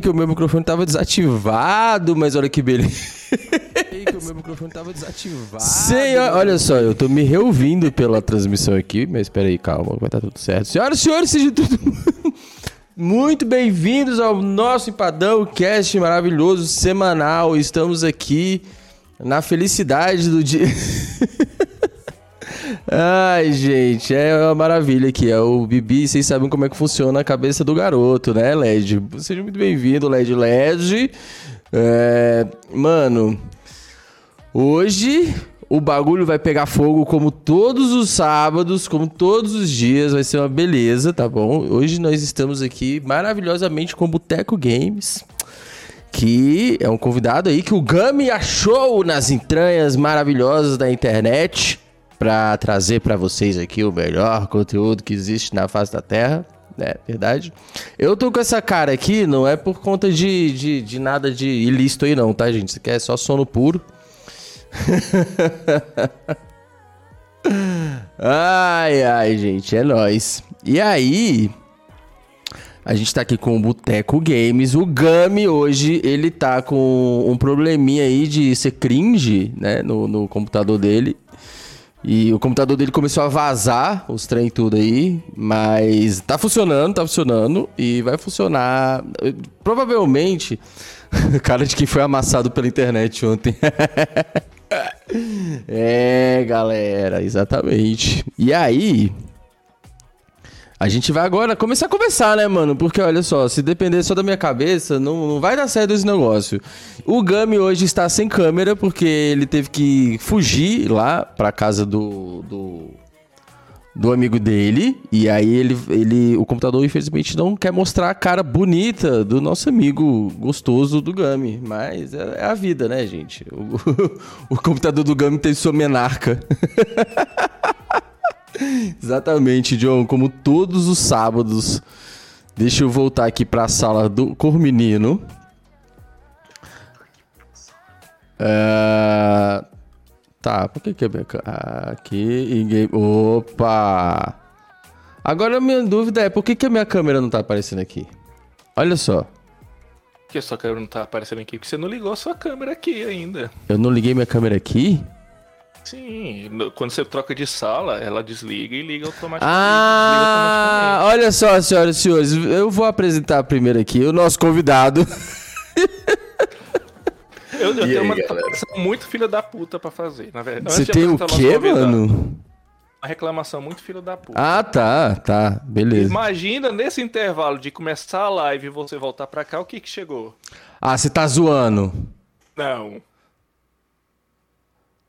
que o meu microfone tava desativado, mas olha que beleza. que o meu microfone tava desativado. Senhor, olha só, eu tô me reouvindo pela transmissão aqui, mas espera aí, calma, vai estar tá tudo certo. Senhoras e senhores, sejam tudo muito bem-vindos ao nosso Empadão Cast maravilhoso semanal. Estamos aqui na felicidade do dia. Ai, gente, é uma maravilha aqui. É o Bibi, vocês sabem como é que funciona a cabeça do garoto, né, LED? Seja muito bem-vindo, LED LED. É, mano, hoje o bagulho vai pegar fogo como todos os sábados, como todos os dias, vai ser uma beleza, tá bom? Hoje nós estamos aqui maravilhosamente com Boteco Games que é um convidado aí que o Gami achou nas entranhas maravilhosas da internet para trazer para vocês aqui o melhor conteúdo que existe na face da Terra. É verdade. Eu tô com essa cara aqui, não é por conta de, de, de nada de ilícito aí, não, tá, gente? Isso aqui é só sono puro. ai, ai, gente, é nóis. E aí, a gente tá aqui com o Boteco Games. O Gami hoje, ele tá com um probleminha aí de ser cringe, né, no, no computador dele. E o computador dele começou a vazar os trem tudo aí, mas tá funcionando, tá funcionando e vai funcionar. Provavelmente, cara de quem foi amassado pela internet ontem. é, galera, exatamente. E aí, a gente vai agora começar a conversar, né, mano? Porque olha só, se depender só da minha cabeça, não, não vai dar certo esse negócio. O Gami hoje está sem câmera porque ele teve que fugir lá pra casa do, do, do amigo dele. E aí ele, ele, o computador, infelizmente, não quer mostrar a cara bonita do nosso amigo gostoso do Gami. Mas é, é a vida, né, gente? O, o computador do Gami tem sua menarca. Exatamente, John. Como todos os sábados. Deixa eu voltar aqui para a sala do Cormenino. Uh, tá, por que que é minha... Aqui em game... Opa! Agora a minha dúvida é, por que que a minha câmera não tá aparecendo aqui? Olha só. Por que a sua câmera não tá aparecendo aqui? Porque você não ligou a sua câmera aqui ainda. Eu não liguei minha câmera aqui? Sim, quando você troca de sala, ela desliga e liga automaticamente. Ah, automaticamente. olha só, senhoras e senhores, eu vou apresentar primeiro aqui o nosso convidado. Eu, eu tenho aí, uma reclamação muito filha da puta pra fazer, na verdade. Você tem o quê, mano? Uma reclamação muito filha da puta. Ah, tá, tá, beleza. Imagina nesse intervalo de começar a live e você voltar pra cá, o que que chegou? Ah, você tá zoando. Não.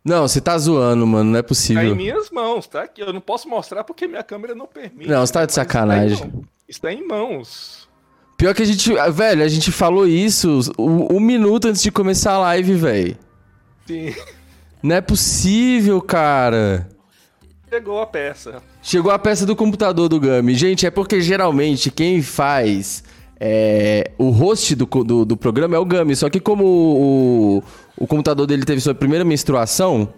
Não, você tá zoando, mano, não é possível. Tá em minhas mãos, tá aqui. Eu não posso mostrar porque minha câmera não permite. Não, você tá de sacanagem. Está em, mãos. Pior que a gente. Velho, a gente falou isso um, um minuto antes de começar a live, velho. Sim. Não é possível, cara. Chegou a peça. Chegou a peça do computador do Gami. Gente, é porque geralmente quem faz é, o host do, do, do, programa é o Gami. Só que como o, o computador dele teve sua primeira menstruação,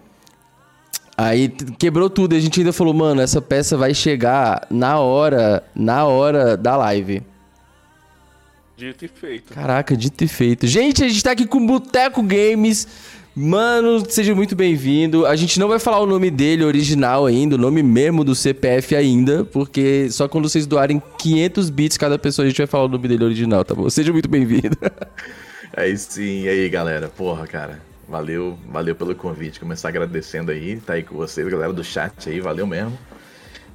aí quebrou tudo. E a gente ainda falou, mano, essa peça vai chegar na hora, na hora da live. Dito e feito. Caraca, dito e feito. Gente, a gente tá aqui com o Boteco Games. Mano, seja muito bem-vindo. A gente não vai falar o nome dele original ainda, o nome mesmo do CPF ainda, porque só quando vocês doarem 500 bits cada pessoa a gente vai falar o nome dele original, tá bom? Seja muito bem-vindo. Aí sim, e aí galera, porra, cara, valeu, valeu pelo convite. Começar agradecendo aí, tá aí com vocês, galera do chat aí, valeu mesmo.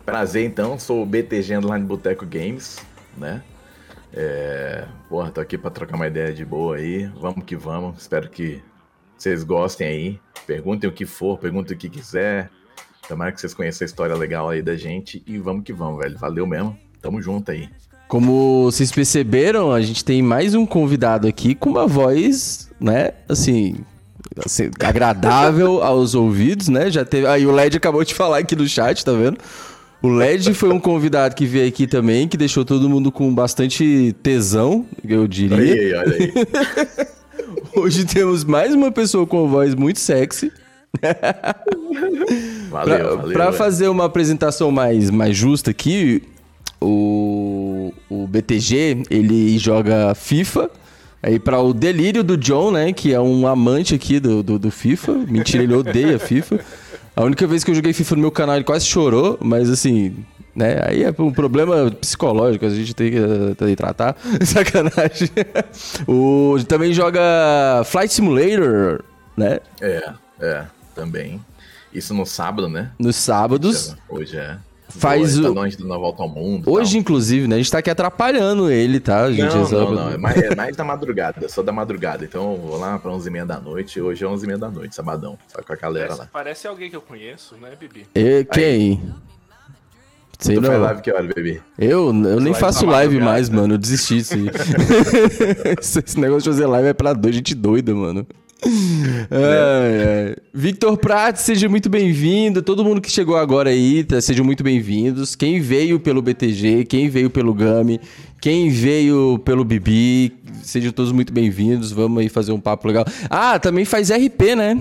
Prazer então, sou o BTG Underline Boteco Games, né? É, porra, tô aqui pra trocar uma ideia de boa aí, vamos que vamos, espero que vocês gostem aí. Perguntem o que for, perguntem o que quiser. Tomara que vocês conheçam a história legal aí da gente. E vamos que vamos, velho. Valeu mesmo. Tamo junto aí. Como vocês perceberam, a gente tem mais um convidado aqui com uma voz, né, assim, assim agradável aos ouvidos, né? Já teve. Aí o LED acabou de falar aqui no chat, tá vendo? O LED foi um convidado que veio aqui também, que deixou todo mundo com bastante tesão, eu diria. Olha aí, olha aí. Hoje temos mais uma pessoa com voz muito sexy. Valeu, pra, valeu. Pra fazer uma apresentação mais, mais justa aqui, o, o BTG, ele joga FIFA Aí pra o delírio do John, né? Que é um amante aqui do, do, do FIFA. Mentira, ele odeia FIFA. A única vez que eu joguei FIFA no meu canal, ele quase chorou, mas assim, né? Aí é um problema psicológico, a gente tem que, tem que tratar. Sacanagem. o, também joga Flight Simulator, né? É, é, também. Isso no sábado, né? Nos sábados. Hoje é. Faz Boa, o... tá longe da volta ao mundo. Hoje, tal. inclusive, né? A gente tá aqui atrapalhando ele, tá? gente Não, é só- não, não. É mais, é mais da madrugada. Eu sou da madrugada. Então eu vou lá pra 11h30 da noite. Hoje é 11h30 da noite, sabadão. Só com a galera Parece, lá. parece alguém que eu conheço, né, Bibi? E, quem? Sei Tu não. faz live que hora, bebê? Eu, eu nem Live faço live mais, mano. Eu desisti disso aí. esse, esse negócio de fazer live é pra dois, gente doida, mano. Victor Prat, seja muito bem-vindo. Todo mundo que chegou agora aí, tá, sejam muito bem-vindos. Quem veio pelo BTG, quem veio pelo Gami, quem veio pelo Bibi, sejam todos muito bem-vindos. Vamos aí fazer um papo legal. Ah, também faz RP, né?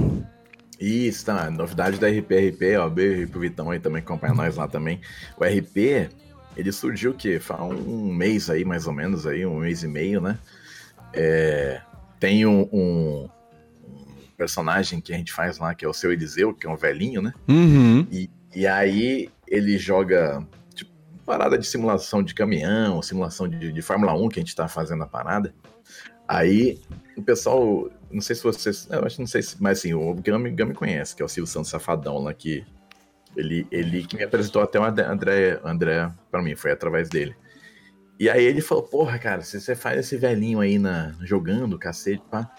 Isso, tá. Novidade da RP, RP, ó. Beijo pro Vitão aí também, que acompanha nós lá também. O RP, ele surgiu o quê? Faz um mês aí, mais ou menos, aí, um mês e meio, né? É, tem um- um personagem que a gente faz lá, que é o seu Eliseu, que é um velhinho, né? Uhum. E, e aí ele joga tipo, parada de simulação de caminhão, simulação de, de Fórmula 1 que a gente tá fazendo a parada. Aí o pessoal, não sei se vocês, eu acho que não sei se, mas assim, o Gami, Gami conhece, que é o Silvio Santos Safadão lá que ele, ele que me apresentou até o André, André, André para mim, foi através dele. E aí ele falou, porra, cara, se você faz esse velhinho aí na, jogando, cacete, pá.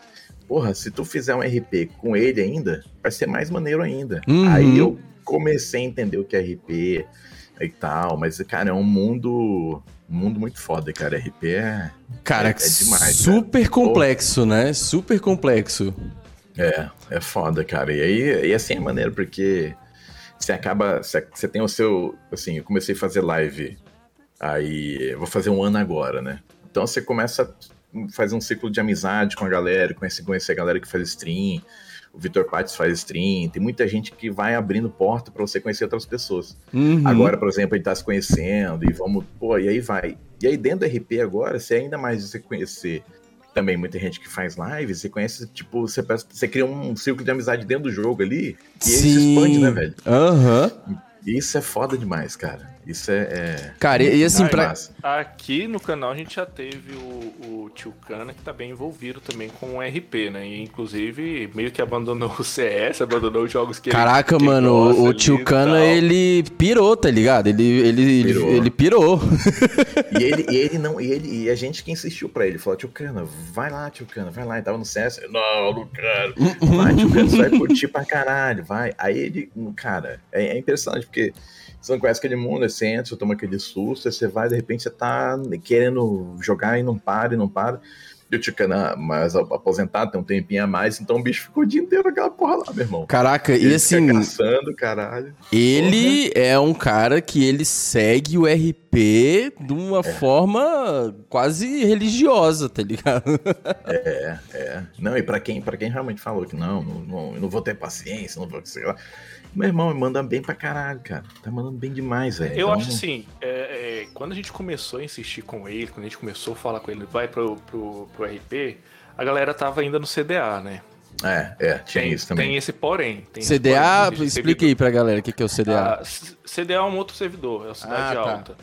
Porra, se tu fizer um RP com ele ainda, vai ser mais maneiro ainda. Uhum. Aí eu comecei a entender o que é RP e tal, mas, cara, é um mundo, um mundo muito foda, cara. RP é, Cara, É- é demais, super complexo, né? Super complexo. é, é foda, cara. E aí, e assim é maneiro, porque você acaba, você, você tem o seu, assim, eu comecei a fazer live, aí vou fazer um ano agora, né? Então você começa fazer um ciclo de amizade com a galera, conhecer, conhecer a galera que faz stream, o Vitor Pates faz stream, tem muita gente que vai abrindo porta pra você conhecer outras pessoas. Uhum. Agora, por exemplo, a gente tá se conhecendo e vamos, pô, e aí vai. E aí dentro do RP agora, você ainda mais você conhecer também muita gente que faz live, você conhece, tipo, você, você cria um círculo de amizade dentro do jogo ali, e ele se expande, né, velho? Aham. E Isso é foda demais, cara. Isso é. é Cara, e, assim, pra. Aqui no canal a gente já teve o, o Tio Cana, que tá bem envolvido também com o RP, né? E inclusive meio que abandonou o CS, abandonou os jogos que ele- Caraca, ele mano, o, tio Cana, ele pirou, tá ligado? Ele, ele, ele, Pirou. ele pirou. E ele, e ele não. E, ele, e a gente que insistiu pra ele, falou, tio Cana, vai lá, tio Cana, vai lá. E tava no CS. Não, não quero. Vai, tio Cana, você vai curtir pra caralho, vai. Aí ele, cara, é, é impressionante, porque você não conhece aquele mundo, você entra, você toma aquele susto, aí você vai, de repente você tá querendo jogar e não para, e não para. E o tio Cana, mas aposentado, tem um tempinho a mais, então o bicho ficou o dia inteiro aquela porra lá, meu irmão. Caraca, e Ele assim, fica caçando, caralho. ele é um cara que ele segue o RP de uma forma quase religiosa, tá ligado? É, é. Não, e pra quem, pra quem realmente falou que não, não, não, não vou ter paciência, não vou sei lá. Meu irmão, manda bem pra caralho, cara. Tá mandando bem demais, velho. Eu Então, acho assim, é, é, quando a gente começou a insistir com ele, quando a gente começou a falar com ele, vai pro, pro, pro RP, a galera tava ainda no CDA, né? É, é, tinha tem, isso também. Tem esse porém. Tem esse CDA, porém, existe explica aí pra galera o que, que é o CDA. Ah, CDA é um outro servidor, é o Cidade Ah, tá. Alta.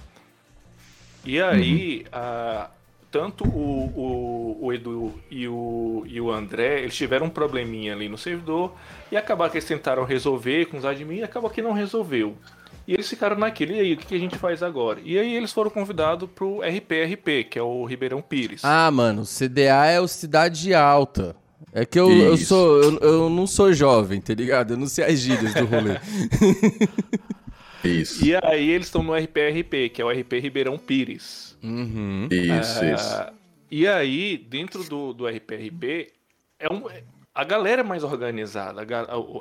E aí, ah, tanto o, o, o Edu e o, e o André, eles tiveram um probleminha ali no servidor, e acabaram que eles tentaram resolver com os admin, e acabou que não resolveu. E eles ficaram naquilo, e aí, o que a gente faz agora? E aí eles foram convidados pro RPRP, que é o Ribeirão Pires. Ah, mano, CDA é o Cidade Alta. É que eu, eu sou. Eu, eu não sou jovem, tá ligado? Eu não sei as gírias do rolê. Isso, E aí eles estão no RPRP, que é o RP Ribeirão Pires. Uhum. isso, isso. Ah, E aí, dentro do, do RPRP, é um, a galera é mais organizada.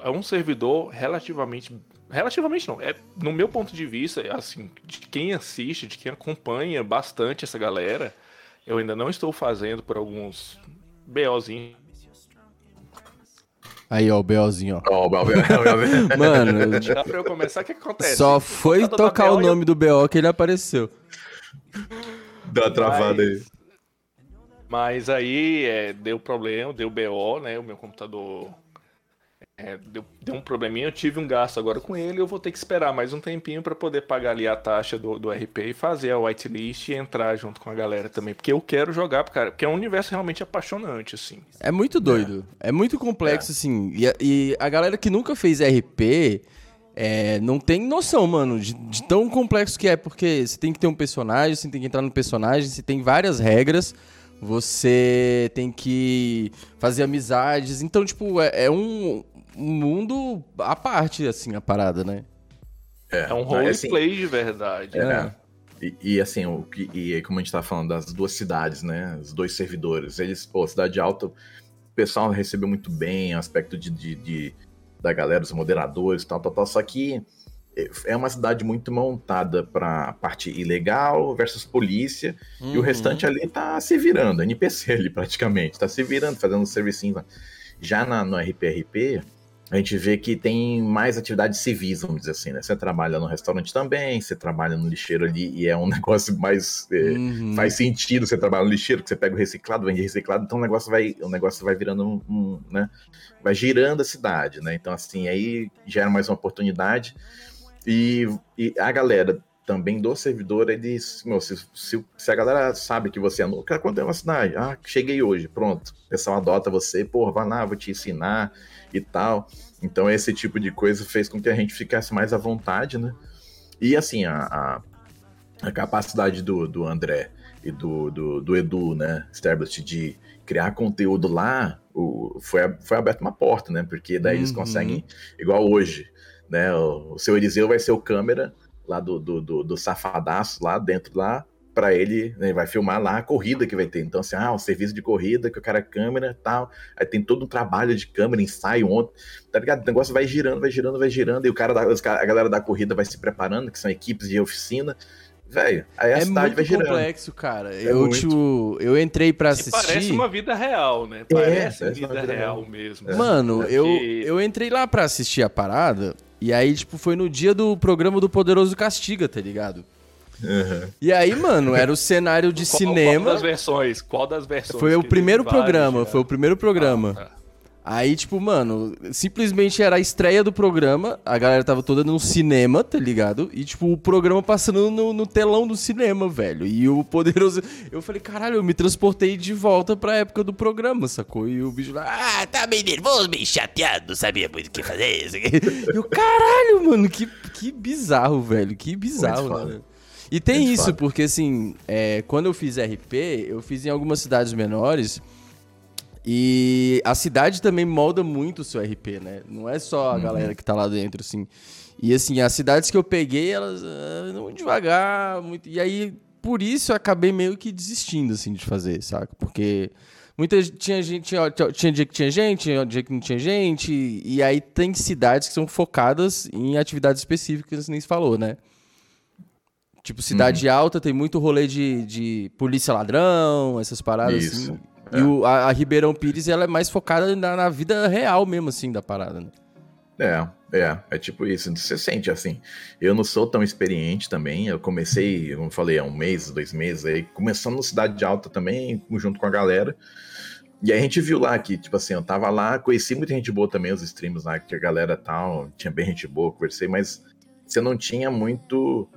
É um servidor relativamente. Relativamente não. É, no meu ponto de vista, assim, de quem assiste, de quem acompanha bastante essa galera, eu ainda não estou fazendo por alguns BOzinhos. Aí, ó, o BOzinho, ó. Ó, o Belvel, o Belvel. Mano, Dá pra eu começar? O que acontece? só foi da tocar o BO, eu- nome do BO que ele apareceu. Dá uma travada aí. Mas aí é, deu problema, deu BO, né? O meu computador é, deu, deu, um probleminha. Eu tive um gasto agora com ele. Eu vou ter que esperar mais um tempinho para poder pagar ali a taxa do, do RP e fazer a whitelist e entrar junto com a galera também. Porque eu quero jogar, cara, porque é um universo realmente apaixonante, assim. É muito doido. É, é muito complexo, é. assim. E, e a galera que nunca fez RP. É, não tem noção, mano, de, de, tão complexo que é, porque você tem que ter um personagem, você tem que entrar no personagem, você tem várias regras você tem que fazer amizades. Então, tipo, é, é um, um, mundo à parte, assim, a parada, né? É, é um roleplay assim, de verdade. É. Né? E, e, assim, o que, e como a gente tá falando das duas cidades, né? Os dois servidores. Eles, pô, Cidade Alta, o pessoal recebeu muito bem, o aspecto de, de, de da galera, os moderadores tal, tal, tal. Só que é uma cidade muito montada para parte ilegal versus polícia, uhum. e o uhum. restante ali tá se virando, NPC ali praticamente, tá se virando, fazendo um servicinho lá. Já na, no RPRP, a gente vê que tem mais atividades civis, vamos dizer assim, né? Você trabalha no restaurante também, você trabalha no lixeiro ali e é um negócio mais. É, uhum. Faz sentido você trabalhar no lixeiro, que você pega o reciclado, vende reciclado, então o negócio vai, o negócio vai virando um, um né? Vai girando a cidade, né? Então, assim, aí gera mais uma oportunidade. E, e a galera também do servidor, eles, meu, se, se, se, a galera sabe que você é novo, quanto é uma cidade? Ah, cheguei hoje, pronto. O pessoal adota você, pô, vai lá, vou te ensinar e tal. Então esse tipo de coisa fez com que a gente ficasse mais à vontade, né? E assim, a, a, a capacidade do, do André e do, do, do Edu, né, Sterblit, de criar conteúdo lá, o, foi, foi aberta uma porta, né? Porque daí uhum. eles conseguem, igual hoje, né? O, o seu Eliseu vai ser o câmera lá do, do, do, do safadaço lá dentro lá para ele, né, vai filmar lá a corrida que vai ter. Então, assim, ah, um serviço de corrida que o cara é câmera tal. Aí tem todo um trabalho de câmera, ensaio ontem, tá ligado? O negócio vai girando, vai girando, vai girando, e o cara da, a galera da corrida vai se preparando, que são equipes de oficina. Velho, aí a é cidade vai girando. É muito complexo, cara. É eu, muito. Tipo, eu entrei pra assistir... parece uma vida real, né? Parece é, vida, vida real, real mesmo. Mano, é. eu, eu entrei lá pra assistir a parada e aí, tipo, foi no dia do programa do Poderoso Castiga, tá ligado? Uhum. E aí, mano, era o cenário de qual, cinema. Qual das versões? Qual das versões? Foi o primeiro programa, foi o primeiro programa. Ah, tá. Aí, tipo, mano, simplesmente era a estreia do programa, a galera tava toda no cinema, tá ligado? E, tipo, o programa passando no, no, telão do cinema, velho. E o poderoso. Eu falei, caralho, eu me transportei de volta pra época do programa, sacou? E o bicho lá, ah, tá meio nervoso, meio chateado, não sabia muito o que fazer. e o caralho, mano, que, que bizarro, velho. Que bizarro, né? E tem isso, porque assim, é, quando eu fiz RP, eu fiz em algumas cidades menores. E a cidade também molda muito o seu RP, né? Não é só a uhum. galera que tá lá dentro, assim. E assim, as cidades que eu peguei, elas uh, muito devagar, muito... E aí, por isso, eu acabei meio que desistindo, assim, de fazer, saca? Porque muita tinha gente, tinha, tinha dia que tinha gente, tinha dia que não tinha gente. E aí tem cidades que são focadas em atividades específicas, nem se falou, né? Tipo, cidade uhum. alta tem muito rolê de, de polícia ladrão, essas paradas Isso. assim. É. E o, a, a, Ribeirão Pires, ela é mais focada na, na, vida real mesmo, assim, da parada, né? É, é, é tipo isso. Você sente assim. Eu não sou tão experiente também. Eu comecei, como falei, há um mês, dois meses aí, começando no Cidade Alta também, junto com a galera. E aí a gente viu lá que, tipo assim, eu tava lá, conheci muita gente boa também, os streams lá, que a galera tal, tinha bem gente boa, conversei, mas você não tinha muito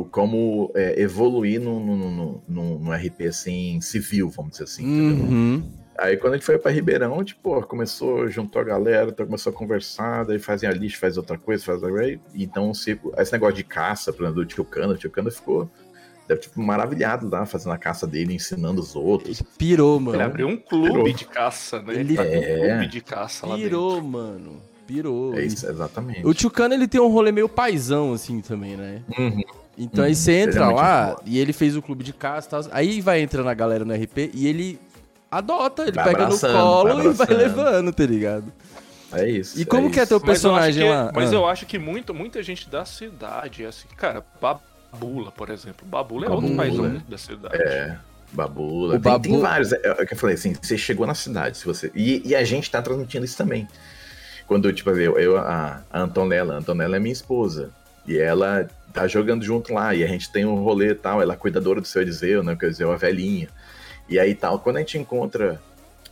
o como é, evoluir no, no, no, no, RP assim, civil, vamos dizer assim. Uhum. Aí quando a gente foi para Ribeirão, tipo, começou, juntou a galera, então começou a conversar, daí fazia lixo, faz outra coisa, faz aí. Então, se, esse negócio de caça, por exemplo, do Tio Cano, o Tio Cano ficou deve, tipo, maravilhado lá, fazendo a caça dele, ensinando os outros. Ele pirou, mano. Ele abriu um clube pirou. de caça, né? Ele tá é... um clube de caça pirou, lá Pirou, mano. Pirou. É isso, exatamente. O Tio Cano, ele tem um rolê meio paizão, assim, também, né? Uhum. Então aí você entra é lá e ele fez o clube de e tal. Aí vai entrando a galera no RP e ele adota, ele vai pega no colo vai e vai levando, tá ligado? É isso. E como é que é teu personagem mas lá? Mas ah. eu acho que muita, muita gente da cidade, assim, cara, Babula, por exemplo. Babula é outro país né? da cidade. É. Babula. O tem, Babu... tem vários. É, é, que eu falei assim, você chegou na cidade, se você. E, e a gente tá transmitindo isso também. Quando, tipo, eu, eu a, a Antonella, a Antonella é minha esposa. E ela tá jogando junto lá, e a gente tem um rolê e tal, ela é cuidadora do seu Eliseu, né? O Eliseu é velhinha. E aí tal, quando a gente encontra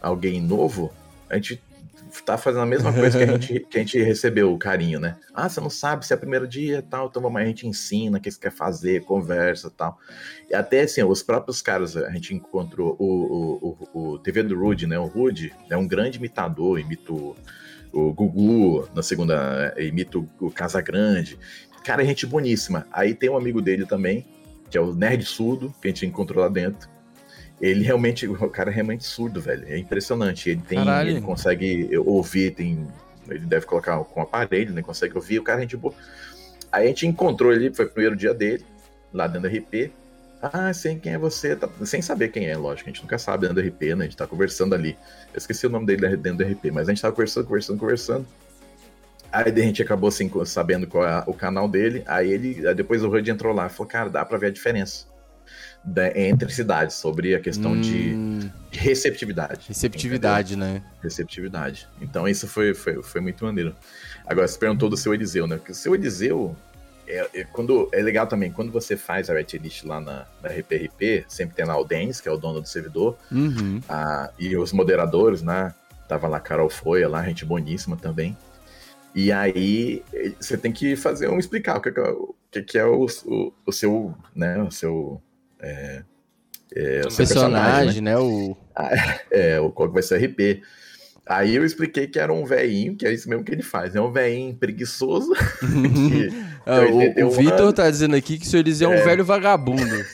alguém novo, a gente tá fazendo a mesma coisa que a gente, que a gente recebeu o carinho, né? Ah, você não sabe se é o primeiro dia tal, então vamos, a gente ensina o que você quer fazer, conversa tal. E até assim, os próprios caras, a gente encontrou o, o, o, o TV do Rude, né? O Rude é um grande imitador, imita o, o Gugu, na segunda, imita o Casagrande. Cara, é gente boníssima. Aí tem um amigo dele também, que é o Nerd Surdo, que a gente encontrou lá dentro ele realmente, o cara é realmente surdo, velho. É impressionante. Ele tem, Caralho. ele consegue ouvir, tem, ele deve colocar com aparelho, né? Consegue ouvir. O cara é gente boa. Aí a gente encontrou ele, foi o primeiro dia dele, lá dentro do RP. Ah, sei quem é você, tá, sem saber quem é, lógico, a gente nunca sabe dentro do RP, né? A gente tá conversando ali. Eu esqueci o nome dele dentro do RP, mas a gente tava conversando, conversando, conversando. Aí a gente acabou assim, sabendo qual é o canal dele. Aí ele, aí depois o Rudd entrou lá e falou: Cara, dá pra ver a diferença da, entre cidades, sobre a questão hum. de receptividade. Receptividade, entendeu? né? Receptividade. Então isso foi, foi, foi muito maneiro. Agora, você perguntou do seu Eliseu, né? Porque o seu Eliseu, é, é, quando, é legal também, quando você faz a list lá na, na RPRP, sempre tem lá o Denis, que é o dono do servidor, uhum. a, e os moderadores, né? Tava lá a Carol Foia, lá, gente boníssima também. E aí você tem que fazer um explicar o que, é, o, que é o, o, o seu, né, o seu é, é, o personagem, né? né? O... é, o qual vai ser o RP. Aí eu expliquei que era um veinho, que é isso mesmo que ele faz, é um veinho preguiçoso. ah, o, o Vitor tá dizendo aqui que o senhor Eliseu é um é. velho vagabundo.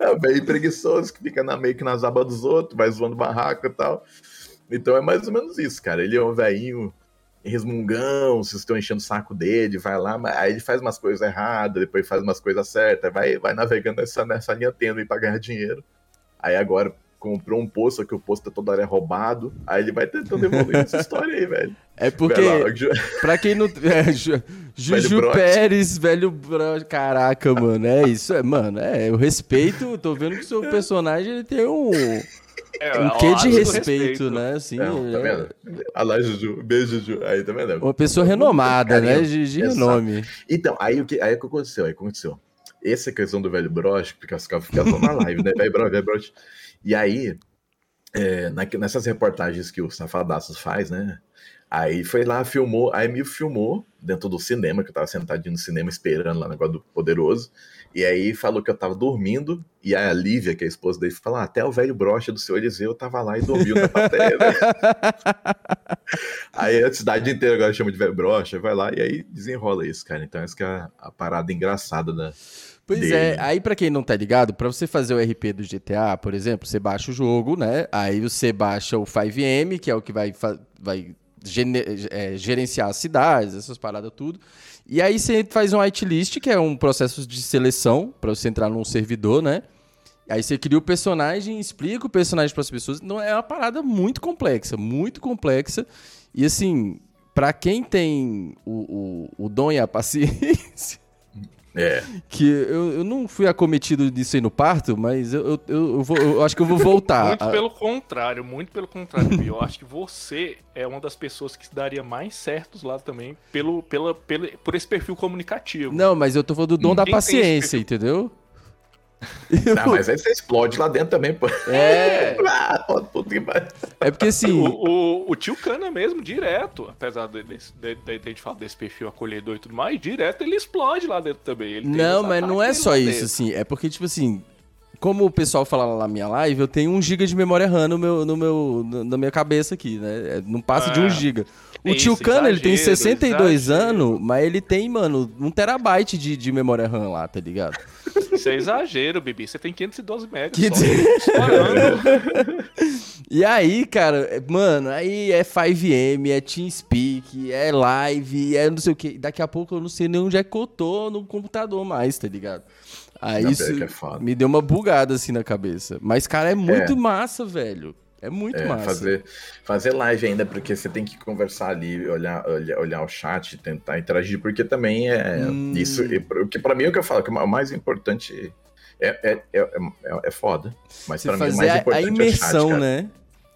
é um velho preguiçoso que fica na, meio que nas abas dos outros, vai zoando barraco e tal. Então é mais ou menos isso, cara. Ele é um veinho resmungão, vocês estão enchendo o saco dele, vai lá, aí ele faz umas coisas erradas, depois faz umas coisas certas, vai, vai navegando nessa, nessa linha tênue para ganhar dinheiro. Aí agora comprou um poço, que o posto é toda hora é roubado, aí ele vai tentando evoluir essa história aí, velho. É porque, pra quem não... É, Ju, Juju velho Pérez, velho. Caraca, mano, é isso, é, mano, é, eu respeito, tô vendo que o seu personagem, ele tem um é, um quê de respeito, respeito, né? Assim, é, tá vendo? Juju. Beijo, Juju. Aí, tá vendo? Uma pessoa renomada, né? De, de renome. Então, aí o que, aí o que aconteceu? Aí aconteceu. Essa questão do velho broche, porque os caras ficam na live, né? Velho broche, velho broche. E aí, é, nessas reportagens que o Safadaços faz, né? Aí foi lá, filmou, aí me filmou dentro do cinema, que eu tava sentadinho no cinema esperando lá negócio do Poderoso. E aí falou que eu tava dormindo, e a Lívia, que é a esposa dele, falou: ah, até o velho brocha do seu Eliseu tava lá e dormiu na plateia. Né? aí a cidade inteira agora chama de velho brocha, vai lá e aí desenrola isso, cara. Então essa que é a, a parada engraçada da. Pois dele. é, aí para quem não tá ligado, para você fazer o RP do GTA, por exemplo, você baixa o jogo, né? Aí você baixa o 5M, que é o que vai, vai é, gerenciar as cidades, essas paradas tudo. E aí você faz um whitelist, que é um processo de seleção para você entrar num servidor, né? Aí você cria o personagem, explica o personagem para as pessoas. Não é uma parada muito complexa, muito complexa. E assim, para quem tem o, o, o dom e a paciência, é. Que eu, eu não fui acometido disso aí no parto, mas eu, eu, eu, vou, eu acho que eu vou voltar. muito pelo contrário, muito pelo contrário. eu acho que você é uma das pessoas que daria mais certos lá também pelo, pela, pelo, por esse perfil comunicativo. Não, mas eu tô falando do dom Ninguém da paciência, entendeu? Não, mas aí você explode lá dentro também, pô. É. ah, é porque assim. O, o, o, tio Cana mesmo, direto, apesar de, de, de, de, de gente falar desse perfil acolhedor e tudo mais, direto ele explode lá dentro também. Ele não, mas não é só isso, dentro. assim. É porque, tipo assim, como o pessoal fala lá na minha live, eu tenho um GB de memória RAM no meu, no meu, na minha cabeça aqui, né? É, não passa de um ah, GB. O tio Cana, ele tem 62 exagero. anos, mas ele tem, mano, um terabyte de, de memória RAM lá, tá ligado? Isso é exagero, Bibi. Você tem 512 megas. Que... Só, e aí, cara, mano, aí é 5M, é TeamSpeak, é live, é não sei o que. Daqui a pouco eu não sei nem onde é que eu tô no computador mais, tá ligado? Aí isso é me deu uma bugada assim na cabeça. Mas, cara, é muito é. massa, velho. É muito é, massa. Fazer, fazer live ainda, porque você tem que conversar ali, olhar, olhar, olhar o chat, tentar interagir, porque também é hum. isso. Que para mim é o que eu falo, que o mais importante é, é, é, é, é foda. Mas para mim o mais importante a imersão, é o chat, né?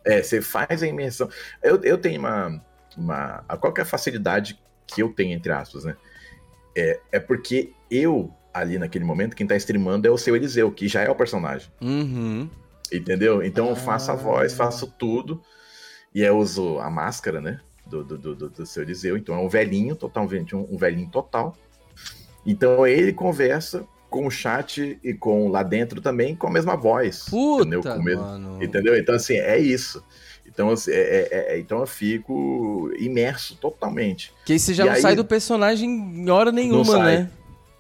É, você faz a imersão. Eu, eu tenho uma, uma. Qual é a facilidade que eu tenho, entre aspas, né? É, é porque eu ali naquele momento, quem tá streamando é o seu Eliseu, que já é o personagem. Uhum. Entendeu? Então eu faço a Ah. voz, faço tudo. E eu uso a máscara, né? Do, do, do, do, do seu Eliseu. Então é um velhinho, totalmente um, um velhinho total. Então ele conversa com o chat e com lá dentro também com a mesma voz. entendeu? Puta, Com o mesmo- mano. Entendeu? Então, assim, é isso. Então, assim, é- é- é- então eu fico imerso totalmente. Que aí você já E não aí- sai do personagem em hora nenhuma, sai. né?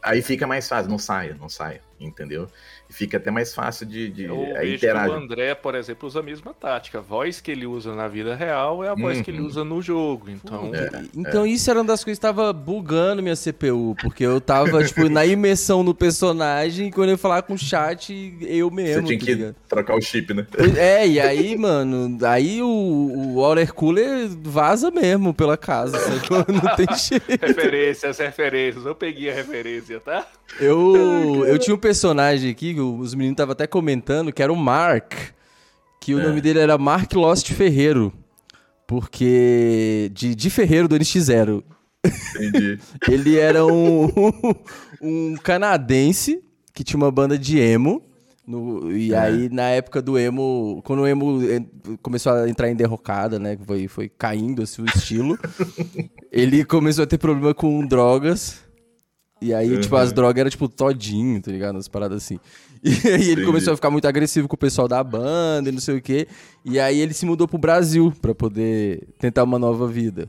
Aí fica mais fácil, não saia, não saia, entendeu? Fica até mais fácil de, de Eu interage. o André, por exemplo, usa a mesma tática. A voz que ele usa na vida real é a voz que ele Uhum. usa no jogo. Então, É. Então isso era uma das coisas que tava bugando minha CPU, porque eu tava, tipo, na imersão no personagem, e quando eu falar com o chat, eu Você mesmo, tinha tá que ligado? trocar o chip, né? É, e aí, mano, aí o, o water cooler vaza mesmo pela casa? Não tem jeito. referências, referências. Eu peguei a referência, tá? Eu, eu tinha um personagem aqui, os meninos estavam até comentando, que era o Mark, que o É. nome dele era Mark Lost Ferreiro, porque... de, de Ferreiro do NX0. Entendi. Ele era um, um canadense que tinha uma banda de emo. no- e É. aí, na época do emo, quando o emo en- começou a entrar em derrocada, né? Foi, foi caindo assim, o estilo. ele começou a ter problema com drogas. E aí, tipo, Uhum. as drogas eram tipo todinho, tá ligado? Umas paradas assim. E aí ele Entendi. começou a ficar muito agressivo com o pessoal da banda e não sei o quê. E aí ele se mudou pro Brasil pra poder tentar uma nova vida.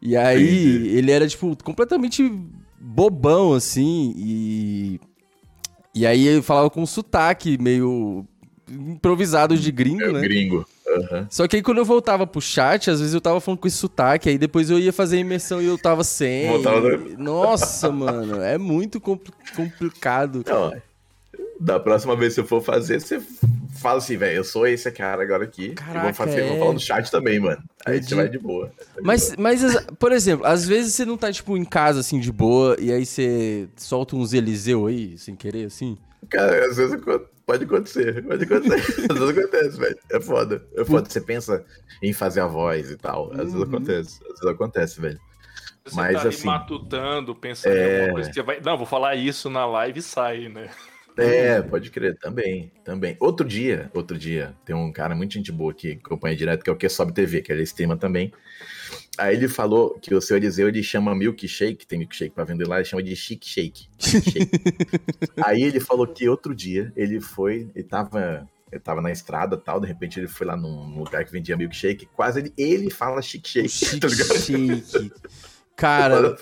E aí Entendi. ele era, tipo, completamente bobão, assim, e. E aí ele falava com um sotaque meio improvisado de gringo, É né? gringo. Aham. Só que aí quando eu voltava pro chat, às vezes eu tava falando com esse sotaque, aí depois eu ia fazer a imersão e eu tava sem. Nossa, mano, é muito compli- complicado. Não, da próxima vez que eu for fazer, você fala assim, velho, eu sou esse cara agora aqui. Caraca, e vou fazer, é. vou falar no chat também, mano. Aí você vai de boa. Mas, mas, as- por exemplo, às vezes você não tá, tipo, em casa, assim, de boa, e aí você solta uns Eliseu aí, sem querer, assim. Cara, às vezes acon- pode acontecer, pode acontecer. às vezes acontece, velho. É foda. É foda. Você pensa em fazer a voz e tal. Às vezes Uhum. acontece. Às vezes acontece, velho. Você Mas, tá ali assim, matutando, pensando em é- alguma coisa. que Você vai... Não, vou falar isso na live e sai, né? É, pode crer, também, também. Outro dia, outro dia, tem um cara muito gente boa aqui, que acompanha direto, que é o Que Sobe TV, que ele streama também. Aí ele falou que o seu Eliseu, ele chama milkshake, tem milkshake pra vender lá, ele chama de chic shake. Shake. Aí ele falou que outro dia, ele foi, ele tava, ele tava na estrada e tal, de repente ele foi lá num, lugar que vendia milkshake, quase ele, ele fala chic shake, Chique tá shake. Cara,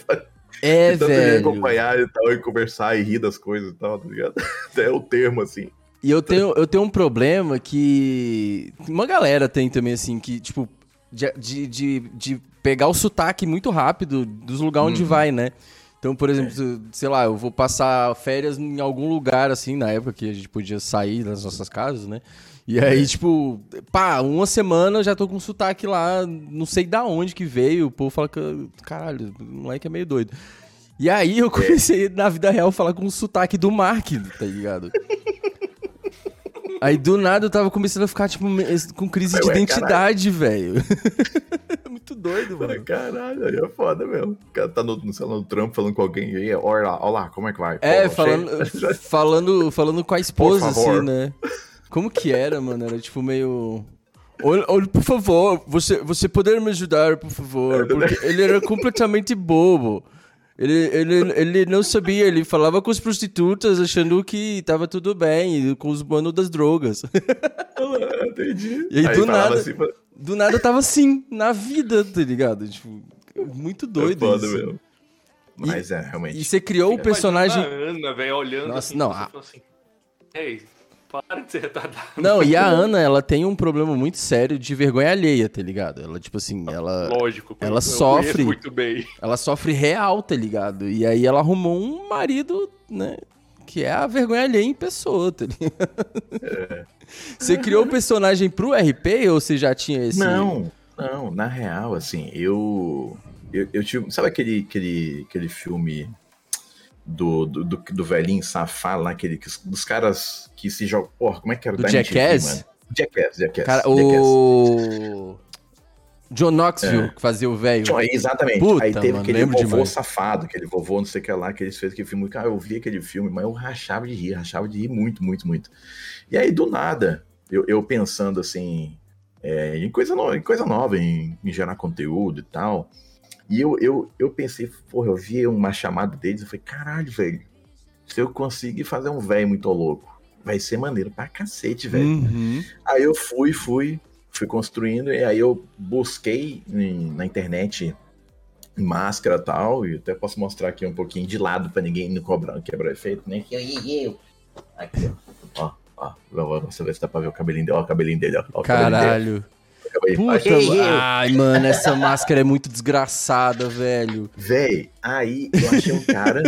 é, velho. acompanhar e tal, e conversar e rir das coisas e tal, tá ligado? Até o termo, assim. E eu tenho, eu tenho um problema que. Uma galera tem também, assim, que, tipo, de, de, de, de pegar o sotaque muito rápido dos lugares onde Uhum. vai, né? Então, por exemplo, se- sei lá, eu vou passar férias em algum lugar, assim, na época que a gente podia sair das nossas casas, né? E aí, tipo, pá, uma semana eu já tô com sotaque lá, não sei da onde que veio, o povo fala que, caralho, o moleque é meio doido. E aí eu comecei, na vida real, a falar com o sotaque do Mark, tá ligado? Aí do nada eu tava começando a ficar, tipo, com crise de Ué, identidade, velho. Muito doido, mano. Caralho, aí é foda mesmo. O cara tá no, no, lá, no trampo falando com alguém aí, olha lá, olha lá, como é que vai? É, Pô, falando, falando, falando com a esposa, assim, né? Como que era, mano? Era tipo meio. Olha, olha, por favor, você, você poder me ajudar, por favor. Porque ele era completamente bobo. Ele, ele, ele não sabia, ele falava com as prostitutas achando que tava tudo bem, e com os manos das drogas. Ah, Entendi. E aí, do falava nada- assim, Do nada eu tava assim, na vida, tá ligado? Tipo, muito doido é foda isso. mesmo. Mas é, realmente. E você criou o personagem. Imagina a Ana, velho, olhando Nossa, assim, não, você a- assim, Ei, para de ser retardado. Não, e a Ana, ela tem um problema muito sério de vergonha alheia, tá ligado? Ela, tipo assim, ela, Lógico. ela eu sofre. muito bem. ela sofre real, tá ligado? E aí ela arrumou um marido, né? Que é a vergonha alheia em pessoa, tá ligado? Você criou o personagem pro RP ou você já tinha esse. Não, não, na real, assim, eu. Eu, eu tive. Sabe aquele, aquele, aquele filme do, do, do, do velhinho safado lá, aquele, que- dos caras que se jogam. Porra, como é que era? Do Da Jackass? Jackass, Jackass. Cara, o. John Knoxville, que fazia o velho. Exatamente. Puta, Aí teve mano, aquele vovô demais. safado, aquele vovô não sei o que lá, que eles fez aquele filme. Cara, eu vi aquele filme, mas eu rachava de rir, rachava de rir muito, muito, muito. E aí, do nada, eu, eu pensando assim, é, em, coisa no- em coisa nova, em, em gerar conteúdo e tal. E eu, eu, eu pensei, porra, eu vi uma chamada deles, eu falei, caralho, velho, se eu conseguir fazer um velho muito louco, vai ser maneiro pra cacete, velho. Uhum. Aí eu fui, fui, fui construindo, e aí eu busquei em- na internet máscara e tal, e até posso mostrar aqui um pouquinho de lado pra ninguém não cobrar, quebrar efeito, né? Aqui, ó, ó. Ó, você ver se dá pra ver o cabelinho dele. Ó, o cabelinho dele, ó. ó o cabelinho dele. Cabelinho. Puta, ai, mano, essa máscara é muito desgraçada, velho. Véi, aí eu achei um cara,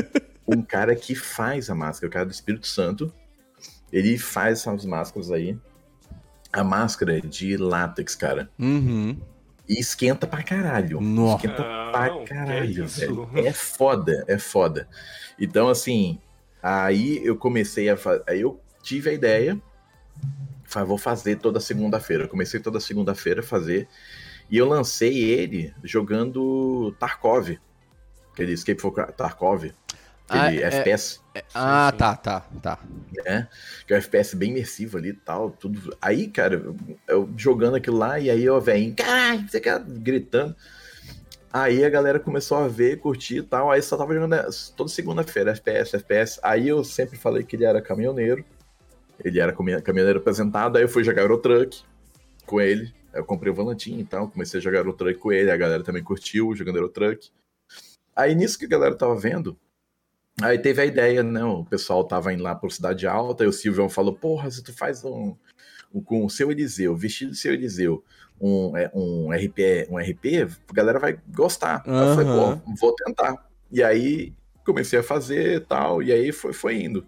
um cara que faz a máscara, o cara do Espírito Santo. Ele faz essas máscaras aí. A máscara é de látex, cara. Uhum. E esquenta pra caralho. Nossa. Esquenta Não, pra que caralho, velho. É foda, é foda. Então, assim, aí eu comecei a fazer. Aí eu tive a ideia. Vou fazer toda segunda-feira. Eu comecei toda segunda-feira a fazer. E eu lancei ele jogando Tarkov. Aquele Escape from Tarkov. Aquele Ah, é- FPS Ah, sim. tá, tá, tá. né? Que é um FPS bem imersivo ali e tal, tudo. Aí, cara, eu, eu jogando aquilo lá, e aí eu, velho, caralho, você quer gritando. Aí a galera começou a ver, curtir e tal. Aí só tava jogando é, toda segunda-feira, FPS, FPS. Aí eu sempre falei que ele era caminhoneiro. Ele era caminho- caminhoneiro apresentado. Aí eu fui jogar Eurotruck com ele. Eu comprei o volantinho e tal. Comecei a jogar Eurotruck com ele. A galera também curtiu jogando Eurotruck. Aí nisso que a galera tava vendo, Aí teve a ideia, né? O pessoal tava indo lá por Cidade Alta, e o Silvio falou: Porra, se tu faz um, um- com o seu Eliseu, vestido do seu Eliseu, um, é, um RP, um RP, a galera vai gostar. Aí eu falei, pô, vou tentar. E aí comecei a fazer e tal, e aí foi, foi indo.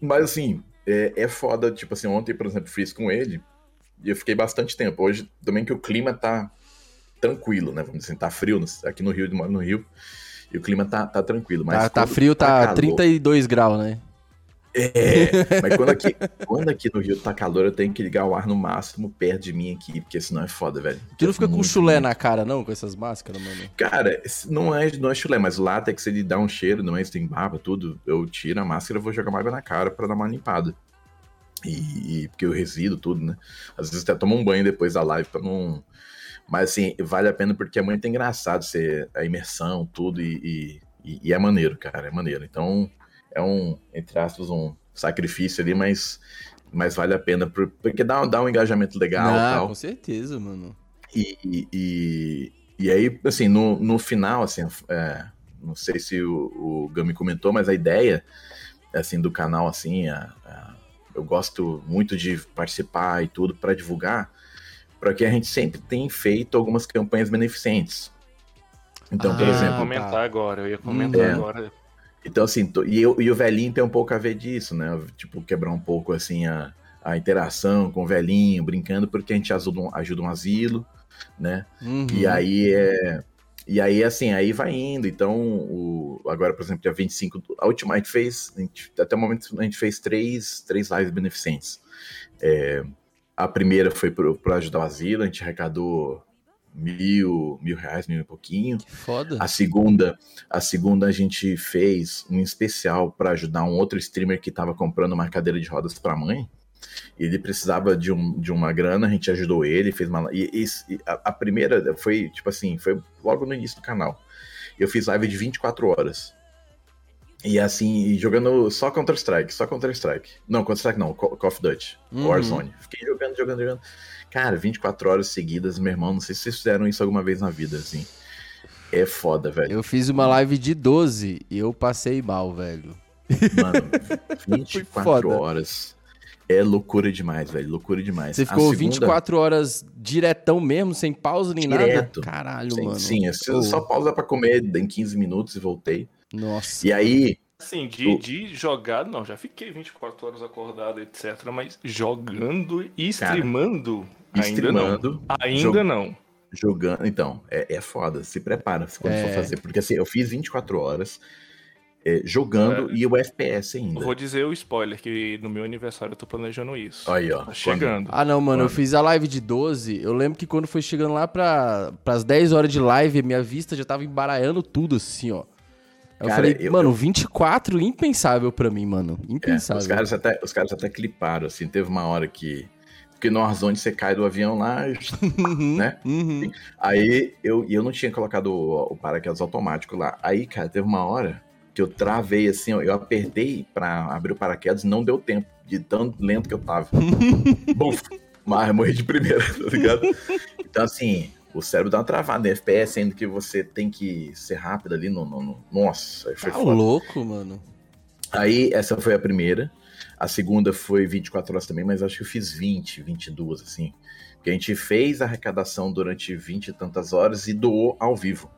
Mas assim, é, é foda, tipo assim, ontem, por exemplo, fiz com ele, e eu fiquei bastante tempo. Hoje também que o clima tá tranquilo, né? Vamos dizer assim, tá frio no- aqui no Rio, moro no Rio. E o clima tá, tá tranquilo. Mas Tá, tá frio, tá calor- 32 graus, né? É, mas quando aqui, quando aqui no Rio tá calor, eu tenho que ligar o ar no máximo perto de mim aqui, porque senão é foda, velho. Tu não fica com chulé na cara, não, com essas máscaras, mano? Cara, não é, não é chulé, mas látex ele dá um cheiro, não é? Isso tem barba, tudo. Eu tiro a máscara e vou jogar água na cara pra dar uma limpada. E, e- porque eu resido tudo, né? Às vezes até tomo um banho depois da live pra não. Mas assim, vale a pena porque é muito engraçado ser a imersão, tudo, e, e, e é maneiro, cara, é maneiro. Então, é um, entre aspas, um sacrifício ali, mas, mas vale a pena, por- porque dá, dá um engajamento legal e ah, tal. com certeza, mano. E, e, e, e aí, assim, no, no final, assim, é, não sei se o, o Gami comentou, mas a ideia, assim, do canal, assim, a- a- eu gosto muito de participar e tudo para divulgar, porque a gente sempre tem feito algumas campanhas beneficentes. Então, por Ah, eu ia exemplo, comentar tá. agora, eu ia comentar É. agora. Então, assim, to- e, eu- e o velhinho tem um pouco a ver disso, né? Tipo, quebrar um pouco, assim, a, a interação com o velhinho, brincando, porque a gente ajuda um, ajuda um asilo, né? Uhum. E aí é. E aí, assim, aí vai indo. Então, o, agora, por exemplo, dia 25. do- A última, a gente fez. a gente- até o momento, a gente fez três, três lives beneficentes. É, a primeira foi para ajudar o asilo, a gente arrecadou mil, mil reais, mil e pouquinho. Que foda. A segunda, a segunda a gente fez um especial para ajudar um outro streamer que estava comprando uma cadeira de rodas para a mãe. E ele precisava de, um, de uma grana, a gente ajudou ele, fez uma. E, e- a, a primeira foi, tipo assim, foi logo no início do canal. Eu fiz live de 24 horas. E assim, jogando só Counter-Strike, só Counter-Strike. Não, Counter-Strike não, Call Call of Duty, Uhum. Warzone. Fiquei jogando, jogando, jogando. Cara, 24 horas seguidas, meu irmão, não sei se vocês fizeram isso alguma vez na vida, assim. É foda, velho. Eu fiz uma live de 12 e eu passei mal, velho. Mano, 24 foda. horas. É loucura demais, velho. Loucura demais. Você A ficou segunda- 24 horas diretão mesmo, sem pausa nem Direto. nada? Caralho, Sim, mano. sim eu Pô, só pausa pra comer em 15 minutos e voltei. Nossa. E aí, Assim, de, O- de jogar, não, já fiquei 24 horas acordado, etc. Mas jogando e streamando, ainda streamando, não. Ainda jog- não. jogando. Então, é, é foda. Se prepara quando É. for fazer. Porque assim, eu fiz 24 horas. é, jogando e o FPS ainda. Vou dizer o spoiler, que no meu aniversário eu tô planejando isso. Aí, ó. Tá chegando. Ah, não, mano, eu Quando? fiz a live de 12. Eu lembro que quando foi chegando lá pra, pras 10 horas de live, minha vista já tava embaralhando tudo assim, ó. Eu Cara, falei, eu- mano, eu- 24, impensável pra mim, mano. É, Impensável. os, caras até, os caras até cliparam, assim, teve uma hora que. Porque no Warzone você cai do avião lá, Uhum, né? uhum. Aí eu, eu não tinha colocado o, o paraquedas automático lá. Aí, cara, teve uma hora que eu travei assim, ó, eu apertei pra abrir o paraquedas e não deu tempo, de tão lento que eu tava. Bom, mas morri de primeira, tá ligado? Então, assim, o cérebro dá uma travada em FPS, sendo que você tem que ser rápido ali no. no- no- Nossa, aí foi Tá foda. louco, mano. Aí, essa foi a primeira. A segunda foi 24 horas também, mas acho que eu fiz 20, 22, assim. Porque a gente fez a arrecadação durante 20 e tantas horas e doou ao vivo,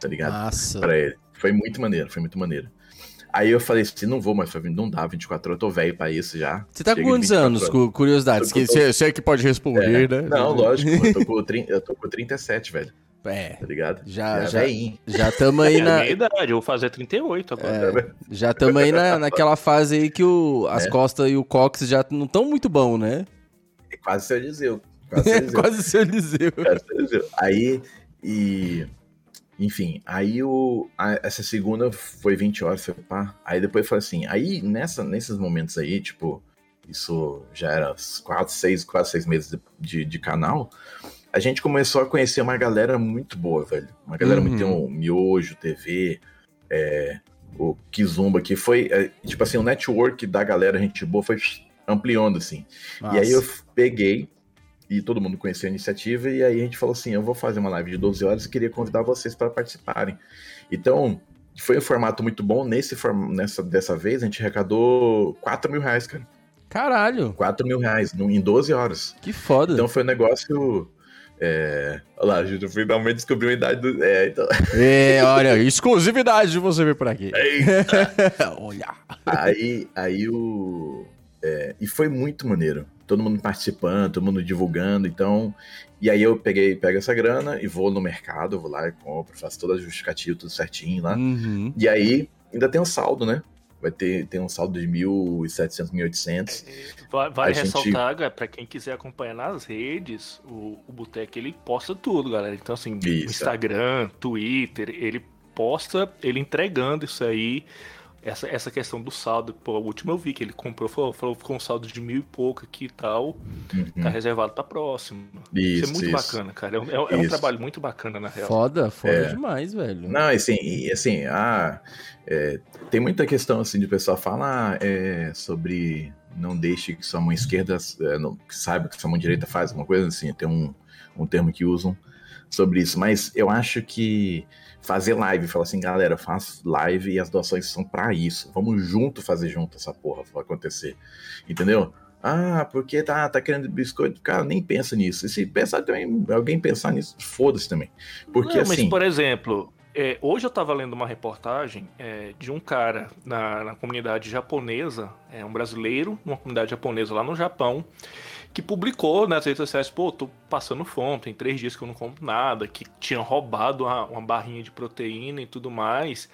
tá ligado? Massa. Pra ele. Foi muito maneiro, foi muito maneiro. Aí eu falei assim, não vou mais, não dá 24 horas, eu tô velho pra isso já. Você tá com Chega de quantos 24 anos? horas. Cu- Curiosidades. Tô com- você, você é que pode responder, né? Não, lógico, eu tô, com, trin- eu tô com 37, velho, É, tá ligado? Já- é já- velhinho. já tamo aí É a na. minha idade, eu vou fazer 38 agora. É. Já tamo aí na, naquela fase aí que o, as É. costas e o cox já não tão muito bom, né? É quase seu Eliseu. Quase seu Eliseu. Quase seu Eliseu. Aí, e. Enfim, aí o, a- essa segunda foi 20 horas, foi pá. Aí depois foi assim. Aí nessa, nesses momentos aí, tipo, isso já era 4, 6, quase 6 meses de, de, de canal. A gente começou a conhecer uma galera muito boa, velho. Uma galera Uhum. muito. Tem o Miojo TV, é, o Kizumba, que foi. é, tipo assim, o network da galera, gente boa, foi ampliando, assim. E aí eu peguei e todo mundo conheceu a iniciativa e aí a gente falou assim, eu vou fazer uma live de 12 horas e queria convidar vocês para participarem. Então, foi um formato muito bom. Nesse. Nessa dessa vez a gente arrecadou 4 mil reais, cara. Caralho, 4 mil reais no- em 12 horas. que foda. Então foi um negócio. É... Olha lá, a gente finalmente descobriu a idade do. É, então. É, olha, exclusividade de você vir por aqui. olha. aí, aí o. é, e foi muito maneiro. Todo mundo participando, todo mundo divulgando, então. E aí eu peguei, pego essa grana e vou no mercado, vou lá e compro, faço toda a justificativa, tudo certinho lá. Uhum. E aí ainda tem um saldo, né? Vai ter, tem um saldo de 1.700, 1.800. Vai- gente- ressaltar, galera, pra quem quiser acompanhar nas redes, o, o Boteco ele posta tudo, galera. Então, assim, Isso. Instagram, Twitter, ele posta ele entregando isso aí. Essa, essa questão do saldo, pô, o último eu vi que ele comprou, falou, falou ficou um saldo de mil e pouco aqui e tal, Uhum. tá reservado pra próximo. Isso, isso é muito isso. bacana, cara. É, um- é um- é um trabalho muito bacana, na real. Foda, foda É. demais, velho. Não, assim, e, assim, ah, é, tem muita questão assim de pessoal falar é, sobre não deixe que sua mão esquerda é, não, que saiba que sua mão direita faz alguma coisa assim, tem um, um termo que usam sobre isso, mas eu acho que fazer live, falar assim, galera, eu faço live e as doações são pra isso, vamos junto fazer junto essa porra vai acontecer, entendeu? Ah, porque tá, tá querendo biscoito, cara, nem pensa nisso. E se pensar também, alguém pensar nisso, foda-se também. Porque Não, mas, assim. por exemplo, é, hoje eu tava lendo uma reportagem é, de um cara na, na comunidade japonesa, é um brasileiro, numa comunidade japonesa lá no Japão, que publicou nas redes sociais, pô, tô passando fome, tem três dias que eu não compro nada, que tinha roubado uma, uma barrinha de proteína e tudo mais.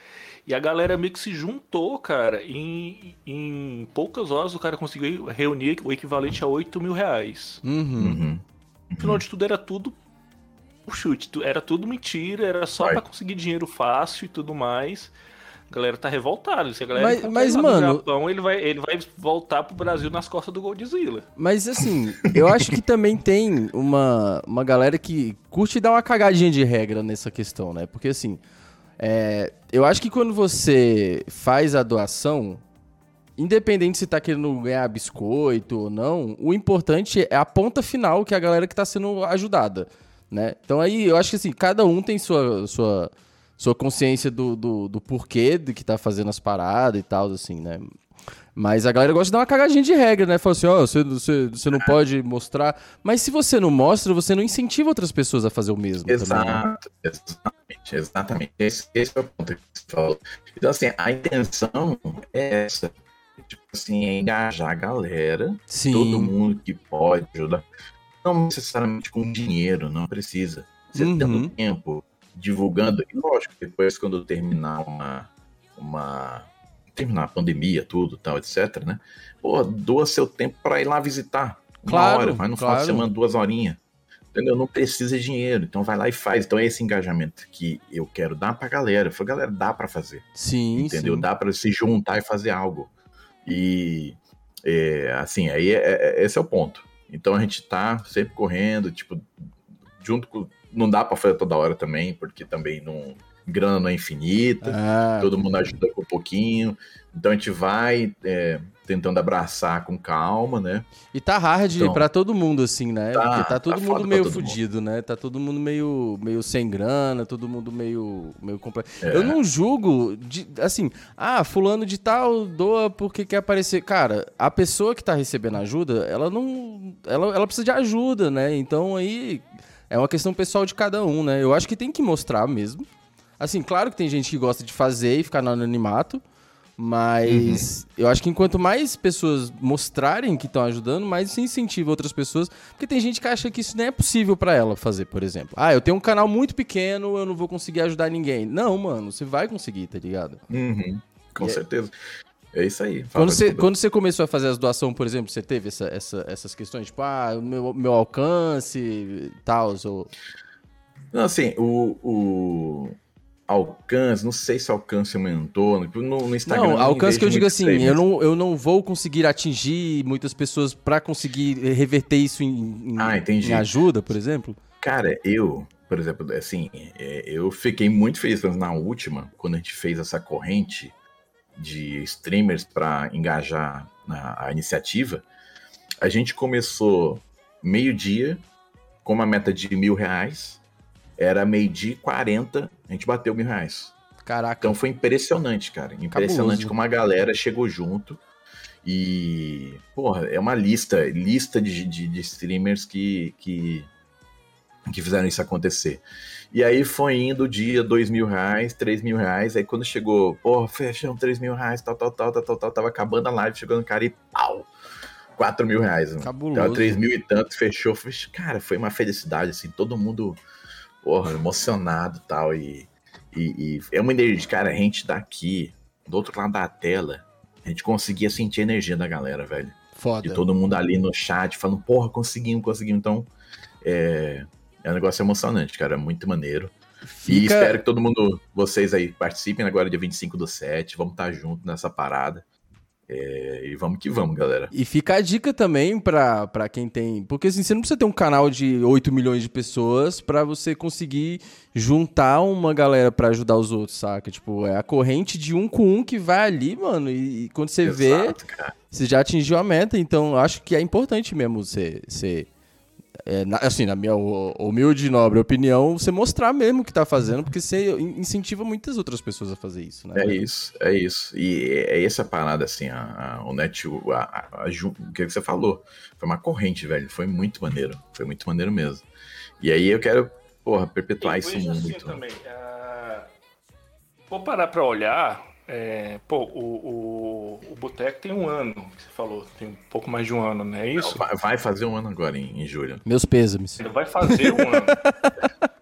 E a galera meio que se juntou, cara. Em, em poucas horas o cara conseguiu reunir o equivalente a 8 mil reais. Uhum. Uhum. No final de tudo era tudo um chute, era tudo mentira, era só Vai. pra conseguir dinheiro fácil e tudo mais. A galera tá revoltada. Se a galera Mas- encontrar mas, mano- no Japão, ele vai, ele vai voltar pro Brasil nas costas do Godzilla. Mas assim, eu acho que também tem uma, uma galera que curte dar uma cagadinha de regra nessa questão, né? Porque assim, é, eu acho que quando você faz a doação, independente se tá querendo ganhar biscoito ou não, o importante é a ponta final, que é a galera que tá sendo ajudada, né? Então aí eu acho que assim, cada um tem sua, sua, sua consciência do, do, do porquê do que tá fazendo as paradas e tal, assim, né? Mas a galera gosta de dar uma cagadinha de regra, né? Fala assim, ó, você, você, você não pode mostrar. Mas se você não mostra, você não incentiva outras pessoas a fazer o mesmo. também, né? Exato, exatamente, exatamente. Esse, esse é o ponto que você falou. Então, assim, a intenção é essa. Tipo assim, é engajar a galera, Sim. todo mundo que pode ajudar. Não necessariamente com dinheiro, não precisa. Você Uhum. tendo tempo, divulgando, e lógico, depois quando terminar uma, uma terminar a pandemia, tudo, tal, etc, né? Pô, doa seu tempo para ir lá visitar. Uma Claro, hora, vai no final claro. de semana, duas horinhas. Entendeu? Não precisa de dinheiro, então vai lá e faz. Então é esse engajamento que eu quero dar pra galera. Foi, galera, dá pra fazer. Sim, entendeu? sim. Dá pra se juntar e fazer algo. E é, assim, aí é- é- esse é o ponto. Então a gente tá sempre correndo, tipo, junto com. Não dá pra fazer toda hora também, porque também não. Grana não é infinita, Ah, todo mundo ajuda com um pouquinho. Então a gente vai é, tentando abraçar com calma, né? E tá hard Então, pra todo mundo, assim, né? tá- Porque tá tá todo foda mundo meio todo mundo. fudido, né? Tá todo mundo meio, meio sem grana, todo mundo meio, meio complexo. É. Eu não julgo, de- assim, ah, fulano de tal doa porque quer aparecer. Cara, a pessoa que tá recebendo ajuda, ela não. Ela, ela precisa de ajuda, né? Então aí é uma questão pessoal de cada um, né? Eu acho que tem que mostrar mesmo. Assim, claro que tem gente que gosta de fazer e ficar no anonimato. Mas eu acho que enquanto mais pessoas mostrarem que estão ajudando, mais isso incentiva outras pessoas. Porque tem gente que acha que isso nem é possível pra ela fazer, por exemplo. Ah, eu tenho um canal muito pequeno, eu não vou conseguir ajudar ninguém. Não, mano, você vai conseguir, tá ligado? Uhum, com é- certeza. É isso aí. Quando você, quando você começou a fazer as doações, por exemplo, você teve essa, essa- essas questões, tipo, ah, o meu, meu alcance e tal, ou... Não, assim, o, o alcance, não sei se o alcance aumentou. No, no Instagram. Não, alcance que eu digo assim, eu não, eu não vou conseguir atingir muitas pessoas pra conseguir reverter isso em, em- Ah, em ajuda, por exemplo. Cara, eu, por exemplo, assim, é, eu fiquei muito feliz na última, quando a gente fez essa corrente de streamers para engajar na a iniciativa. A gente começou meio-dia com uma meta de mil reais. Era meio-dia e 40, a gente bateu mil reais. Caraca. Então foi impressionante, cara. Impressionante Cabuloso. como a galera chegou junto. E, porra, é uma lista, lista de, de, de streamers que, que, que fizeram isso acontecer. E aí foi indo o dia, dois mil reais, três mil reais. Aí quando chegou, porra, fechamos três mil reais, tal, tal, tal, tal, tal, tal, tava acabando a live, chegou no cara e pau! Quatro mil reais, mano. Cabuloso. Então, três mil e tanto, fechou. Cara, foi uma felicidade, assim, todo mundo, porra, emocionado tal, e e, e é uma energia, cara, a gente daqui, do outro lado da tela, a gente conseguia sentir a energia da galera, velho. Foda. E todo mundo ali no chat falando, porra, conseguimos, conseguimos. Então, é, é um negócio emocionante, cara, é muito maneiro. E Fica- espero que todo mundo, vocês aí, participem agora dia 25 do 7, vamos estar junto nessa parada. É, e vamos que vamos, galera. E fica a dica também pra, pra quem tem. Porque assim, você não precisa ter um canal de 8 milhões de pessoas pra você conseguir juntar uma galera pra ajudar os outros, saca? Tipo, é a corrente de um com um que vai ali, mano. E, e quando você vê, Exato, cara. você já atingiu a meta. Então, acho que é importante mesmo você. você é, na- assim, na minha hu- humilde e nobre opinião, você mostrar mesmo o que tá fazendo, porque você in- incentiva muitas outras pessoas a fazer isso, né? É isso, é isso. E é essa parada, assim, a, a- o net, o- a, a- o que você falou, foi uma corrente, velho. Foi muito maneiro. Foi muito maneiro mesmo. E aí eu quero, porra, perpetuar E isso assim muito. também. ah, vou parar pra olhar. É, pô, o, o, o Boteco tem um ano, que você falou, tem um pouco mais de um ano, não é isso? Vai, vai fazer um ano agora, em, em julho. Meus pêsames. Vai fazer um ano.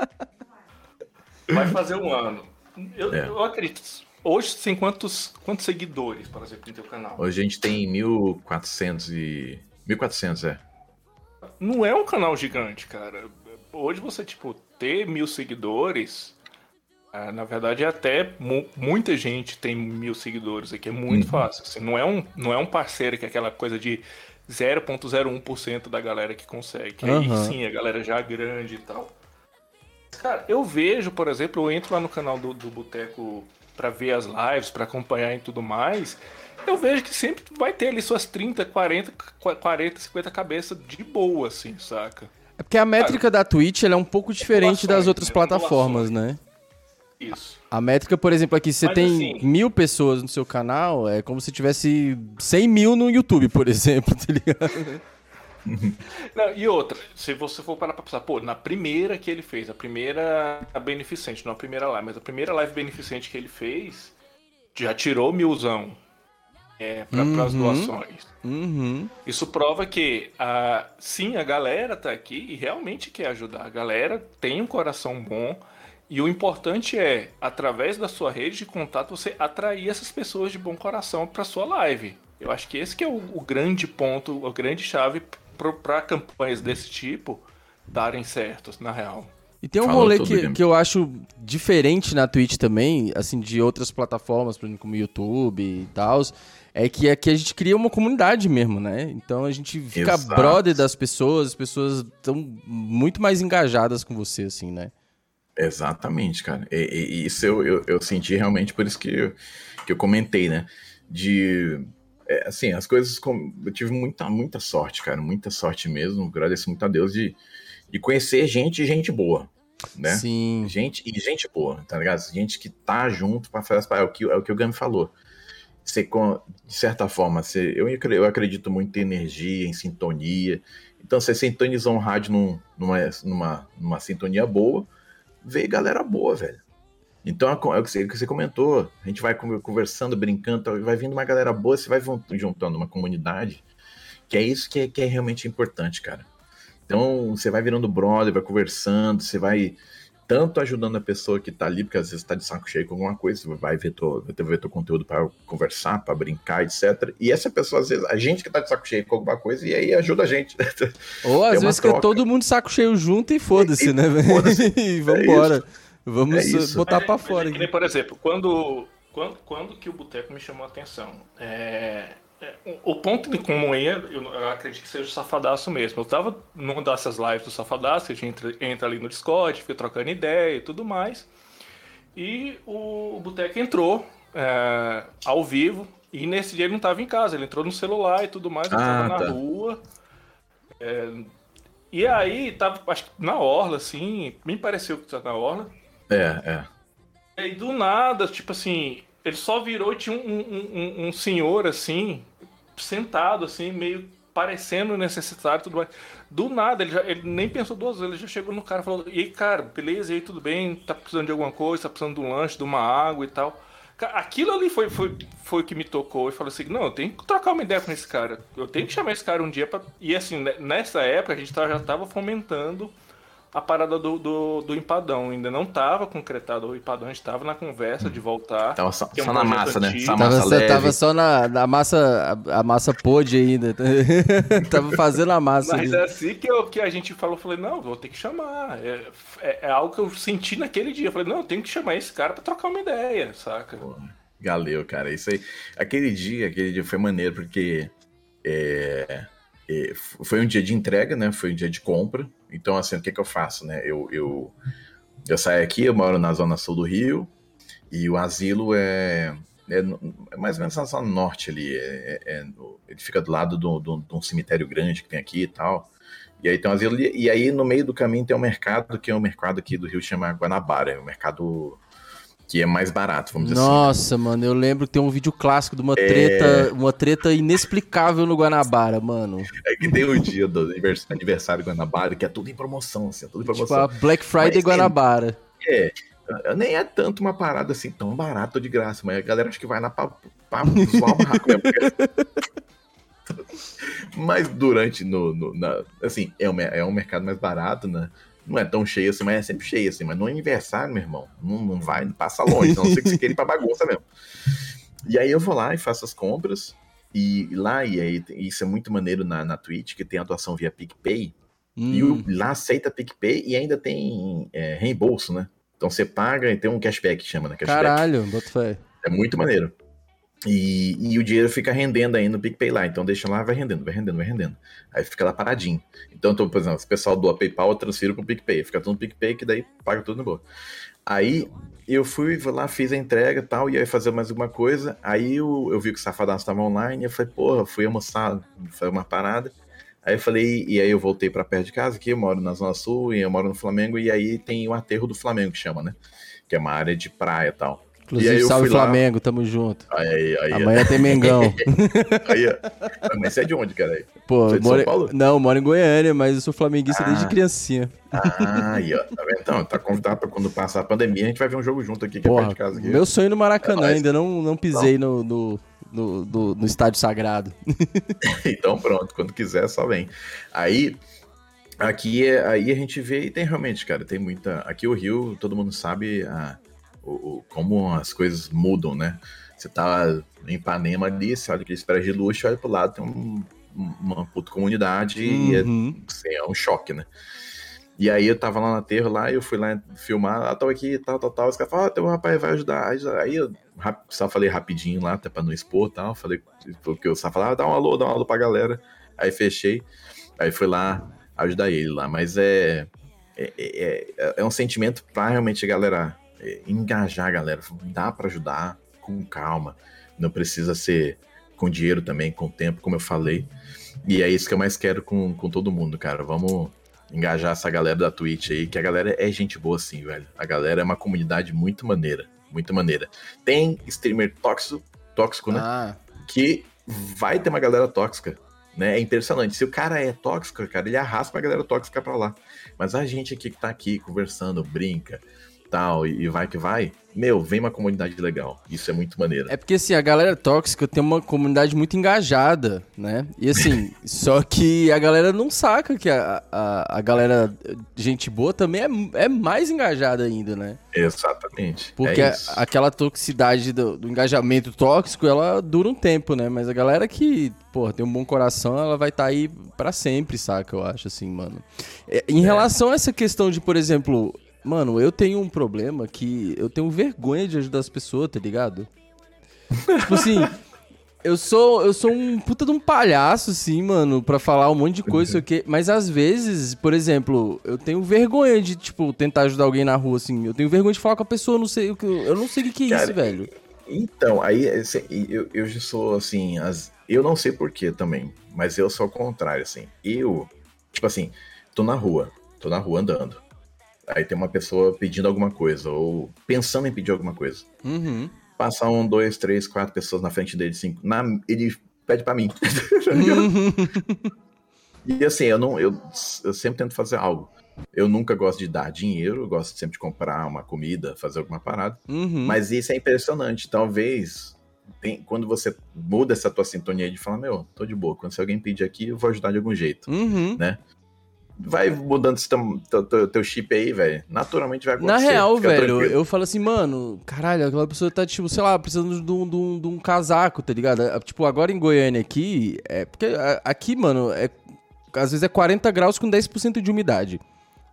Vai fazer um ano. Eu, É. eu acredito. Hoje tem quantos, quantos seguidores, por exemplo, no teu canal? Hoje a gente tem 1400 e... 1400, é. Não é um canal gigante, cara. Hoje você, tipo, ter mil seguidores. Ah, na verdade, é até mu- muita gente tem mil seguidores aqui. É muito Uhum. fácil. assim, não, é um, não é um parceiro que é aquela coisa de 0,01% da galera que consegue. Que Aí Aham. sim, a galera já é grande e tal. Cara, eu vejo, por exemplo, eu entro lá no canal do, do Boteco pra ver as lives, pra acompanhar e tudo mais. Eu vejo que sempre vai ter ali suas 30, 40, 40, 50 cabeças de boa, assim, saca? É porque a métrica da Twitch é um pouco diferente das outras né? plataformas, né? Isso. A métrica, por exemplo, aqui, você Mas tem assim- mil pessoas no seu canal, é como se tivesse 100 mil no YouTube, por exemplo, tá ligado? Não, e outra, se você for parar pra pensar, pô, na primeira que ele fez, a primeira beneficente, não a primeira live, mas a primeira live beneficente que ele fez, já tirou milzão é, para as Uhum. doações. Uhum. Isso prova que, a, sim, a galera tá aqui e realmente quer ajudar. A galera tem um coração bom E o importante é, através da sua rede de contato, você atrair essas pessoas de bom coração para sua live. Eu acho que esse que é o, o grande ponto, a grande chave para campanhas desse tipo darem certos, na real. E tem um Falou rolê que, que eu acho diferente na Twitch também, assim, de outras plataformas, por exemplo, como YouTube e tal, é que aqui a gente cria uma comunidade mesmo, né? Então a gente fica Exato. brother das pessoas, as pessoas estão muito mais engajadas com você, assim, né? Exatamente, cara. E, e isso eu, eu, eu, senti realmente por isso que eu, que eu comentei, né? De. É, assim, as coisas. Com, eu tive muita, muita sorte, cara. Muita sorte mesmo. Agradeço muito a Deus de, de conhecer gente e gente boa. Né? Sim. Gente e gente boa, tá ligado? Gente que tá junto para fazer as É o que, é o que o Gami falou. Você, de certa forma, você, eu, eu acredito muito em energia, em sintonia. Então, você sintonizou um rádio num, numa, numa, numa sintonia boa, vê galera boa, velho. Então é o que você comentou, a gente vai conversando, brincando, vai vindo uma galera boa, você vai juntando uma comunidade, que é isso que é, que é realmente importante, cara. Então você vai virando brother, vai conversando, você vai tanto ajudando a pessoa que tá ali, porque às vezes tá de saco cheio com alguma coisa, você vai ver teu, vai ver teu conteúdo para conversar, para brincar, etc. E essa pessoa, às vezes, a gente que tá de saco cheio com alguma coisa, e aí ajuda a gente. Ou às vezes troca. que é todo mundo de saco cheio junto e foda-se, né? Foda e vambora. É Vamos é botar para fora. É, por exemplo, quando, quando, quando que o Boteco me chamou a atenção? É, é, o ponto de comum aí, eu acredito que seja o Safadaço mesmo. Eu tava numa dessas lives do Safadaço, a gente entra, entra ali no Discord, fica trocando ideia e tudo mais. E o Boteco entrou é, ao vivo, e nesse dia ele não estava em casa, ele entrou no celular e tudo mais, ele ah, na tá. rua. É, e aí, tava, acho que na orla, assim, me pareceu que estava na orla. É, é. E do nada, tipo assim, ele só virou e tinha um, um, um, um senhor, assim, sentado, assim, meio parecendo necessitado e tudo mais. Do nada, ele, já, ele nem pensou duas vezes, ele já chegou no cara e falou: E aí, cara, beleza, e aí, tudo bem? Tá precisando de alguma coisa? Tá precisando de um lanche, de uma água e tal. Aquilo ali foi, foi, foi o que me tocou e falou assim: não, eu tenho que trocar uma ideia com esse cara. Eu tenho que chamar esse cara um dia pra. E assim, nessa época a gente já estava fomentando a parada do, do, do, empadão. Ainda não estava concretado o empadão, a gente estava na conversa de voltar. Tava só, é um só na massa, né? Só tava, massa tava, só na, na massa, a, a massa pôde ainda. tava fazendo a massa. Mas é assim que, eu, que a gente falou, falei, não, vou ter que chamar. É, é, é, algo que eu senti naquele dia. Eu falei, não, eu tenho que chamar esse cara para trocar uma ideia, saca? Pô, galeu, cara. Isso aí. Aquele dia, aquele dia foi maneiro, porque. É, é, foi um dia de entrega, né? Foi um dia de compra. Então, assim, o que, que eu faço, né? Eu, eu, eu saio aqui, eu moro na zona sul do Rio, e o asilo é, é, é mais ou menos na zona norte ali. É, é, é ele fica do lado de um cemitério grande que tem aqui e tal. E aí tem um asilo, e aí no meio do caminho tem um mercado, que é um mercado aqui do Rio chama Guanabara, é um mercado que é mais barato, vamos dizer Nossa, assim. Nossa, mano, eu lembro que tem um vídeo clássico de uma é... treta, uma treta inexplicável no Guanabara, mano. É que tem o dia do aniversário do Guanabara, que é tudo em promoção, assim, é tudo em tipo promoção. Tipo Black Friday mas, Guanabara. É, nem é tanto uma parada assim tão barata de graça, mas a galera acho que vai lá pra, zoar o barraco mesmo. mas durante, no, no na, assim, é um, é um mercado mais barato, né? Não é tão cheio assim, mas é sempre cheio assim. Mas no aniversário, meu irmão, não, não vai, não passa longe, não sei que você quer ir pra bagunça mesmo. E aí eu vou lá e faço as compras. E lá, e aí, isso é muito maneiro na, na Twitch, que tem atuação via PicPay. Hum. E o, lá aceita PicPay e ainda tem é, reembolso, né? Então você paga e tem um cashback que chama, né? Cashback. Caralho, bota fé. É muito maneiro. E, e, o dinheiro fica rendendo aí no PicPay lá. Então deixa lá, vai rendendo, vai rendendo, vai rendendo. Aí fica lá paradinho. Então, por exemplo, se o pessoal doa PayPal, eu transfiro pro PicPay. Fica tudo no PicPay, que daí paga tudo no boa. Aí eu fui lá, fiz a entrega e tal, e aí fazer mais alguma coisa. Aí eu, eu vi que o Safadaço estava online, eu falei, porra, fui almoçar, foi uma parada. Aí eu falei, e aí eu voltei para perto de casa, aqui eu moro na Zona Sul, e eu moro no Flamengo, e aí tem o aterro do Flamengo, que chama, né? Que é uma área de praia e tal. Inclusive, salve Flamengo, lá... tamo junto. Aí, aí, Amanhã tem Mengão. aí, mas você é de onde, cara? Pô, você é de São Paulo? Não, moro em Goiânia, mas eu sou flamenguista ah. desde criancinha. Ah, aí, ó. Tá Então, tá convidado pra quando passar a pandemia, a gente vai ver um jogo junto aqui, que Porra, é perto de casa. Aqui. Meu sonho no Maracanã, ainda não, não pisei no, no, no, no, no estádio sagrado. então, pronto, quando quiser, só vem. Aí, Aqui é, aí a gente vê e tem realmente, cara, tem muita. Aqui o Rio, todo mundo sabe a, o, o- como as coisas mudam, né? Você tá em Ipanema ali, você olha aqueles prédios de luxo, olha pro lado, tem um- uma puta comunidade e é, Uhum. assim, é um choque, né? E aí eu tava lá no aterro lá, eu fui lá filmar, ah, tô aqui, tal, tal, tal. Os caras falaram, ah, tem um rapaz vai ajudar. Aí eu rap- só falei rapidinho lá, até pra não expor e tal. Falei, porque eu só falava, ah, dá um alô, dá um alô pra galera. Aí fechei, aí fui lá ajudar ele lá. Mas é, é, é, é um sentimento pra realmente a galera é, engajar a galera. Dá pra ajudar com calma. Não precisa ser com dinheiro também, com tempo, como eu falei. E é isso que eu mais quero com, com todo mundo, cara. Vamos engajar essa galera da Twitch aí, que a galera é gente boa assim, velho. A galera é uma comunidade muito maneira, muito maneira. Tem streamer tóxico, tóxico, né? Ah, Que vai ter uma galera tóxica, né? É impressionante. Se o cara é tóxico, cara, ele arrasta uma galera tóxica pra lá. Mas a gente aqui que tá aqui conversando, brinca, tal, e, vai que vai, meu, vem uma comunidade legal. Isso é muito maneiro. É porque assim, a galera tóxica tem uma comunidade muito engajada, né? E assim, só que a galera não saca que a, a, a galera gente boa também é, é mais engajada ainda, né? Exatamente. Porque é a- aquela toxicidade do, do engajamento tóxico, ela dura um tempo, né? Mas a galera que, pô, tem um bom coração, ela vai estar aí pra sempre, saca? Eu acho, assim, mano. É, Em relação a essa questão de, por exemplo, mano, eu tenho um problema que eu tenho vergonha de ajudar as pessoas, tá ligado? tipo assim. Eu sou, eu sou um puta de um palhaço, assim, mano, pra falar um monte de coisa, sei o quê. Mas às vezes, por exemplo, eu tenho vergonha de, tipo, tentar ajudar alguém na rua, assim. Eu tenho vergonha de falar com a pessoa, eu não sei o que. Eu não sei o que, é Cara, isso, velho. Então, aí esse- eu, eu já sou assim, as, eu não sei porquê também, mas eu sou o contrário, assim. Eu, tipo assim, tô na rua, tô na rua andando. Aí tem uma pessoa pedindo alguma coisa, ou pensando em pedir alguma coisa. Uhum. Passar um, dois, três, quatro pessoas na frente dele, cinco. Na, ele pede pra mim. Uhum. E assim, eu não. Eu, eu sempre tento fazer algo. Eu nunca gosto de dar dinheiro, eu gosto sempre de comprar uma comida, fazer alguma parada. Uhum. Mas isso é impressionante. Talvez tem- quando você muda essa tua sintonia de falar, meu, tô de boa. Quando se alguém pedir aqui, eu vou ajudar de algum jeito. Uhum. Vai mudando esse teu, chip aí, velho. Naturalmente vai Na acontecer. real, Fica velho, tranquilo. eu falo assim, mano, caralho, aquela pessoa tá, tipo, sei lá, precisando de um, de um- de um casaco, tá ligado? É, Tipo, agora em Goiânia aqui, é porque aqui, mano, é, às vezes é 40 graus com 10% de umidade,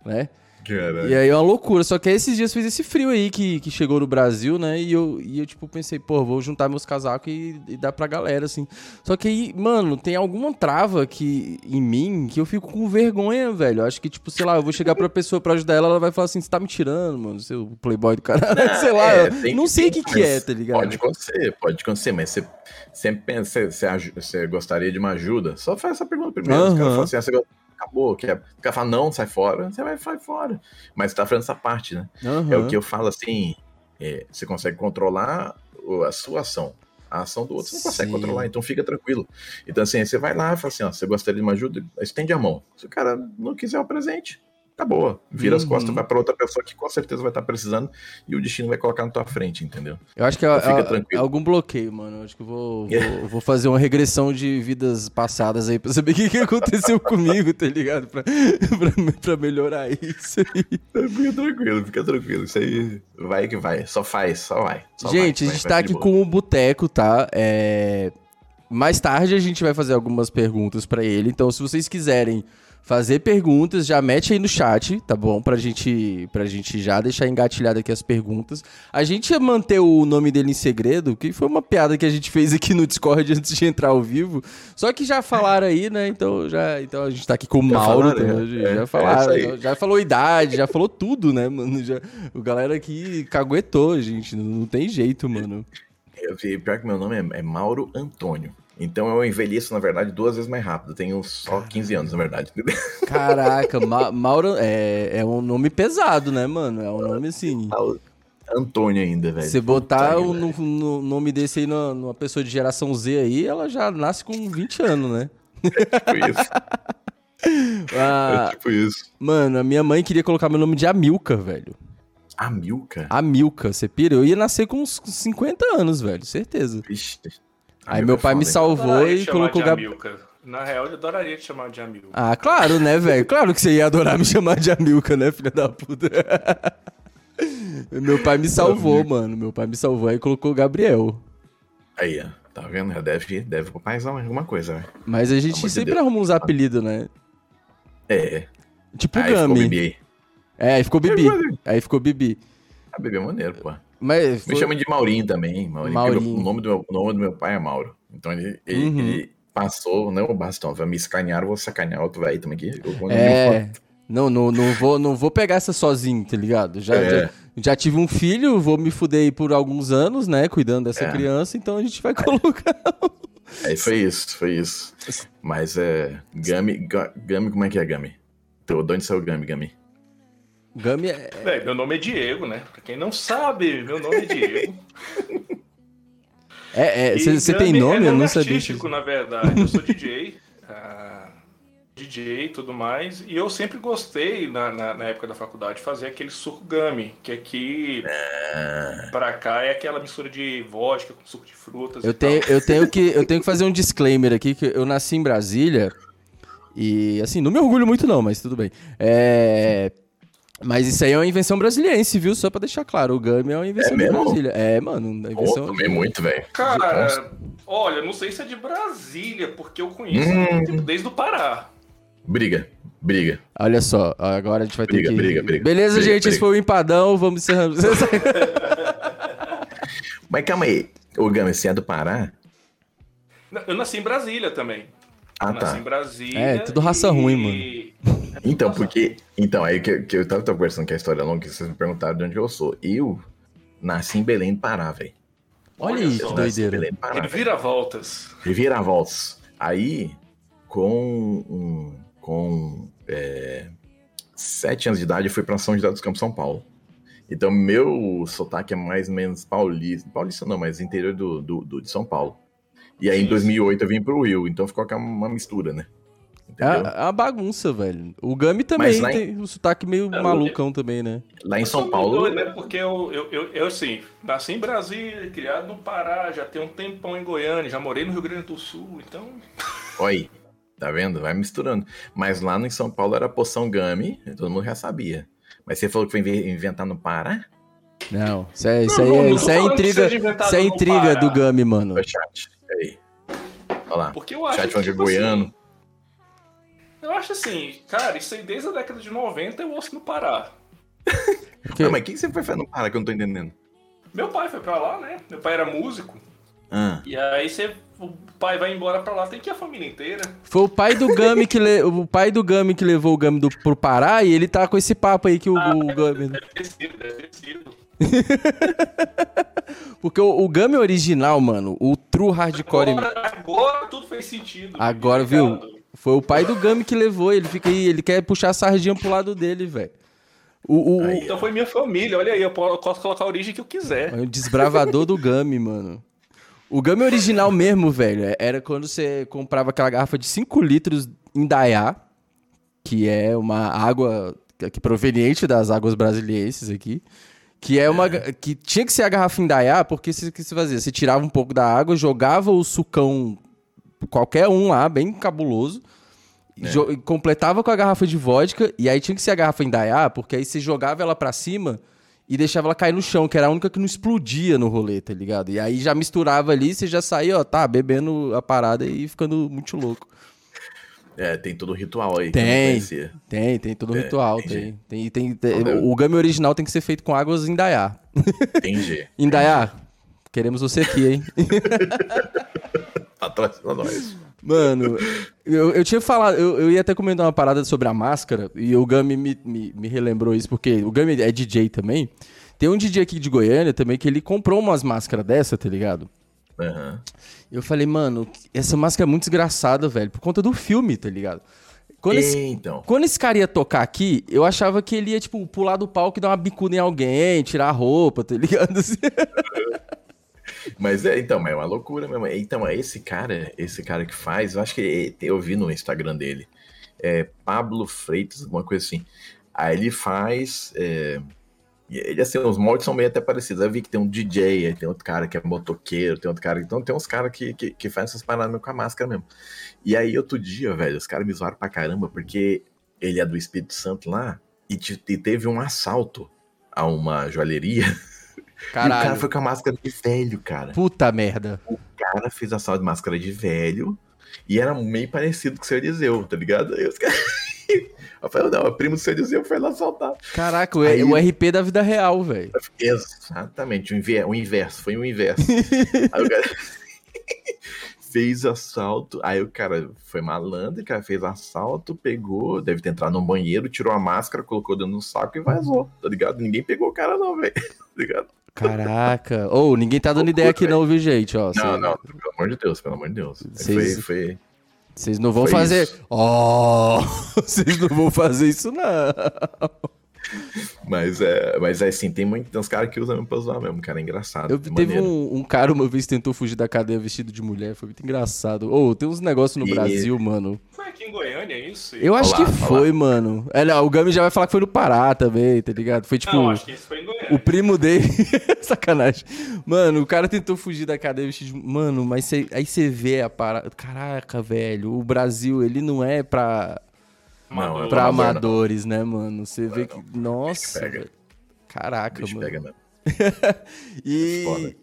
né? Caralho. E aí é uma loucura. Só que aí esses dias fez esse frio aí que, que chegou no Brasil, né? E eu, e eu, tipo, pensei, pô, vou juntar meus casacos e, e dar pra galera, assim. Só que aí, mano, tem alguma trava que, em mim que eu fico com vergonha, velho. Eu acho que, tipo, sei lá, eu vou chegar pra pessoa pra ajudar ela, ela vai falar assim, você tá me tirando, mano, seu playboy do caralho. sei lá, É, eu não sei o que, que é, tá ligado? Pode acontecer, pode acontecer, mas você sempre pensa, você, você, você gostaria de uma ajuda? Só faz essa pergunta primeiro. Os caras falam assim, ah, você acabou, quer, o cara fala, não, sai fora, você vai, sai fora. Mas você tá fazendo essa parte, né? É Aham. o que eu falo assim, é, você consegue controlar a sua ação. A ação do outro você não consegue Sim. controlar, então fica tranquilo. Então assim, você vai lá e fala assim, ó, você gostaria de uma ajuda? Estende a mão. Se o cara não quiser o presente, tá boa. Vira as Uhum. costas, vai pra outra pessoa que com certeza vai estar precisando e o destino vai colocar na tua frente, entendeu? Eu acho que é, Fica é- é algum bloqueio, mano. Eu acho que eu vou, vou, vou fazer uma regressão de vidas passadas aí pra saber o que, que aconteceu comigo, tá ligado? Pra, pra, pra melhorar isso aí. Fica tranquilo, fica tranquilo. Isso aí vai que vai. Só faz, só vai. Só gente, vai, a gente vai, tá aqui boa. com o Boteco, tá? É... Mais tarde a gente vai fazer algumas perguntas pra ele. Então, se vocês quiserem fazer perguntas, já mete aí no chat, tá bom? Pra gente, pra gente já deixar engatilhado aqui as perguntas. A gente ia manter o nome dele em segredo, que foi uma piada que a gente fez aqui no Discord antes de entrar ao vivo. Só que já falaram aí, né? Então, já, então a gente tá aqui com o Já Mauro. falaram, tá? é, já, é, é falaram. aí. já falou idade, já falou tudo, né, mano? Já, o galera aqui caguetou, gente. Não, não tem jeito, mano. Eu vi, pior que meu nome é, é Mauro Antônio. Então eu envelheço, na verdade, duas vezes mais rápido. Eu tenho só 15 anos, na verdade. Caraca, Ma Mauro é, é um nome pesado, né, mano? É um nome assim. Mauro Antônio ainda, velho. Você botar o no, no nome desse aí numa, numa pessoa de geração Z aí, ela já nasce com 20 anos, né? Tipo isso. Ah, É tipo isso. mano, a minha mãe queria colocar meu nome de Amilca, velho. A Milka? Amilca, você pira? Eu ia nascer com uns 50 anos, velho, certeza. Vixe. Aí meu pai me salvou. salvou Ah, e colocou de Gab... Amilcar. Na real, eu adoraria te chamar de amigo. Ah, claro, né, velho? Claro que você ia adorar me chamar de Amilca, né, filha da puta? Meu pai me salvou, mano. Meu pai me salvou aí colocou Gabriel. Aí, ó. Tá vendo? Já deve, deve pro paizão alguma coisa, né? Mas a gente de sempre Deus. arruma uns apelidos, né? É. Tipo aí ficou Gami. Bibi aí. É, aí ficou Bibi. Aí ficou Bibi. Ah, Bibi é maneiro, pô. Mas Me foi- chama de Maurinho também. Maurinho. Maurinho. O, nome do meu, nome do meu pai é Mauro. Então ele, ele, Uhum. ele passou, não o bastão. Vai me escanear, vou sacanear outro velho também aqui. É. Não, não, não, vou, não vou pegar essa sozinho, tá ligado? Já, É. já, já tive um filho, vou me fuder aí por alguns anos, né? Cuidando dessa É. criança, então a gente vai colocar. Aí foi isso, foi isso. Mas é. Gami. Ga- Gami, como é que é Gami? Então, de onde saiu o Gami, Gami? Gami é. Véi, meu nome é Diego, né? Pra quem não sabe, meu nome é Diego. É, você Gami tem nome? É Eu não sabia. artístico, na verdade. Eu sou DJ. ah, DJ e tudo mais. E eu sempre gostei, na, na, na época da faculdade, de fazer aquele suco Gami. Que aqui, Ah, pra cá, é aquela mistura de vodka com suco de frutas Eu e tal. tenho, eu, tenho que, eu tenho que fazer um disclaimer aqui, que eu nasci em Brasília. E, assim, não me orgulho muito não, mas tudo bem. É... Mas isso aí é uma invenção brasiliense, viu? Só pra deixar claro, o Gami é uma invenção É de mesmo? Brasília. É, mano, uma pô, invenção... tomei muito, velho. Cara, olha, não sei se é de Brasília, porque eu conheço Hum. tipo, desde o Pará. Briga, briga. Olha só, agora a gente vai ter Briga, que... briga, briga. Beleza, Briga, gente, esse briga. foi o Empadão, vamos encerrando. Mas calma aí. O Gami, você é do Pará? Eu nasci em Brasília também. Ah, Eu nasci tá. em Brasília. É, tudo raça ruim, mano. Então, porque. Então, aí que, que eu tava conversando com a história longa, que vocês me perguntaram de onde eu sou. Eu nasci em Belém do Pará, velho. Olha Olha isso, que doideira. Belém do Pará. velho. Reviravoltas. Reviravoltas. Aí, com um, com é, sete anos de idade, eu fui pra São José dos Campos, São Paulo. Então, meu sotaque é mais ou menos paulista. Paulista não, mas interior do, do, do- de São Paulo. E aí, em Sim. 2008, eu vim pro Rio. Então, ficou aquela uma mistura, né? É é uma bagunça, velho. O Gami também em- tem um sotaque meio Não, malucão também, né? Lá em Eu São Paulo. doido, né? Porque eu, eu, eu, eu, assim, nasci em Brasília, criado no Pará, já tenho um tempão em Goiânia, já morei no Rio Grande do Sul, então. Olha aí, tá vendo? Vai misturando. Mas lá no em São Paulo era poção Gami, todo mundo já sabia. Mas você falou que foi inve- inventar no Pará? Não, isso é, isso Não, aí não, é, não isso é intriga, isso é intriga do Gami, mano. Ô, chat. Olha lá. Porque eu acho Chat que é tipo goiano. assim, eu acho assim, cara, isso aí desde a década de 90 eu ouço no Pará. Ah, mas o que que você foi fazer no Pará que eu não tô entendendo? Meu pai foi pra lá, né? Meu pai era músico. Ah, E aí você, o pai vai embora pra lá, tem que ir a família inteira. Foi o pai do Gami que le... o pai do Gami que levou o Gami do... pro Pará e ele tá com esse papo aí que o, Ah, o Gami. Deve ter sido, deve ter sido. Porque o, o Gami original, mano, o true hardcore. Agora, agora tudo fez sentido. Agora, viu? Foi o pai do Gami que levou, ele fica aí, ele quer puxar a sardinha pro lado dele, velho. O, o, Aí. Então foi minha família, olha aí, eu po- eu posso colocar a origem que eu quiser. o desbravador do Gami, mano. O Gami original mesmo, velho, é- era quando você comprava aquela garrafa de 5 litros em Dayá, que é uma água que proveniente das águas brasilienses aqui. Que é uma. ga- Que tinha que ser a garrafa em Dayá, porque se que se fazia? Você tirava um pouco da água, jogava o sucão, qualquer um lá, bem cabuloso, e completava com a garrafa de vodka, e aí tinha que ser a garrafa em Dayá, porque aí você jogava ela pra cima e deixava ela cair no chão, que era a única que não explodia no rolê, tá ligado? E aí já misturava ali, você já saía, ó, tá, bebendo a parada e ficando muito louco. É, tem todo o ritual aí Tem, tem, tem todo o É, ritual, entendi. tem. Tem, tem, tem- o Gami original tem que ser feito com águas em Dayá. Entendi. Indaiá, queremos você aqui, hein? Patrocina nós. Mano, eu, eu tinha falado, eu, eu ia até comentar uma parada sobre a máscara, e o Gami me, me, me relembrou isso, porque o Gami é DJ também. Tem um DJ aqui de Goiânia também que ele comprou umas máscaras dessa, tá ligado? Aham. Eu falei, mano, essa máscara é muito desgraçada, velho, por conta do filme, tá ligado? Quando esse, Então. quando esse cara ia tocar aqui, eu achava que ele ia, tipo, pular do palco e dar uma bicuda em alguém, tirar a roupa, tá ligado? Assim. Mas é, então, mas é uma loucura mesmo. Então, esse cara, esse cara que faz, eu acho que eu vi no Instagram dele. É Pablo Freitas, alguma coisa assim. Aí ele faz. é, E ele, assim, os moldes são meio até parecidos. Eu vi que tem um DJ, aí tem outro cara que é motoqueiro, tem outro cara. Então tem uns caras que, que, que fazem essas paradas com a máscara mesmo. E aí, outro dia, velho, os caras me zoaram pra caramba, porque ele é do Espírito Santo lá, e, e teve um assalto a uma joalheria. Caralho. E o cara foi com a máscara de velho, cara. Puta merda. O cara fez assalto de máscara de velho, e era meio parecido com o seu Eliseu, tá ligado? Aí os caras. Eu falei, não, o primo do Eliseu foi lá assaltar. Caraca, Aí, o RP da vida real, velho. Exatamente, o, inver, o inverso, foi o inverso. Aí o cara fez assalto, aí o cara foi malandro, o cara fez assalto, pegou, deve ter entrado no banheiro, tirou a máscara, colocou dentro do saco e vazou, tá ligado? Ninguém pegou o cara não, velho, tá ligado? Caraca. Ou oh, ninguém tá dando ideia aqui não, viu, gente? Ó, não, não, pelo amor de Deus, pelo amor de Deus. Cês... Foi, foi... Vocês não vão Foi fazer. Ó, oh, vocês não vão fazer isso, não. Mas é, mas é assim, tem, muito, tem uns caras que usam mesmo pra zoar mesmo, cara. É engraçado. Eu, teve um, um, cara uma vez que tentou fugir da cadeia vestido de mulher, foi muito engraçado. Ô, oh, tem uns negócios no e... Brasil, mano. Foi aqui em Goiânia isso? Eu acho olá, que foi, olá. mano. É, não, o Gami já vai falar que foi no Pará também, tá ligado? Foi tipo. Não, acho que isso foi em Goiânia. O primo dele. Sacanagem. Mano, o cara tentou fugir da cadeia vestido de. Mano, mas cê... aí você vê a parada. Caraca, velho. O Brasil, ele não é pra não, pra amadores, né, mano? Você vê que. Nossa. Pega. Caraca, mano. Pega mesmo. e. Foda.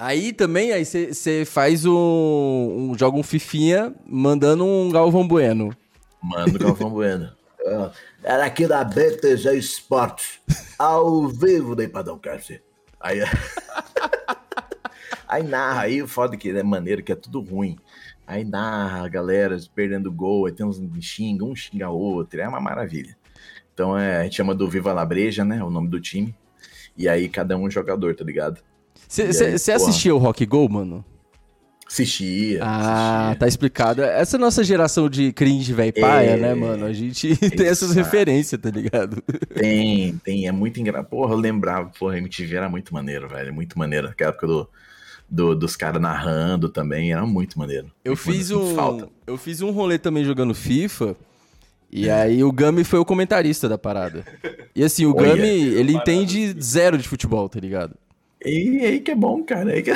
Aí também, aí você faz um, um. Joga um Fifinha mandando um Galvão Bueno. Manda o Galvão Bueno. Era aqui da BTG Esportes, ao vivo da Ipadão Cárcere. Aí. aí narra, aí o foda que é maneiro, que é tudo ruim. Aí narra a galera perdendo gol, aí tem uns xinga, um xinga outro, é uma maravilha. Então é, a gente chama do Viva La Breja, né? O nome do time. E aí cada um jogador, tá ligado? Você assistia o Rock Go, mano? Assistia. Ah, assistia. tá explicado. Essa nossa geração de cringe velho paia, é, né, mano? A gente tem essas referências, tá ligado? Tem, tem. É muito engraçado. Porra, eu lembrava, porra, a MTV era muito maneiro, velho. Muito maneiro. Aquela época do do, dos caras narrando também, era muito maneiro. Eu fiz um. Falta. Eu fiz um rolê também jogando FIFA. E é. aí o Gami foi o comentarista da parada. E assim, o Gami, ele entende zero de futebol, tá ligado? E aí que é bom, cara. Aí que...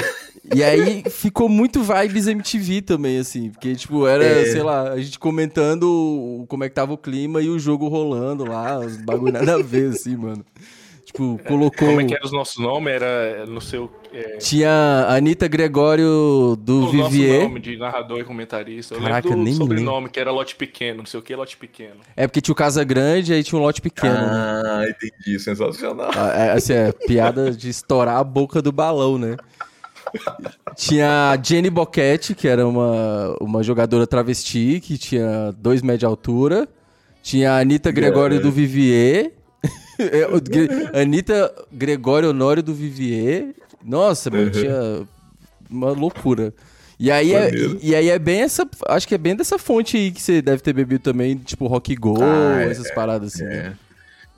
E aí ficou muito vibes MTV também, assim. Porque, tipo, era, é. sei lá, a gente comentando como é que tava o clima e o jogo rolando lá, os bagulho nada a ver, assim, mano. Tipo, colocou. Como é que eram os nossos nomes? Era no seu. É... Tinha a Anitta Gregório do o Vivier. Nosso nome de narrador e comentarista. Eu Caraca, lembro do nem sobrenome, que era lote pequeno, não sei o que, lote pequeno. É porque tinha o Casa Grande e aí tinha um lote pequeno. Né? Ah, né? entendi. Sensacional. Ah, é, assim, é piada de estourar a boca do balão, né? tinha a Jenny Boquete, que era uma, uma jogadora travesti, que tinha dois metros de altura. Tinha a Anitta Gregório é. do Vivier. É, Anitta Gregório Honório do Vivier. Nossa, uhum. tinha uma loucura. E aí, é, e aí é bem essa. Acho que é bem dessa fonte aí que você deve ter bebido também, tipo Rock Go, ah, essas é, paradas assim. É. Né?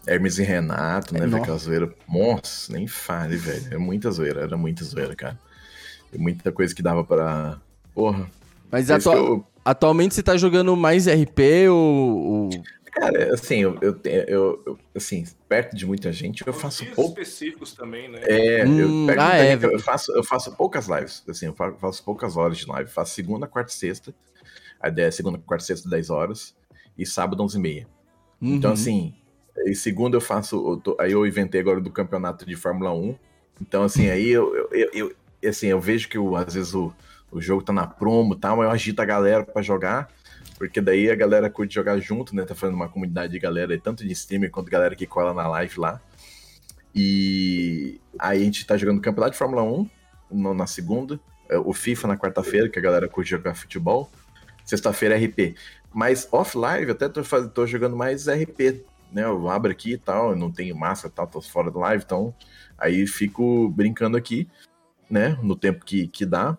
Hermes e Renato, né? É, aquela zoeira. Nossa, nem fale, velho. É muita zoeira, era muita zoeira, cara. E muita coisa que dava pra. Porra. Mas eu... atualmente você tá jogando mais RP ou. ou... Cara, assim, eu, eu, eu, eu, assim, perto de muita gente, eu faço pouco. específicos também, né? É, hum, eu, ah, é, gente, eu, faço, eu faço poucas lives, assim, eu faço poucas horas de live. faço segunda, quarta e sexta. A ideia é segunda, quarta e sexta, 10 horas. E sábado, 11 e meia. Uhum. Então, assim, e segunda eu faço. Eu tô, aí eu inventei agora do campeonato de Fórmula 1. Então, assim, aí eu, eu, eu, eu assim, eu vejo que o, às vezes o, o jogo tá na promo e tal, eu agito a galera para jogar. Porque daí a galera curte jogar junto, né? Tá fazendo uma comunidade de galera, tanto de streamer quanto galera que cola na live lá. E aí a gente tá jogando campeonato de Fórmula 1 no, na segunda, é, o FIFA na quarta-feira, que a galera curte jogar futebol. Sexta-feira RP. Mas off-live até tô, tô jogando mais RP, né? Eu abro aqui e tal, eu não tenho massa e tal, tô fora da live, então aí fico brincando aqui, né? No tempo que, que dá.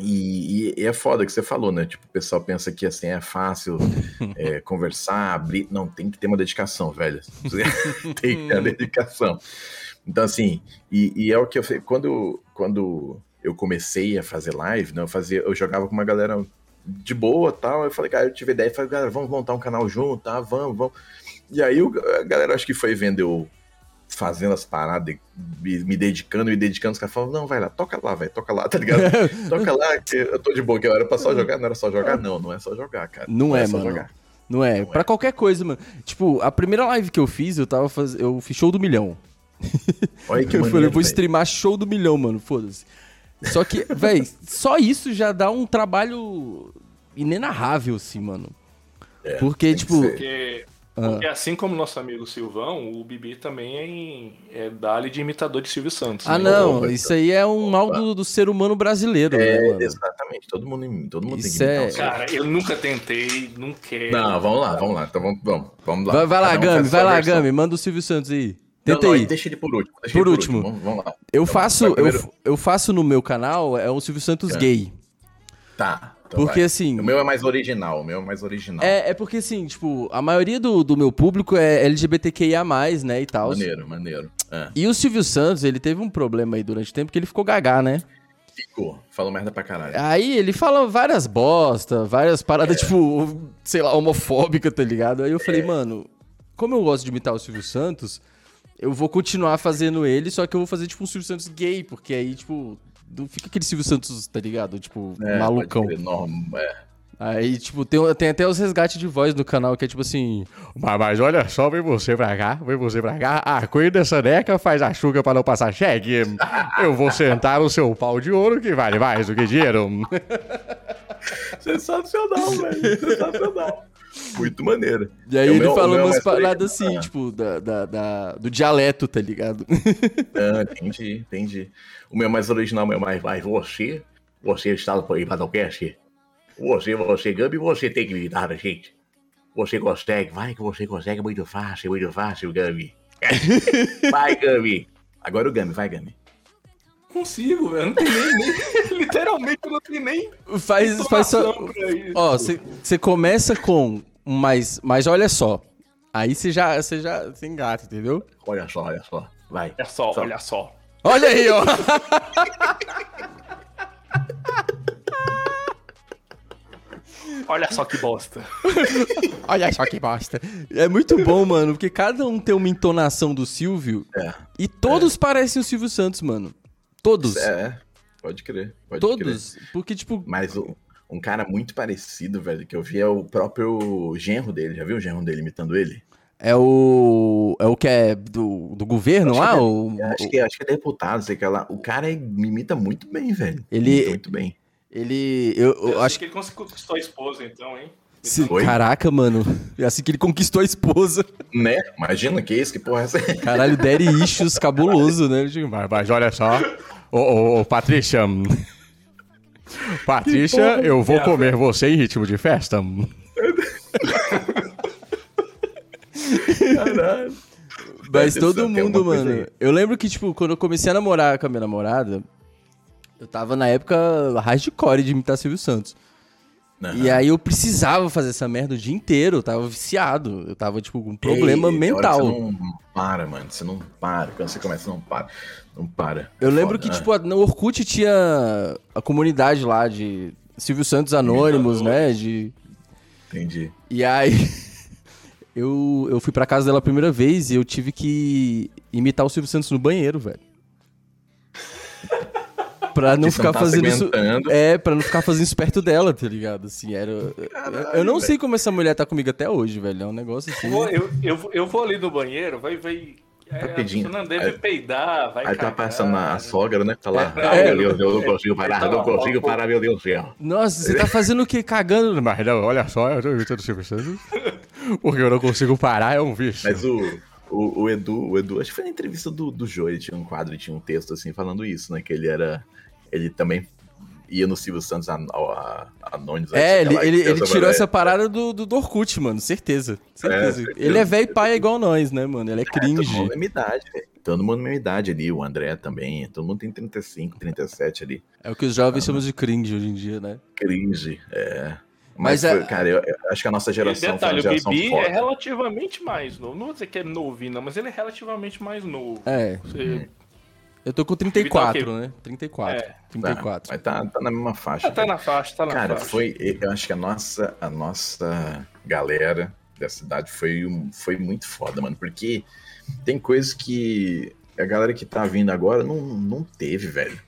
E, e, é foda que você falou, né? Tipo, o pessoal pensa que assim é fácil é, conversar, abrir. Não, tem que ter uma dedicação, velho. tem que ter uma dedicação. Então, assim, e, e, é o que eu quando, quando eu comecei a fazer live, né? Eu, fazia, eu jogava com uma galera de boa tal. Eu falei, cara, eu tive ideia, falei, galera, vamos montar um canal junto, tá? Vamos, vamos. E aí a galera acho que foi vendo eu fazendo as paradas, me, me dedicando, me dedicando, os caras falam, não, vai lá, toca lá, velho, toca lá, tá ligado? toca lá, que eu tô de boa, que era pra só jogar, não era só jogar, não, não é só jogar, cara. Não, é, só mano. jogar. Não é, Não pra é. qualquer coisa, mano. Tipo, a primeira live que eu fiz, eu tava fazendo. Eu fiz show do milhão. Olha que eu falei, maneiro, vou velho. streamar show do milhão, mano. Foda-se. Só que, véi, só isso já dá um trabalho inenarrável, assim, mano. Porque, É, tem que tipo. ser. Porque, Ah. assim como nosso amigo Silvão, o Bibi também é, é dali de imitador de Silvio Santos. Ah, né? não, Opa, isso aí é um mal do, do ser humano brasileiro, né, É, mano? exatamente, todo mundo, todo mundo Isso tem que é- imitar o seu. Cara, eu nunca tentei, não quero. Não, vamos lá, vamos lá, então vamos, vamos, vamos lá. Vai, vai lá, Gami, vai lá, versão. Gami, manda o Silvio Santos aí. Não, Tenta não, aí. Deixa ele por último. deixa Por ele último. Vamos, vamos lá. Eu Então, faço, eu, eu faço no meu canal, é um Silvio Santos É. gay. Tá. Então Porque vai. assim. O meu é mais original, o meu é mais original. É, é porque assim, tipo, a maioria do, do meu público é LGBTQIA, né, e tal. Maneiro, maneiro. É, E o Silvio Santos, ele teve um problema aí durante o tempo que ele ficou gagá, né? ficou. Falou merda pra caralho. Aí ele fala várias bosta, várias paradas, tipo, sei lá, homofóbica, tá ligado? Aí eu falei, mano, como eu gosto de imitar o Silvio Santos, eu vou continuar fazendo ele, só que eu vou fazer, tipo, um Silvio Santos gay, porque aí, tipo, não fica aquele Silvio Santos, tá ligado? Tipo, É, malucão. pode crer, é. Aí, tipo, tem, tem até os resgates de voz no canal, que é tipo assim. Mas, mas olha só, vem você pra cá, vem você pra cá. Ah, cuida dessa neca, faz a chuca pra não passar cheque. Eu vou sentar no seu pau de ouro que vale mais do que dinheiro. Sensacional, velho. Sensacional. Muito maneiro. E aí É, ele meu- é umas paradas assim, tipo, da, da- da- do dialeto, tá ligado? Ah, entendi, entendi. O meu mais original, o meu mais vai. Você, você está por aí para o cast. Você, você, Gabi, você tem que imitar a gente. Você consegue, vai que você consegue, muito fácil, muito fácil, Gabi. Vai, Gabi. Agora o Gami, vai, Gami. Consigo, velho. Não tem nem, nem- Literalmente eu não tenho nem Faz, faz só. Ó, você começa com um mas, mas olha só. Aí você já, você já você engata, entendeu? Olha só, olha só. Vai. Olha só, Só. olha só. Olha aí, ó. Olha só que bosta. Olha só que bosta. É muito bom, mano, porque cada um tem uma entonação do Silvio É. e todos parecem o Silvio Santos, mano. Todos. É, pode crer. Pode crer. todos. Porque, tipo, Mas o- um cara muito parecido, velho, que eu vi é o próprio genro dele. Já viu o genro dele imitando ele? é o. É o que é do, do governo Acho lá? que é- O, Eu acho, que, acho que é deputado, sei que lá. O cara me imita muito bem, velho. Ele- Imita muito bem. Ele. Eu, eu Eu acho acho que ele conquistou a esposa, então, hein? Se- Oi? Caraca, mano. É assim que ele conquistou a esposa. Né? Imagina que isso, que porra é essa? Caralho, Daddy Issues cabuloso, né? Mas, mas olha só, ô, ô, ô, Patrícia. Patrícia, eu vou comer você em ritmo de festa. Caralho. Mas Deve todo tem mundo, mano. aí. Eu lembro que, tipo, quando eu comecei a namorar com a minha namorada, eu tava na época hardcore de imitar Silvio Santos. Aham. E aí eu precisava fazer essa merda o dia inteiro. Eu tava viciado. Eu tava, tipo, com um problema Ei, hora que mental. Você não para, mano. Você não para. Quando você começa, você não para. Não para. Eu É lembro foda, que, né? tipo, no Orkut tinha a comunidade lá de Silvio Santos Anônimos, né? De... Entendi. E aí, eu, eu fui pra casa dela a primeira vez e eu tive que imitar o Silvio Santos no banheiro, velho. Pra não ficar tá fazendo isso. É, pra não ficar fazendo isso perto dela, tá ligado? Assim, era. eu- eu não sei como essa mulher tá comigo até hoje, velho. É um negócio assim. Eu, vou- eu, eu, vou- eu vou ali no banheiro, vai, vai. É, Rapidinho. A pessoa não deve Aí- peidar, vai Aí tá cagar. passando a a sogra, né? Tá lá. É, é. meu Deus, eu não consigo parar, Então, não consigo parar, meu Deus do céu. Nossa, você tá fazendo o quê? Cagando? Mas não, olha só, eu tô imitando o Silvio Santos. Porque eu não consigo parar, é um vício. Mas o, o, o Edu, o Edu, acho que foi na entrevista do, do Jô, ele tinha um quadro, ele tinha um texto assim falando isso, né? Que ele era. Ele também ia no Silvio Santos an- a, a, Anônimos. aí É, ele, ele, ele tirou mulher. essa parada do, do, do Orkut, mano. Certeza. Certeza. certeza. Ele é velho e pai igual nós, né, mano? Ele é Todo mundo cringe. na minha idade, velho. Todo mundo na minha idade ali, o André também. Todo mundo tem 35, 37 ali. É o que os jovens chamam de cringe hoje em dia, né? Cringe, é. Mas Mas, é- foi- cara, eu, eu acho que a nossa E geração detalhe, o foi uma geração Bibi foda. é relativamente mais novo. Não vou dizer que é novinho, não, mas ele é relativamente mais novo. É. Você Eu tô com 34, Vital, né? 34. É. Tá, 34. mas tá, tá na mesma faixa. tá, tá na faixa, tá na Cara, faixa. foi. Eu acho que a nossa, a nossa galera dessa cidade foi, foi muito foda, mano. Porque tem coisas que a galera que tá vindo agora não, não teve, velho.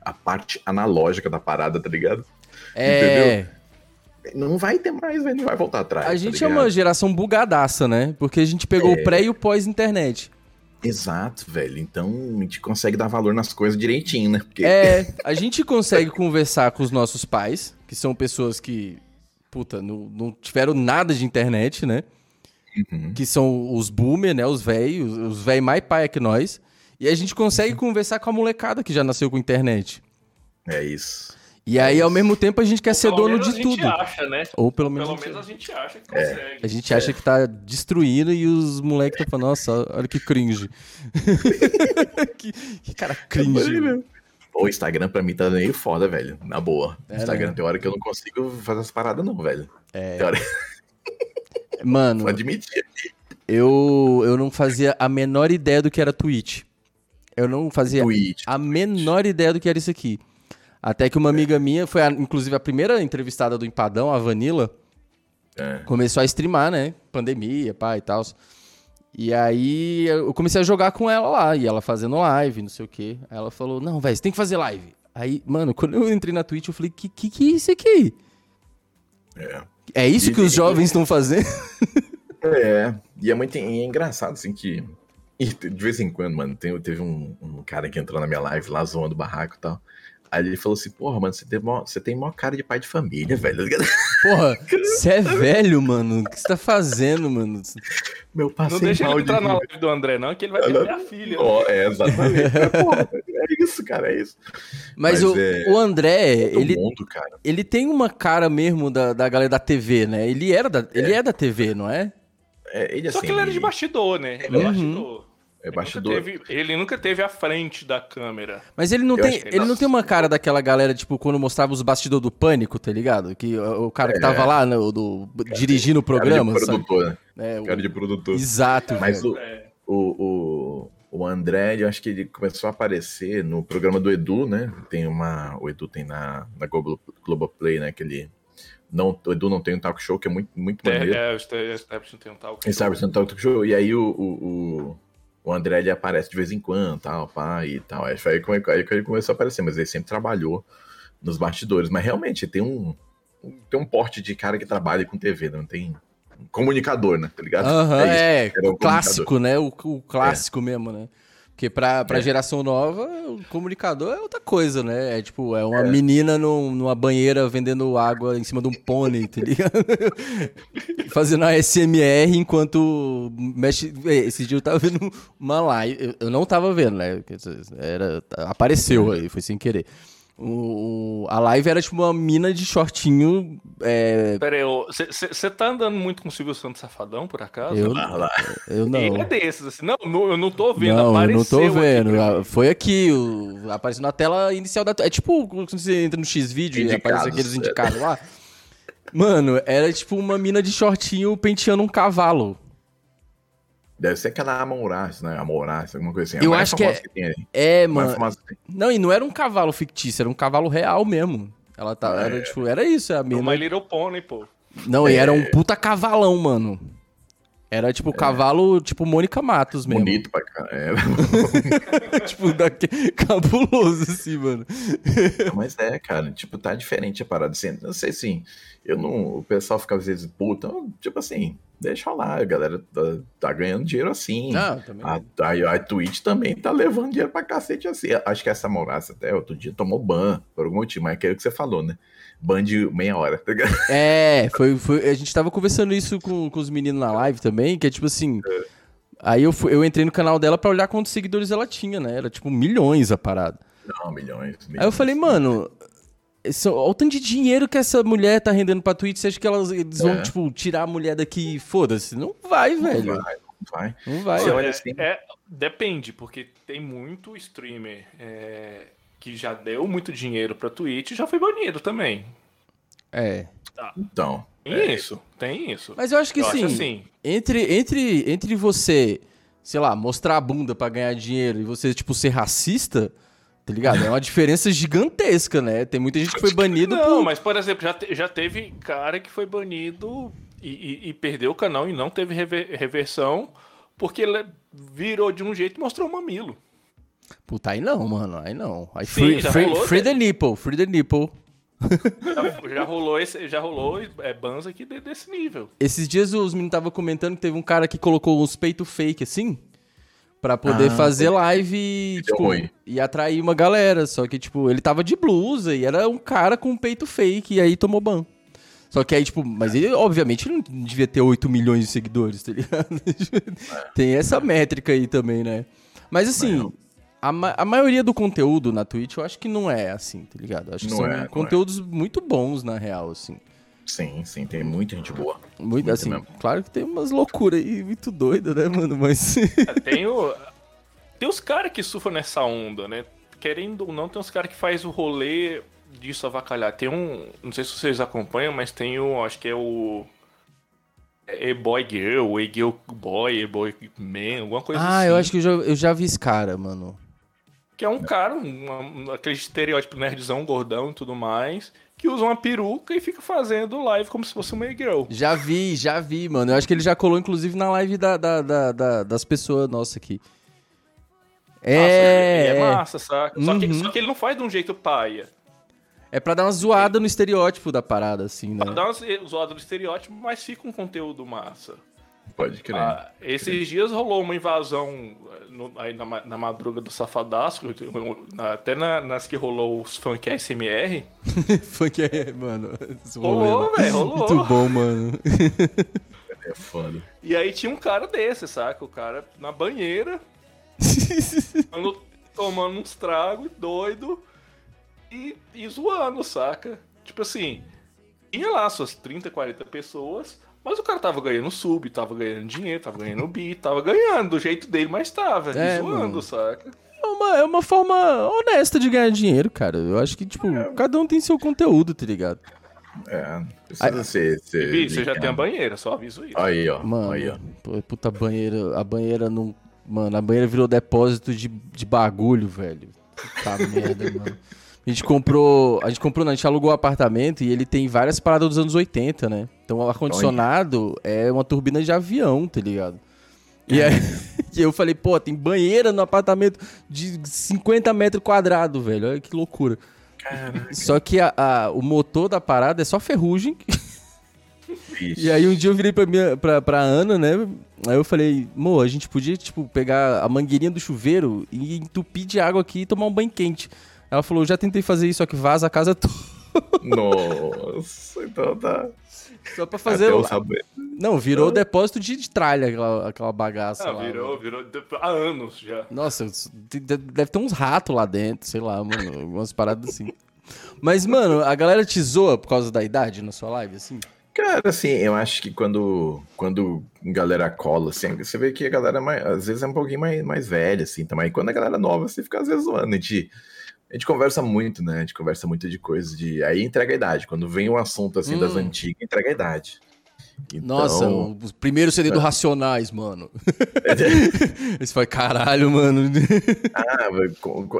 A parte analógica da parada, tá ligado? É. Não vai ter mais, velho. Não vai voltar atrás. A tá gente é ligado? uma geração bugadaça, né? Porque a gente pegou o pré e o pós-internet. Exato, velho. Então a gente consegue dar valor nas coisas direitinho, né? Porque É, a gente consegue conversar com os nossos pais, que são pessoas que, puta, não, não tiveram nada de internet, né? Uhum. Que são os boomer, né? Os velhos, os velhos mais paia que nós. E a gente consegue Uhum. conversar com a molecada que já nasceu com internet. é isso. E aí, ao mesmo tempo, a gente quer ser Pelo dono menos de a gente tudo. acha, né? Ou pelo menos, Pelo a gente- menos a gente acha que É. consegue. a gente acha que tá destruindo e os moleques estão falando, nossa, olha que cringe. que, que cara cringe. Pô, o Instagram pra mim tá meio foda, velho. Na boa. É, Instagram né? tem hora que eu não consigo fazer as paradas, não, velho. É. Tem hora Mano, vou admitir. eu, eu não fazia a menor ideia do que era Twitch. Eu não fazia Twitch. a menor ideia do que era isso aqui. Até que uma amiga minha, foi a- inclusive a primeira entrevistada do Empadão, a Vanilla, É. começou a streamar, né? Pandemia, pá e tal. E aí eu comecei a jogar com ela lá, e ela fazendo live, não sei o quê. Aí ela falou: Não, velho, você tem que fazer live. Aí, mano, quando eu entrei na Twitch, eu falei: Que que, que é isso aqui? É. É isso que os jovens estão fazendo? É, e é muito e é engraçado, assim, que. e de vez em quando, mano, tem, teve um, um cara que entrou na minha live lá zoando o barraco e tal. Aí ele falou assim, porra, mano, você tem, mó, você tem maior cara de pai de família, velho. Porra, você é velho, mano. O que você tá fazendo, mano? Meu Não passei deixa mal ele de entrar na live do André, não, que ele vai ter minha filha. Ó, é, exatamente. É, porra, é isso, cara, é isso. Mas, Mas o, é- o André, Todo ele, mundo, cara. ele tem uma cara mesmo da, da galera da TV, né? Ele era da, ele é da TV, não é? É, ele, Só assim, que ele era de bastidor, né? Ele é Uhum. bastidor. É Ele bastidor. nunca, teve, ele nunca teve à frente da câmera. Mas ele não Eu tem, que ele não tem uma cara daquela galera, tipo, quando mostrava os bastidores do Pânico, tá ligado? Que o, o cara que É. tava lá, né, o do, dirigindo o programa, cara de sabe? produtor, né? É, o- Cara de produtor. Exato, Mas o, É. o, o, o André, eu acho que ele começou a aparecer no programa do Edu, né? Tem uma. O Edu tem na, na Globo, Globoplay, né? Que ele. Não, o Edu não tem um talk show, que é muito, muito É, maneiro. é, o Establishment tem um tal. Ele sabe um talk show. E aí o, o, o, André ele aparece de vez em quando, tal, pá, e tal. Aí foi aí que ele começou a aparecer, mas ele sempre trabalhou nos bastidores. Mas realmente tem um. Tem um porte de cara que trabalha com TV, não tem. um Comunicador, né? Tá ligado? Aham, isso. é, Era um o clássico, né? O, o clássico mesmo, né? Porque pra, pra É. geração nova, o comunicador é outra coisa, né? É tipo, é uma É. menina num- numa banheira vendendo água em cima de um pônei, tá ligado? Fazendo a SMR enquanto mexe. É, Esse dia eu tava vendo uma live. Eu, eu não tava vendo, né? Era, apareceu aí, foi sem querer. O, o- a live era tipo uma mina de shortinho. É, Pera aí, você tá andando muito com o Silvio Santos Safadão, por acaso? eu, Ah, eu não. Ele é desses, assim. Não, não, eu não tô vendo, Não, eu não apareceu tô aqui vendo. pra Ah. Foi aqui, o... apareceu na tela inicial da. É tipo quando você entra no X-Vídeo e aparece aqueles indicados lá. Mano, era tipo uma mina de shortinho penteando um cavalo. Deve ser aquela Amoraz, né? Amoraz, alguma coisa assim. A Eu mais acho que é- tem aí. É, A mano. famosa que tem. Não, e não era um cavalo fictício, era um cavalo real mesmo. Ela tá, É. era, tipo, era isso, a No mina. My Little Pony, pô. Não, e era É. um puta cavalão, mano. Era tipo cavalo, tipo Mônica Matos mesmo. Bonito pra caramba. É. tipo, daque... cabuloso, assim, mano. Mas é, cara, tipo, tá diferente a parada. Assim, não sei assim, eu não. O pessoal fica às vezes, puta, tipo assim, deixa lá, a galera tá, tá ganhando dinheiro assim. Não, também. A, a, a Twitch também tá levando dinheiro pra cacete assim. Acho que essa Moraça até outro dia tomou ban, por algum motivo, mas é aquilo que você falou, né? Ban de meia hora, tá ligado? É, foi, foi, a gente tava conversando isso com, com os meninos na live também, que é tipo assim. Aí eu, fui- eu entrei no canal dela pra olhar quantos seguidores ela tinha, né? Era tipo milhões a parada. Não, milhões. milhões. Aí eu falei, mano, esse- olha o tanto de dinheiro que essa mulher tá rendendo pra Twitch, você acha que elas, eles vão, É. tipo, tirar a mulher daqui e foda-se? Não vai, Não velho. vai, não vai. Não vai. Você É, olha assim- é, depende, porque tem muito streamer é, que já deu muito dinheiro pra Twitch já foi banido também. É. Então. Tem isso, tem isso. Mas eu acho que Eu sim. acho assim. Entre, entre, entre você, sei lá, mostrar a bunda pra ganhar dinheiro e você, tipo, ser racista, tá ligado? É uma diferença gigantesca, né? Tem muita gente que foi banido Não, por. mas por exemplo, já, te- já teve cara que foi banido e, e- e perdeu o canal e não teve rever- reversão porque ele virou de um jeito e mostrou o mamilo. Puta, aí não, mano. Aí não. Aí Sim, free, free, rolou, free né? the nipple, free the nipple. Já, já rolou esse, já rolou é, bans aqui de- desse nível. Esses dias os meninos estavam comentando que teve um cara que colocou uns peito fake assim. Pra poder Ah, fazer live e, Deu tipo, e atrair uma galera. Só que, tipo, ele tava de blusa e era um cara com peito fake e aí tomou ban. Só que aí, tipo, mas ele, obviamente, não devia ter 8 milhões de seguidores, tá ligado? Tem essa métrica aí também, né? Mas assim, a, ma- a maioria do conteúdo na Twitch eu acho que não é assim, tá ligado? Eu Acho que Não são é, é. conteúdos muito bons, na real, assim. Sim, sim, tem muita gente boa. Muito, Muito assim, mesmo. claro que tem umas loucuras aí muito doidas, né, mano? Mas. É, Tem, o, tem os caras que surfam nessa onda, né? Querendo ou não, tem uns caras que faz o rolê disso avacalhar. Tem um. Não sei se vocês acompanham, mas tem o. Acho que é o. E-Boy Girl, E-Girl Boy, E-Boy Man, alguma coisa assim. ah, eu acho que eu já, eu já vi esse cara, mano. Que é um cara, um, aquele estereótipo nerdzão, gordão e tudo mais, que usa uma peruca e fica fazendo live como se fosse uma E-Girl. Já vi, já vi, mano. Eu acho que ele já colou, inclusive, na live da, da- da- da- das pessoas nossas aqui. Nossa, É, é, é, massa, saca? Só, que, Uhum. só que ele não faz de um jeito paia. é pra dar uma zoada no estereótipo da parada, assim, né? Dá uma zoada do estereótipo, mas fica um conteúdo massa. Pode crer. Ah, esses dias rolou uma invasão eh, no- aí na, na madruga do Safadasco, na- até na- nas que rolou os funk SMR. Funk é, mano. Rolou, velho, rolou. Muito bom, mano. É foda. E aí tinha um cara desse, saca? O cara na banheira, tomando, tomando uns tragos, doido, e, e zoando, saca? Tipo assim, tinha lá suas 30, 40 pessoas, mas o cara tava ganhando sub, tava ganhando dinheiro, tava ganhando bi, tava ganhando do jeito dele, mas tava É, zoando, mano. saca? É uma, é uma forma honesta de ganhar dinheiro, cara. Eu acho que, tipo, cada um tem seu conteúdo, tá ligado? É, precisa ser. ser Bi, você já tem a banheira, só aviso isso. Aí, ó. Mano, Aí, ó. pô, puta banheira, a banheira não. Mano, a banheira virou depósito de, de bagulho, velho. Puta merda, mano. A gente comprou. A gente comprou, não, a gente alugou o apartamento e ele tem várias paradas dos anos 80, né? Então o ar-condicionado é uma turbina de avião, tá ligado? E aí e eu falei, pô, tem banheira no apartamento de 50 metros quadrados, velho. Olha que loucura. Só que a- a- o motor da parada é só ferrugem. Vixe. E aí um dia eu virei pra, minha, pra, pra Ana, né? Aí eu falei, mo, a gente podia, tipo, pegar a mangueirinha do chuveiro e entupir de água aqui e tomar um banho quente. Ela falou, já tentei fazer isso, só que vaza a casa toda. Nossa, então tá. Só pra fazer. Até o- eu saber. Não, virou depósito de, de tralha aquela, aquela bagaça Ah, lá. virou, mano. virou de- há anos já. Nossa, de- de- deve ter uns ratos lá dentro, sei lá, mano. Algumas paradas assim. Mas, mano, a galera te zoa por causa da idade na sua live, assim? Cara, assim, eu acho que quando, quando galera cola, assim, você vê que a galera mais, às vezes é um pouquinho mais, mais velha, assim, também. Quando a galera é nova, você fica às vezes zoando. A gente, a gente conversa muito, né? A gente conversa muito de coisas de. Aí entrega a idade. Quando vem um assunto assim das Hum. antigas, entrega a idade. Então, Nossa, o primeiro CD do Racionais, mano. Esse foi caralho, mano. Ah,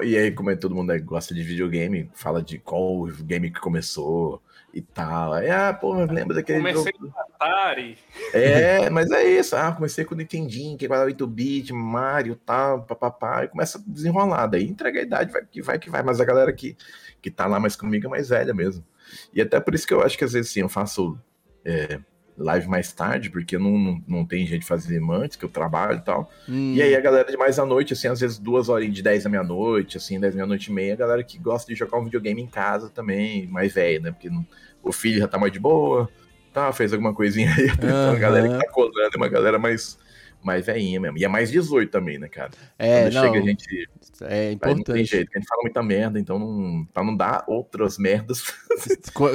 e aí, como é, todo mundo é- gosta de videogame, fala de qual game que começou e tal. Aí, ah, porra, lembra daquele Comecei jogo? no Atari. É, mas é isso. Ah, comecei com o Nintendinho, que era 8-bit, Mario e tal, papapá, e começa a desenrolar. Daí entrega a idade, vai que vai que vai. Mas a galera que, que tá lá mais comigo é mais velha mesmo. E até por isso que eu acho que às vezes sim, eu faço é, live mais tarde, porque não, não, não tem jeito de fazer antes, que eu trabalho e tal. Hum. E aí a galera de mais à noite, assim, às vezes duas horas de 10 da meia-noite, assim, 10 da meia-noite e meia, a galera que gosta de jogar um videogame em casa também, mais velho, né? Porque não- o filho já tá mais de boa, tá, fez alguma coisinha aí. Então a galera que tá colando é uma galera mais, mais velhinha mesmo. E é mais 18 também, né, cara? É, Quando não, chega a gente. é Aí não tem importante. jeito, que a gente fala muita merda, então não, pra não dar outras merdas. Co-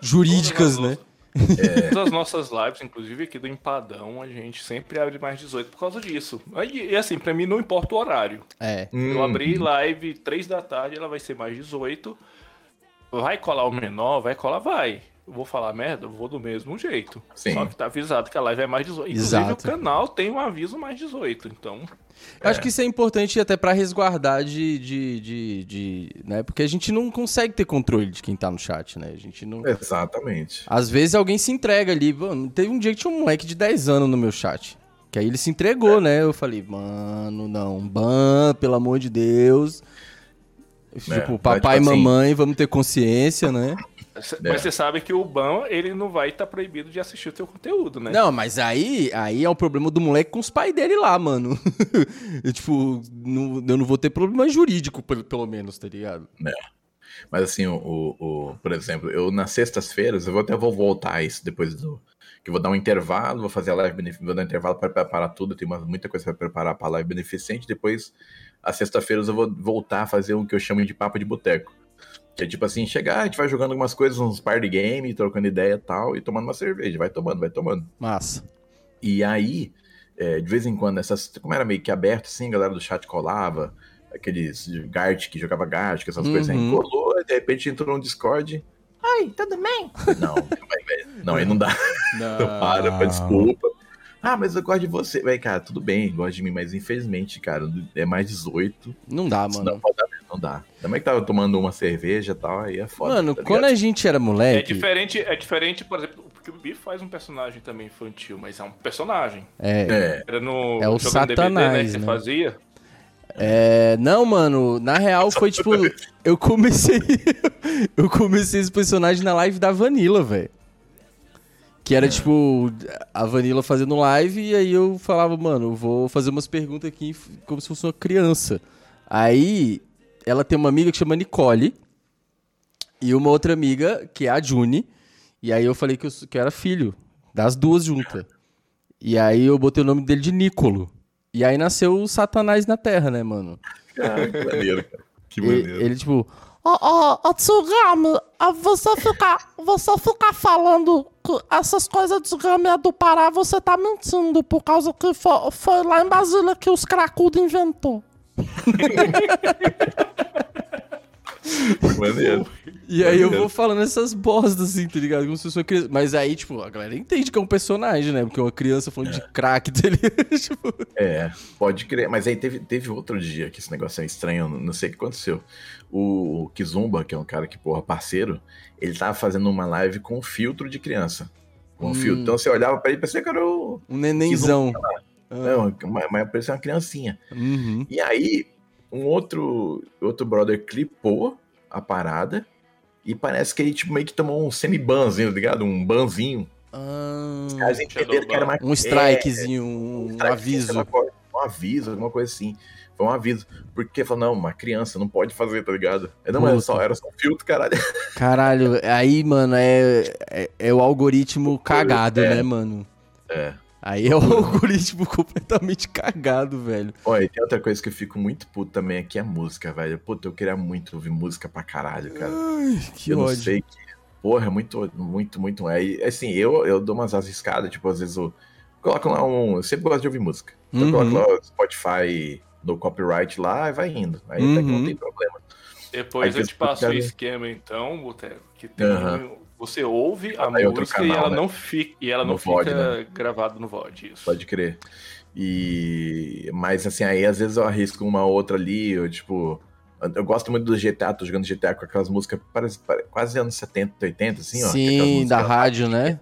Jurídicas, né? As- Todas as nossas lives, inclusive aqui do Empadão, a gente sempre abre mais 18 por causa disso. E assim, pra mim não importa o horário. É. Eu Hum, abri live 3 da tarde, ela vai ser mais 18. Vai colar o menor, vai colar, vai. Vou falar merda, eu vou do mesmo jeito. Sim. Só que tá avisado que a live é mais 18. Inclusive Exato. o canal tem um aviso mais 18, então... Eu acho que isso é importante até pra resguardar de, de, de, de- né? Porque a gente não consegue ter controle de quem tá no chat, né? A gente não... Exatamente. Às vezes alguém se entrega ali. Mano, teve um dia que tinha um moleque de 10 anos no meu chat. Que aí ele se entregou, né? Eu falei, mano, não, ban, pelo amor de Deus. tipo, mas, papai e tipo assim- mamãe, vamos ter consciência, né? É. Mas você sabe que o ban, ele não vai estar proibido de assistir o teu conteúdo, né? Não, mas aí, aí é o problema do moleque com os pais dele lá, mano. eu, tipo, não- eu não vou ter problema jurídico, pelo, pelo menos, tá ligado? Mas assim, o, o- o- por exemplo, eu nas sextas-feiras, eu vou até vou voltar a isso depois do. Que eu vou dar um intervalo, vou fazer a live beneficente, vou dar um intervalo para preparar tudo, tem muita coisa para preparar para a live beneficente. Depois, às sexta-feiras, eu vou voltar a fazer o que eu chamo de papo de boteco. É tipo assim, chegar, a gente vai jogando algumas coisas, uns party game, trocando ideia e tal, e tomando uma cerveja. Vai tomando, vai tomando. Massa. E aí, é, de vez em quando, essas, como era meio que aberto assim, a galera do chat colava, aqueles Gart que jogava Gart, essas coisas aí, Uhum. colou, e de repente entrou no Discord. Oi, tudo bem? Não, velho, não, aí não dá. Para, pô, desculpa. Ah, mas eu gosto de você. Véi, cara, tudo bem, gosta de mim, mas infelizmente, cara, é mais 18. Não dá, Não, mano. não dá, não dá. Também que tava tomando uma cerveja e tal, aí é foda. Mano, tá quando a gente era É moleque. diferente, é diferente, por exemplo, porque o Bibi faz um personagem também infantil, mas é um personagem. É, É, Era no É o DVD, Satanás, né, que você né? fazia. É, não, mano, na real foi tipo, eu comecei, eu comecei esse personagem na live da Vanilla, velho. Que era tipo, a Vanilla fazendo live e aí eu falava, mano, eu vou fazer umas perguntas aqui como se fosse uma criança. Aí ela tem uma amiga que chama Nicole e uma outra amiga que é a Juni. E aí eu falei que eu, que eu era filho das duas juntas. E aí eu botei o nome dele de Nicolo. E aí nasceu o Satanás na Terra, né, mano? cara, que maneiro, cara. Que E- maneiro. ele, tipo, Ô, ô, ô, Tsugami, ah, você fica, você fica falando que essas coisas de Tsugami é do Pará, você tá mentindo, por causa que fo- foi, lá em Brasília que os cracudos inventou. Maneiro. E aí eu vou falando essas bostas, assim, tá ligado? Como se fosse uma criança. Mas aí, tipo, a galera entende que é um personagem, né? Porque uma criança falando de crack, tá ligado? tipo... É, pode crer. Mas aí teve, teve outro dia que esse negócio é estranho, não sei o que aconteceu. O Kizumba, que é um cara que, porra, parceiro, ele tava fazendo uma live com filtro de criança. Com Hum. filtro. Então você olhava pra ele e parecia que era o. Um nenenzão. Não, mas, mas parecia uma criancinha. Uhum. E aí, um outro, outro brother clipou a parada. E parece que ele, tipo, meio que tomou um semi-banzinho, tá ligado? Um banzinho. Ah, Os caras entenderam que era uma um strikezinho, um, um strike, aviso. qual- Um aviso, alguma coisa assim. Foi um aviso. Porque falou, não, uma criança não pode fazer, tá ligado? Eu, não, mas era só, era só um filtro, caralho. Caralho, aí, mano, é, é, é o algoritmo cagado, É. né, mano? É. Aí é o algoritmo completamente cagado, velho. Olha, e tem outra coisa que eu fico muito puto também aqui é a música, velho. Puta, eu queria muito ouvir música pra caralho, cara. Ai, que eu não ódio. sei que. Porra, é muito, muito, muito. É, assim, eu, eu dou umas arriscadas, tipo, às vezes eu coloco lá um. Eu sempre gosto de ouvir música. Então Uhum. eu coloco lá o Spotify no copyright lá e vai indo. Aí até que Uhum. não tem problema. Depois Aí eu te passo o esquema, então, Boteco, que tem. Aham. Você ouve a Aí outro música e canal, ela né? não fica, e ela No não VOD, fica gravada no VOD. Isso. Pode crer. E. Mas assim, aí às vezes eu arrisco uma outra ali, eu, tipo. Eu gosto muito do GTA, tô jogando GTA com aquelas músicas parece- pare- quase anos 70, 80, assim, ó. que aquelas Sim, da rádio, né?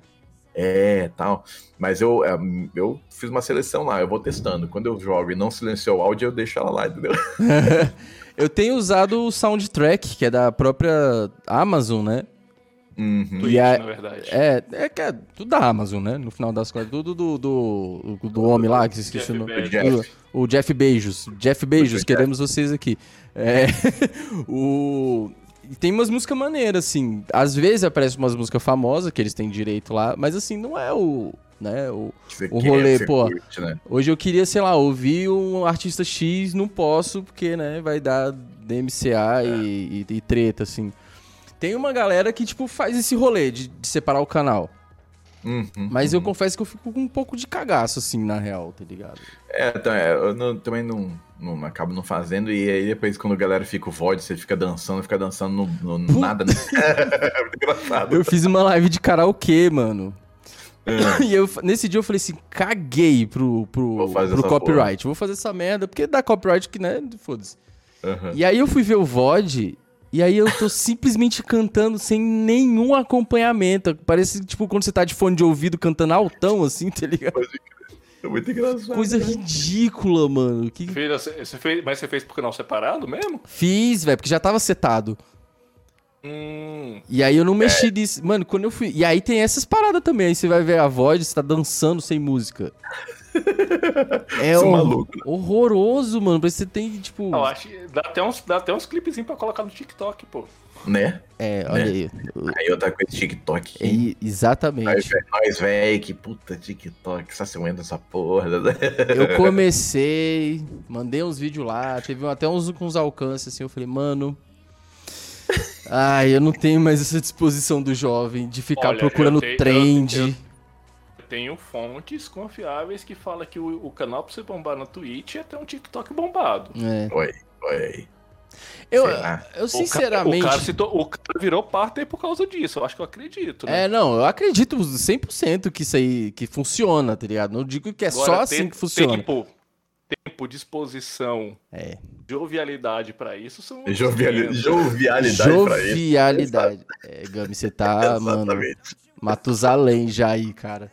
É, tal. Mas eu, é, eu fiz uma seleção lá, eu vou testando. Quando eu jogo e não silenciou o áudio, eu deixo ela lá, entendeu? Eu tenho usado o soundtrack, que é da própria Amazon, né? Uhum. Twitch, E a- na verdade. É, é que é tudo da Amazon, né? No final das contas, tudo do, do, do, do homem lá, que se esqueci Jeff o nome. Jeff. O, o Jeff Beijos. Jeff Beijos, Jeff. queremos vocês aqui. É, o... Tem umas músicas maneiras, assim. Às vezes aparecem umas músicas famosas, que eles têm direito lá, mas assim, não é o. Né, o... O rolê, pô. curte, né? Hoje eu queria, sei lá, ouvir um artista X, não posso, porque, né, vai dar DMCA e, e- e treta, assim. Tem uma galera que, tipo, faz esse rolê de, de separar o canal. Uhum, Mas eu confesso que eu fico com um pouco de cagaço, assim, na real, tá ligado? É, então, é, eu não- também não, não acabo não fazendo, e aí depois quando a galera fica o VOD, você fica dançando, fica dançando no, no- nada, né? é muito engraçado. Eu fiz uma live de karaokê, mano. É. E eu, nesse dia eu falei assim, caguei pro, pro, pro copyright. Vou fazer essa merda, porque dá copyright que, né, foda-se. Uhum. E aí eu fui ver o VOD, e aí eu tô simplesmente cantando sem nenhum acompanhamento. Parece, tipo, quando você tá de fone de ouvido cantando altão, assim, tá ligado? É muito engraçado. Coisa ridícula, mano. Que Fez, você fez, mas você fez pro canal separado mesmo? fiz, velho, porque já tava setado. Hum. E aí eu não É. mexi nisso. Mano, quando eu fui. E aí tem essas paradas também. Aí você vai ver a voz, você tá dançando sem música. É hor- maluco, horroroso, mano. Parece que você tem, tipo. Eu acho que dá até uns, dá até uns clipezinhos pra colocar no TikTok, pô. Né? É, olha Né? aí. Aí outra coisa, TikTok. É, exatamente. nós véi, que puta TikTok, só se essa porra. Eu comecei, mandei uns vídeos lá, teve até uns com uns alcances assim. Eu falei, mano. Ai, eu não tenho mais essa disposição do jovem de ficar Olha, procurando eu tenho- trend. eu- Eu tenho fontes confiáveis que falam que o, o canal pra você bombar na Twitch é ter um TikTok bombado. É. Oi, oi. Eu, eu O sinceramente. O cara, se to- o cara virou partner por causa disso, eu acho que eu acredito, né? É, não, eu acredito 100% que isso aí que funciona, tá ligado? Não digo que é só Agora, assim ter que funciona. Tempo, tempo, disposição, É. jovialidade pra isso são. outros Joviali- 500. Jovialidade pra isso. Jovialidade. É, Gami, você tá, mano. Matusalém já aí, cara.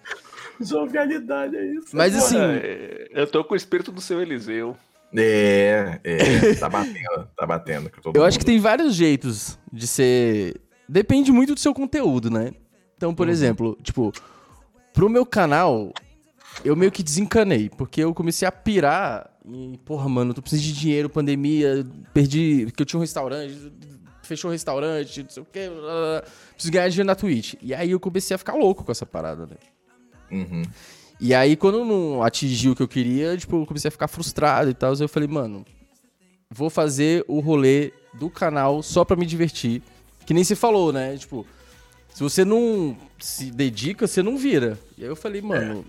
Jovialidade é isso. Mas assim, É, eu tô com o espírito do seu Eliseu. É, é, tá batendo, tá batendo. eu acho que mundo. tem vários jeitos de ser. Depende muito do seu conteúdo, né? Então, por exemplo, tipo, pro meu canal, eu meio que desencanei, porque eu comecei a pirar e, porra, mano, eu tô precisando de dinheiro, pandemia, perdi, porque eu tinha um restaurante, fechou o restaurante, não sei o quê, blá, blá, blá, preciso ganhar dinheiro na Twitch. E aí eu comecei a ficar louco com essa parada, né? Uhum. E aí, quando não atingi o que eu queria, tipo, eu comecei a ficar frustrado e tal. Eu falei, mano, vou fazer o rolê do canal só pra me divertir. Que nem você falou, né? Tipo, se você não se dedica, você não vira. E aí eu falei, mano,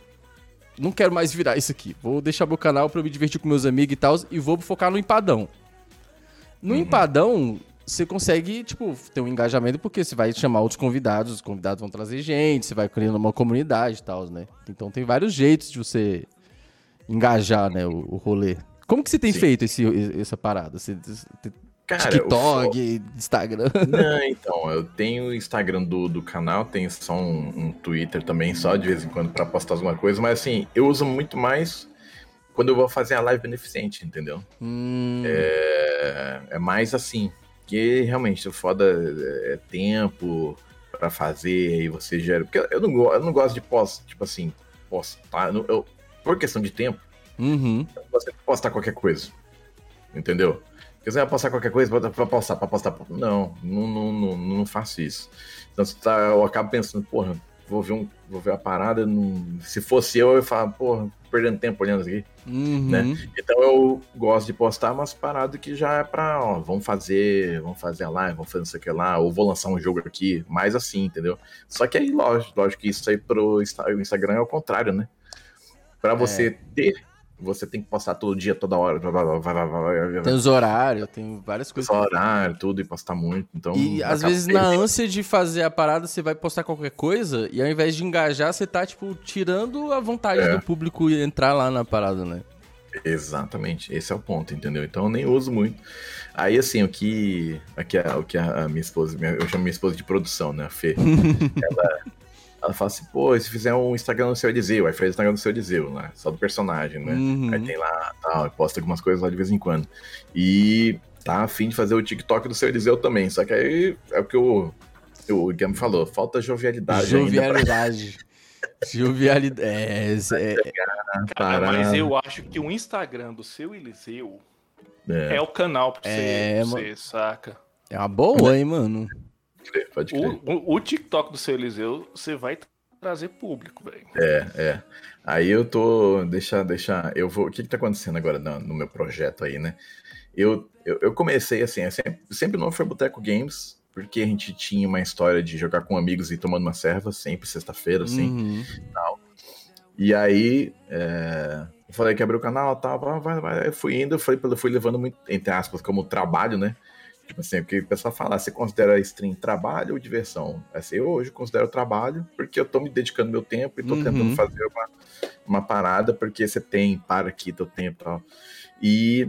não quero mais virar isso aqui. Vou deixar meu canal pra eu me divertir com meus amigos e tal. E vou focar no empadão. No empadão, você consegue, tipo, ter um engajamento porque você vai chamar outros convidados, os convidados vão trazer gente, você vai criando uma comunidade e tal, né? Então tem vários jeitos de você engajar, né, o, o rolê. Como que você tem Sim. feito esse, essa parada? Você, Cara, TikTok, Instagram? Não, então, eu tenho o Instagram do, do canal, tenho só um, um Twitter também, só de vez em quando pra postar alguma coisa, mas assim, eu uso muito mais quando eu vou fazer a live beneficente, entendeu? Hum, É, é mais assim, que realmente o foda é é tempo pra fazer e você gera. Porque eu não, eu não gosto de postar, tipo assim, postar. eu- por questão de tempo, uhum. eu não gosto de postar qualquer coisa. Entendeu? Porque você vai postar qualquer coisa pra, pra postar, pra postar. Não, não, não, não, não faço isso. Então você tá, eu acabo pensando, porra, vou ver, um, vou ver a parada. não- se fosse eu, eu ia falar, porra, perdendo tempo olhando isso aqui. Uhum. Né? Então eu gosto de postar umas paradas que já é pra, ó, vamos fazer, vamos fazer a live, vamos fazer isso aqui lá, ou vou lançar um jogo aqui, mais assim, entendeu? Só que aí, lógico, lógico que isso aí pro Instagram é o contrário, né? Pra você ter, você tem que postar todo dia, toda hora, blá, blá, blá, Tem os horários, tem várias coisas. só horário, tudo, e postar muito. Então, E às vezes na ânsia de fazer a parada, você vai postar qualquer coisa e ao invés de engajar, você tá, tipo, tirando a vontade É. do público entrar lá na parada, né? Exatamente, esse é o ponto, entendeu? Então eu nem uso muito. Aí assim, o que, aqui o que a, minha esposa, eu chamo minha esposa de produção, né, a Fê. ela, ela fala assim, pô, e se fizer um Instagram no seu Eliseu, aí faz o Instagram no seu Eliseu, né? Só do personagem, né? Uhum. Aí tem lá, tal, posta algumas coisas lá de vez em quando. E tá a fim de fazer o TikTok do seu Eliseu também, só que aí é o que o, o Gam falou, falta jovialidade Jovialidade. Jovialidade. É, é, pra Cara, mas eu acho que o Instagram do seu Eliseu É, é o canal pra você, É, pra mano. você saca? é uma boa, hein, mano? Crer, pode crer. O, o, TikTok do seu Eliseu, você vai trazer público, velho. É, é. Aí eu tô. Deixa, deixa. Eu vou. O que que tá acontecendo agora no, no meu projeto aí, né? Eu, eu, eu comecei assim, é sempre, sempre o nome foi Boteco Games. porque a gente tinha uma história de jogar com amigos e tomando uma serva, sempre sexta-feira, assim. Uhum. E aí, é, eu falei que abri o canal, tal, vai, vai, vai. Eu fui indo, fui, fui levando muito, entre aspas, como trabalho, né? Tipo assim, o que o pessoal fala, você considera stream trabalho ou diversão? Assim, eu hoje considero trabalho, porque eu tô me dedicando meu tempo e tô Uhum. tentando fazer uma, uma parada, porque você tem, para aqui teu tempo e tal. E,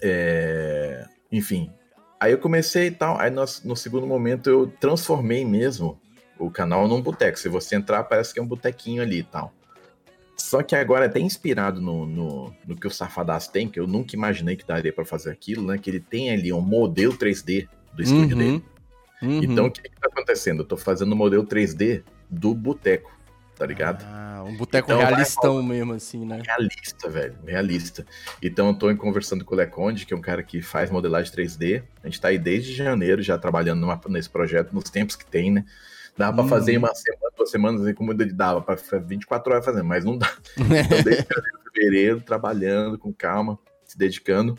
é, enfim, aí eu comecei e tal, aí no, no segundo momento eu transformei mesmo o canal num boteco. Se você entrar, parece que é um botequinho ali e tal. Só que agora, até inspirado no, no, no que o Safadaço tem, que eu nunca imaginei que daria pra fazer aquilo, né? Que ele tem ali um modelo 3D do estúdio Uhum. dele. Uhum. Então, o que, que tá acontecendo? Eu tô fazendo o modelo 3D do boteco, tá ligado? Ah, um boteco Então vai realistão mesmo, assim, né? Realista, velho, realista. Então eu tô conversando com o Leconde, que é um cara que faz modelagem 3D. A gente tá aí desde janeiro já trabalhando numa- nesse projeto, nos tempos que tem, né? Dava pra Hum. fazer em uma semana, duas semanas, e como ele dava pra ficar 24 horas fazendo, mas não dá. Então, desde fevereiro, trabalhando com calma, se dedicando.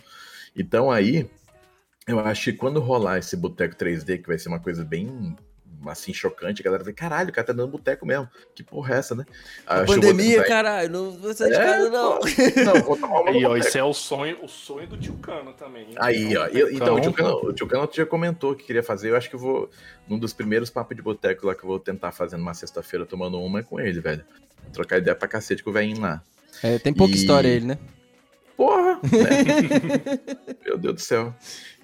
Então aí, eu acho que quando rolar esse boteco 3D, que vai ser uma coisa bem assim, chocante, a galera vai, caralho, o cara tá dando boteco mesmo. Que porra é essa, né? Pandemia, tentar- caralho, não vou sair de É, casa, não. Não, vou tomar uma Aí, ó, esse é o sonho, o sonho do tio Cano também. hein? Aí, ó. eu- então, o tio, Cano- o tio Cano já comentou que queria fazer. Eu acho que eu vou. Num dos primeiros papos de boteco lá que eu vou tentar fazer numa sexta-feira tomando uma é com ele, velho. Trocar ideia pra cacete com o velhinho lá. É, tem pouca E- história ele, né? Porra! né? Meu Deus do céu.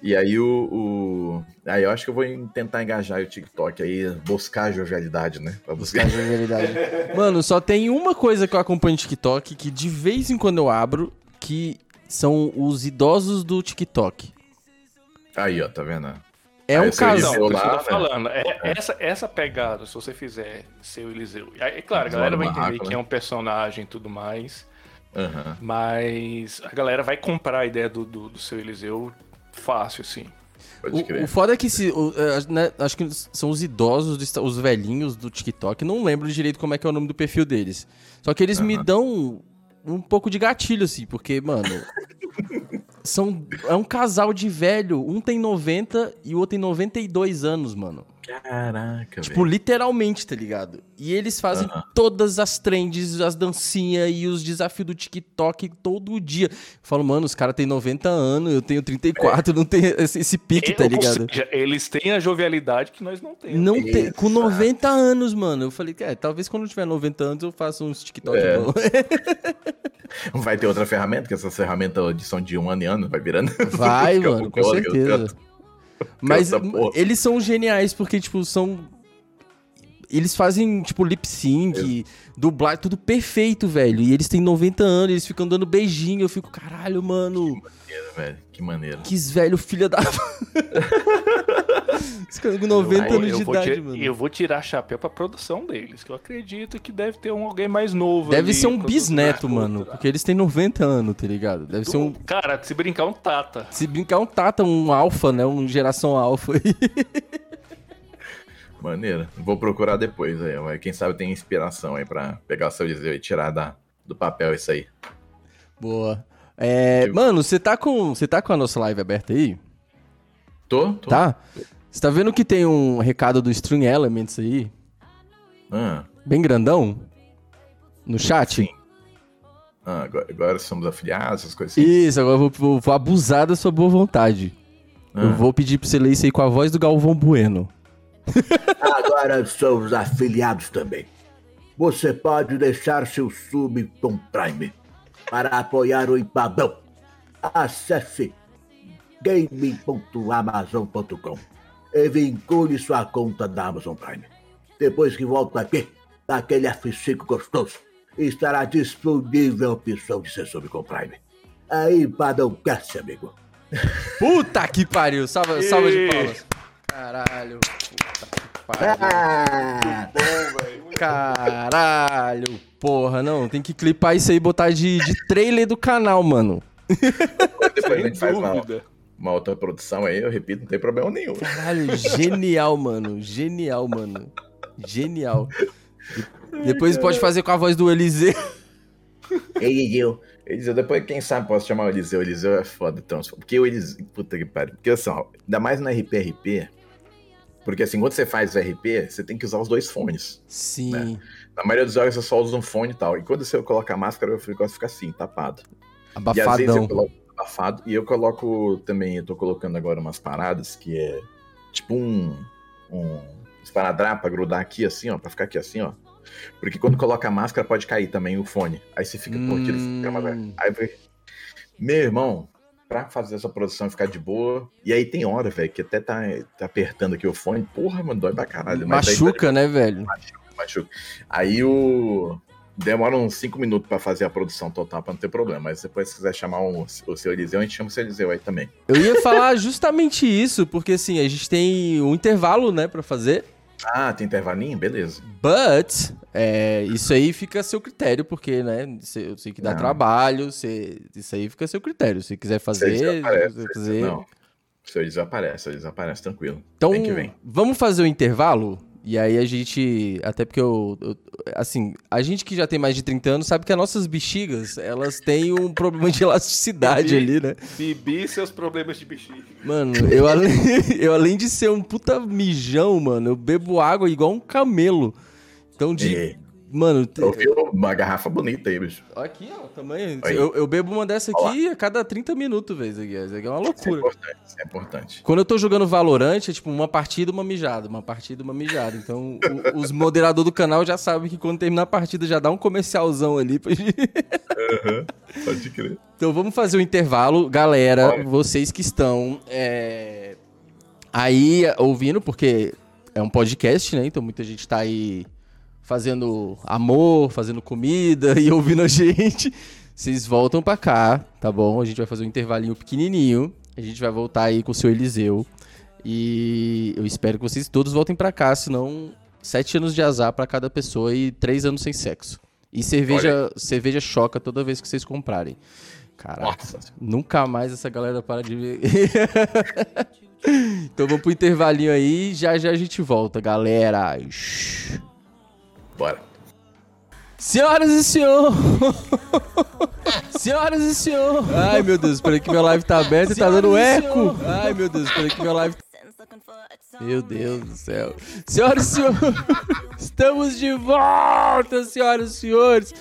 E aí o, o- Aí eu acho que eu vou tentar engajar o TikTok aí, buscar a jovialidade, né? Pra buscar. Buscar a jovialidade. Mano, só tem uma coisa que eu acompanho no TikTok que de vez em quando eu abro, que são os idosos do TikTok. Aí, ó, tá vendo? É Aí um Eliseu casal. por isso que eu lá, tô né? falando. É, essa, essa pegada, se você fizer seu Eliseu. Aí, É claro, a galera vai Barraco, entender que né? é um personagem e tudo mais. Aham. Mas a galera vai comprar a ideia do, do, do seu Eliseu fácil, assim. Pode O, crer. o foda é que se, o, é, né, acho que são os idosos, os velhinhos do TikTok. Não lembro direito como é que é o nome do perfil deles. Só que eles me dão um pouco de gatilho, assim, porque, mano. são, é um casal de velho. Um tem 90 e o outro tem 92 anos, mano. Caraca, Tipo, literalmente, tá ligado? E eles fazem todas as trends, as dancinhas e os desafios do TikTok todo dia. Eu falo, mano, os caras têm 90 anos, eu tenho 34, não tem esse, esse pique, tá Ou ligado? seja, eles têm a jovialidade que nós não temos. Não tem, com Exato. 90 anos, mano. Eu falei, é, talvez quando eu tiver 90 anos eu faça uns TikTok É. bom. Vai ter outra ferramenta, que essa ferramenta de são de um ano em ano, vai virando. Vai, mano, com certeza. Mas eles são geniais porque, tipo, são. Eles fazem, tipo, lip sync, dublar, tudo perfeito, velho. E eles têm 90 anos, eles ficam dando beijinho. Eu fico, caralho, mano. maneiro, velho. Que maneiro. Que velho filha da. Com 90 Eu- anos eu de idade, ti- mano. Eu vou tirar chapéu pra produção deles, que eu acredito que deve ter um alguém mais novo. Deve ali, ser um bisneto, mano. Porque eles têm 90 anos, tá ligado? Deve ser um. Cara, se brincar, um Tata. Se brincar, um Tata, um Alpha, né? Um geração Alpha aí. Maneiro. Vou procurar depois aí. mas Quem sabe tem inspiração aí pra pegar o seu Eliseu e tirar da, do papel isso aí. Boa. É, Eu- mano, você tá com. Você tá com a nossa live aberta aí? Tô? Tô. Tá? Você tá vendo que tem um recado do String Elements aí? Ah, Bem grandão? No chat? Sim. ah, agora, agora somos afiliados, essas coisas assim. Isso, agora eu vou, vou- abusar da sua boa vontade. Eu Ah. vou pedir pra você ler isso aí com a voz do Galvão Bueno. Agora somos afiliados também. Você pode deixar seu sub com Prime para apoiar o Empadão. Acesse gaming.amazon.com e vincule sua conta da Amazon Prime. Depois que volta aqui, daquele F5 gostoso, estará disponível a opção de ser sub com Prime. Aí, Empadão, cast, amigo. Puta que pariu! Salva, salva de palmas. Caralho. Puta que pariu. Ah, Caralho. Porra, não. Tem que clipar isso aí e botar de, de trailer do canal, mano. Depois a gente faz uma, uma outra produção aí, eu repito, não tem problema nenhum. Caralho, genial, mano. Genial, mano. Genial. De- Depois pode fazer com a voz do Eliseu. Eliseu. Eliseu, depois quem sabe posso chamar o Eliseu. O Eliseu é foda, transforma. Porque o Eliseu. Puta que pariu. Porque assim, ó, ainda mais no RPRP, Porque assim, quando você faz RP, você tem que usar os dois fones. Sim. Na maioria dos jogos você só usa um fone e tal. E quando você coloca a máscara, eu gosto de ficar assim, tapado. E às vezes eu Abafadão. coloco abafado. E eu coloco também, eu tô colocando agora umas paradas que é tipo um. um esparadrapo pra grudar aqui assim, ó, pra ficar aqui assim, ó. Porque quando coloca a máscara pode cair também o fone. Aí você fica, pô, tira velho. Hum. Aí, vai- meu irmão, pra fazer essa produção e ficar de boa. E aí tem hora, velho, que até tá, tá apertando aqui o fone. Porra, mano, dói pra caralho. aí Machuca, né, velho? machuca. Aí o. Demora uns 5 minutos pra fazer a produção total pra não ter problema. Mas depois, se quiser chamar um- o seu Eliseu, a gente chama o seu Eliseu aí também. Eu ia falar justamente isso, porque assim, a gente tem um intervalo, né, pra fazer. Ah, tem intervalinho? Beleza. But, é, isso aí fica a seu critério, porque, né, eu sei que dá Não. trabalho, isso aí fica a seu critério. Se quiser fazer, se fazer. Não. O seu Eliseu aparece, o seu Eliseu aparece, tranquilo. Então, Vem vem. vamos fazer o intervalo? E aí a gente, até porque eu, eu- assim, a gente que já tem mais de 30 anos sabe que as nossas bexigas, elas têm um problema de elasticidade ali, né? Bibi e seus problemas de bexiga. Mano, eu além, eu além de ser um puta mijão, mano, eu bebo água igual um camelo. Então, de. E, Mano, eu vi uma garrafa bonita aí, bicho. aqui, ó. Aí. Eu, eu bebo uma dessa aqui a cada 30 minutos, velho. Isso aqui é- uma Isso é loucura. importante, isso é importante. Quando eu tô jogando Valorant, é tipo uma partida, uma mijada, uma partida, uma mijada. Então, o- os moderadores do canal já sabem que quando terminar a partida já dá um comercialzão ali pra gente. Pode crer. Então vamos fazer o intervalo. Galera, Bora. vocês que estão é, aí ouvindo, porque é um podcast, né? Então muita gente tá aí fazendo amor, fazendo comida e ouvindo a gente. Vocês voltam pra cá, tá bom? A gente vai fazer um intervalinho pequenininho. A gente vai voltar aí com o seu Eliseu. E eu espero que vocês todos voltem pra cá, senão sete anos de azar pra cada pessoa e três anos sem sexo. E cerveja, cerveja choca toda vez que vocês comprarem. Caraca, Nossa. nunca mais essa galera para de ver. então vamos pro intervalinho aí, já já a gente volta, galera. Shhh. Bora. Senhoras e senhores! Senhoras e senhores! Ai meu Deus, peraí que meu live tá aberto e tá dando eco! Ai meu Deus, peraí que meu live Meu Deus do céu. Senhoras e senhores, estamos de volta, senhoras e senhores.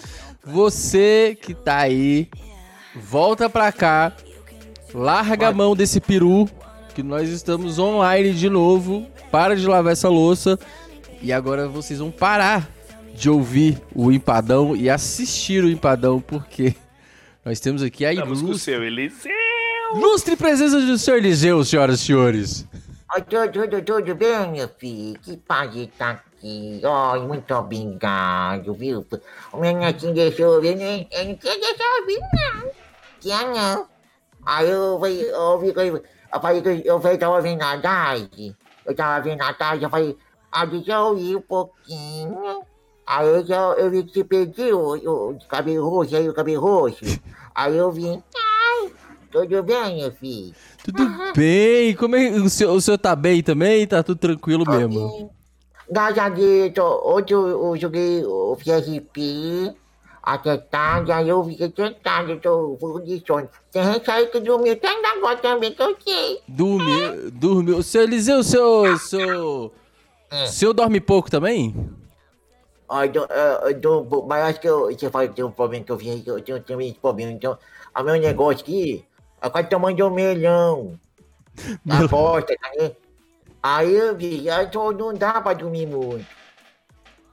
Você que tá aí, volta pra cá, larga a mão desse peru, que nós estamos online de novo. Para de lavar essa louça e agora vocês vão parar de ouvir o empadão e assistir o empadão, porque nós temos aqui a Estamos com o ilustre, seu Eliseu. ilustre presença do senhor Eliseu, senhoras e senhores. Oi, tudo, tudo, tudo bem, meu filho? Que prazer estar aqui. Oi, muito obrigado, viu? O meu netinho deixou vir, né? Eu não queria deixar eu vir, não. Quer não. Aí eu falei, eu ouvi que eu falei que eu falei, tava vendo a tarde. Eu tava vendo a tarde, eu falei, ah, deixa eu ir um pouquinho. Aí eu, já- eu vi que você pediu o, o cabelo roxo, aí o cabelo roxo. Aí eu vim, ai, tudo bem, meu filho? Tudo bem? Como é o senhor, o senhor tá bem também? Tá tudo tranquilo mesmo? Graças a Deus, eu, eu joguei o PSP até tarde, aí eu fiquei tentado, eu tô full de sono. Tem gente aí que dormiu até agora também, que eu sei. Dormiu, dormiu. Seu Eliseu, o senhor, o senhor, o senhor dorme pouco também? Tô- eu, eu tô- mas acho que eu, você fala que tem um problema que eu vi aí, que eu tenho também esse problema. Então, o meu negócio aqui é quase tamanho de um melhão. Na porta, vendo? Aí eu vi, aí só não dá pra dormir muito.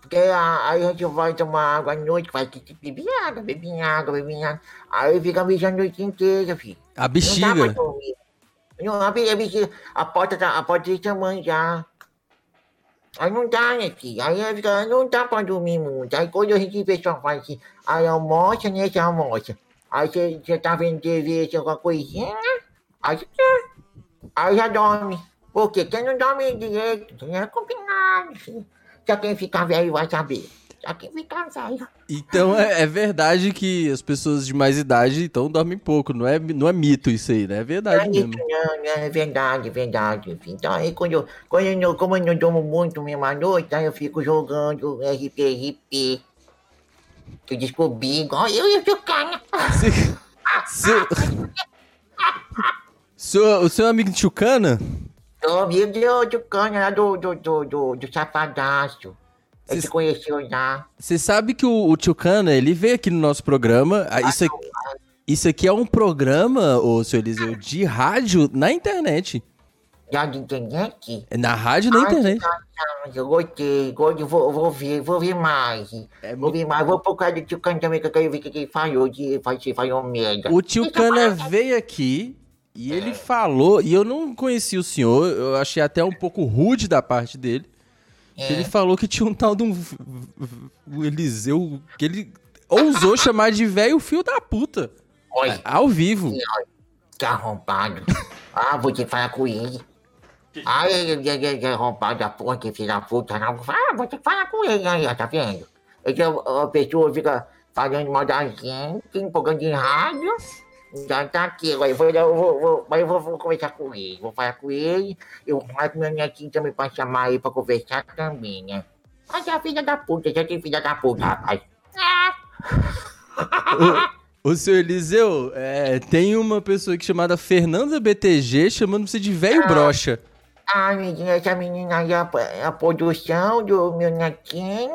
Porque aí a gente vai tomar água à noite, vai ter que beber água, beber água, beber água. Aí fica mijando a noite inteira, filho. A Não dá pra bexiga. dormir. Não, a, be- a bexiga, a porta tá, a porta desse tamanho já. Aí não dá, né, filho? Aí fica, não dá pra dormir muito. Aí quando a gente vê só faz assim, aí almoça, né, você almoça. Aí você, tá vendo TV, alguma coisinha, aí aí já dorme. Por quê? Quem não dorme direito, é combinado, filho. Só quem ficar velho vai saber. Só quem ficar velho. Então é, é verdade que as pessoas de mais idade então dormem pouco. Não é, não é mito isso aí, né? É Não verdade é mesmo. não, não, é verdade, é verdade. filho. Então aí quando eu, quando eu, como eu não durmo muito mesmo à noite, aí eu fico jogando RP, RP. Que eu descobri, igual eu e o seu cara. Seu... Seu- o seu amigo Tchucana? Tô vindo do, do cana lá do, do, do, do, do Safadaço. Ele Cês- te conheceu já. Você sabe que o, o Tio Cana, ele veio aqui no nosso programa. ah, Isso aqui, isso aqui é um programa, ô seu Eliseu, de rádio na internet. Já de internet? É Na rádio na Ai, internet. que legal, Eu gostei, gostei, vou, vou ver, vou ver mais. É vou ver mais, vou procurar do tio Cano também, que eu quero ver o que ele falou, se falou merda. O tio Cana veio aqui e ele falou, e eu não conhecia o senhor, eu achei até um pouco rude da parte dele. Que Ele falou que tinha um tal de um Eliseu, que ele ousou chamar de velho fio da puta, Oi, ao vivo. que arrombado. Ah, vou te falar com ele. Ah, ele é arrombado da porra, que filho da puta, não. Ah, vou te falar com ele aí, tá vendo? Então, a pessoa fica falando mal da gente, empolgando em rádio. Já tá aqui, eu vou, eu vou, vou, mas eu vou, vou conversar com ele, vou falar com ele, eu vou falar com meu netinho também pra chamar ele pra conversar também, né? Mas a filha da puta, já tem filha da puta, rapaz. Ah, Ô, seu Eliseu, é, tem uma pessoa aqui chamada Fernanda BTG chamando você de velho brocha. Ah, menina, essa menina aí é a, é a produção do meu netinho,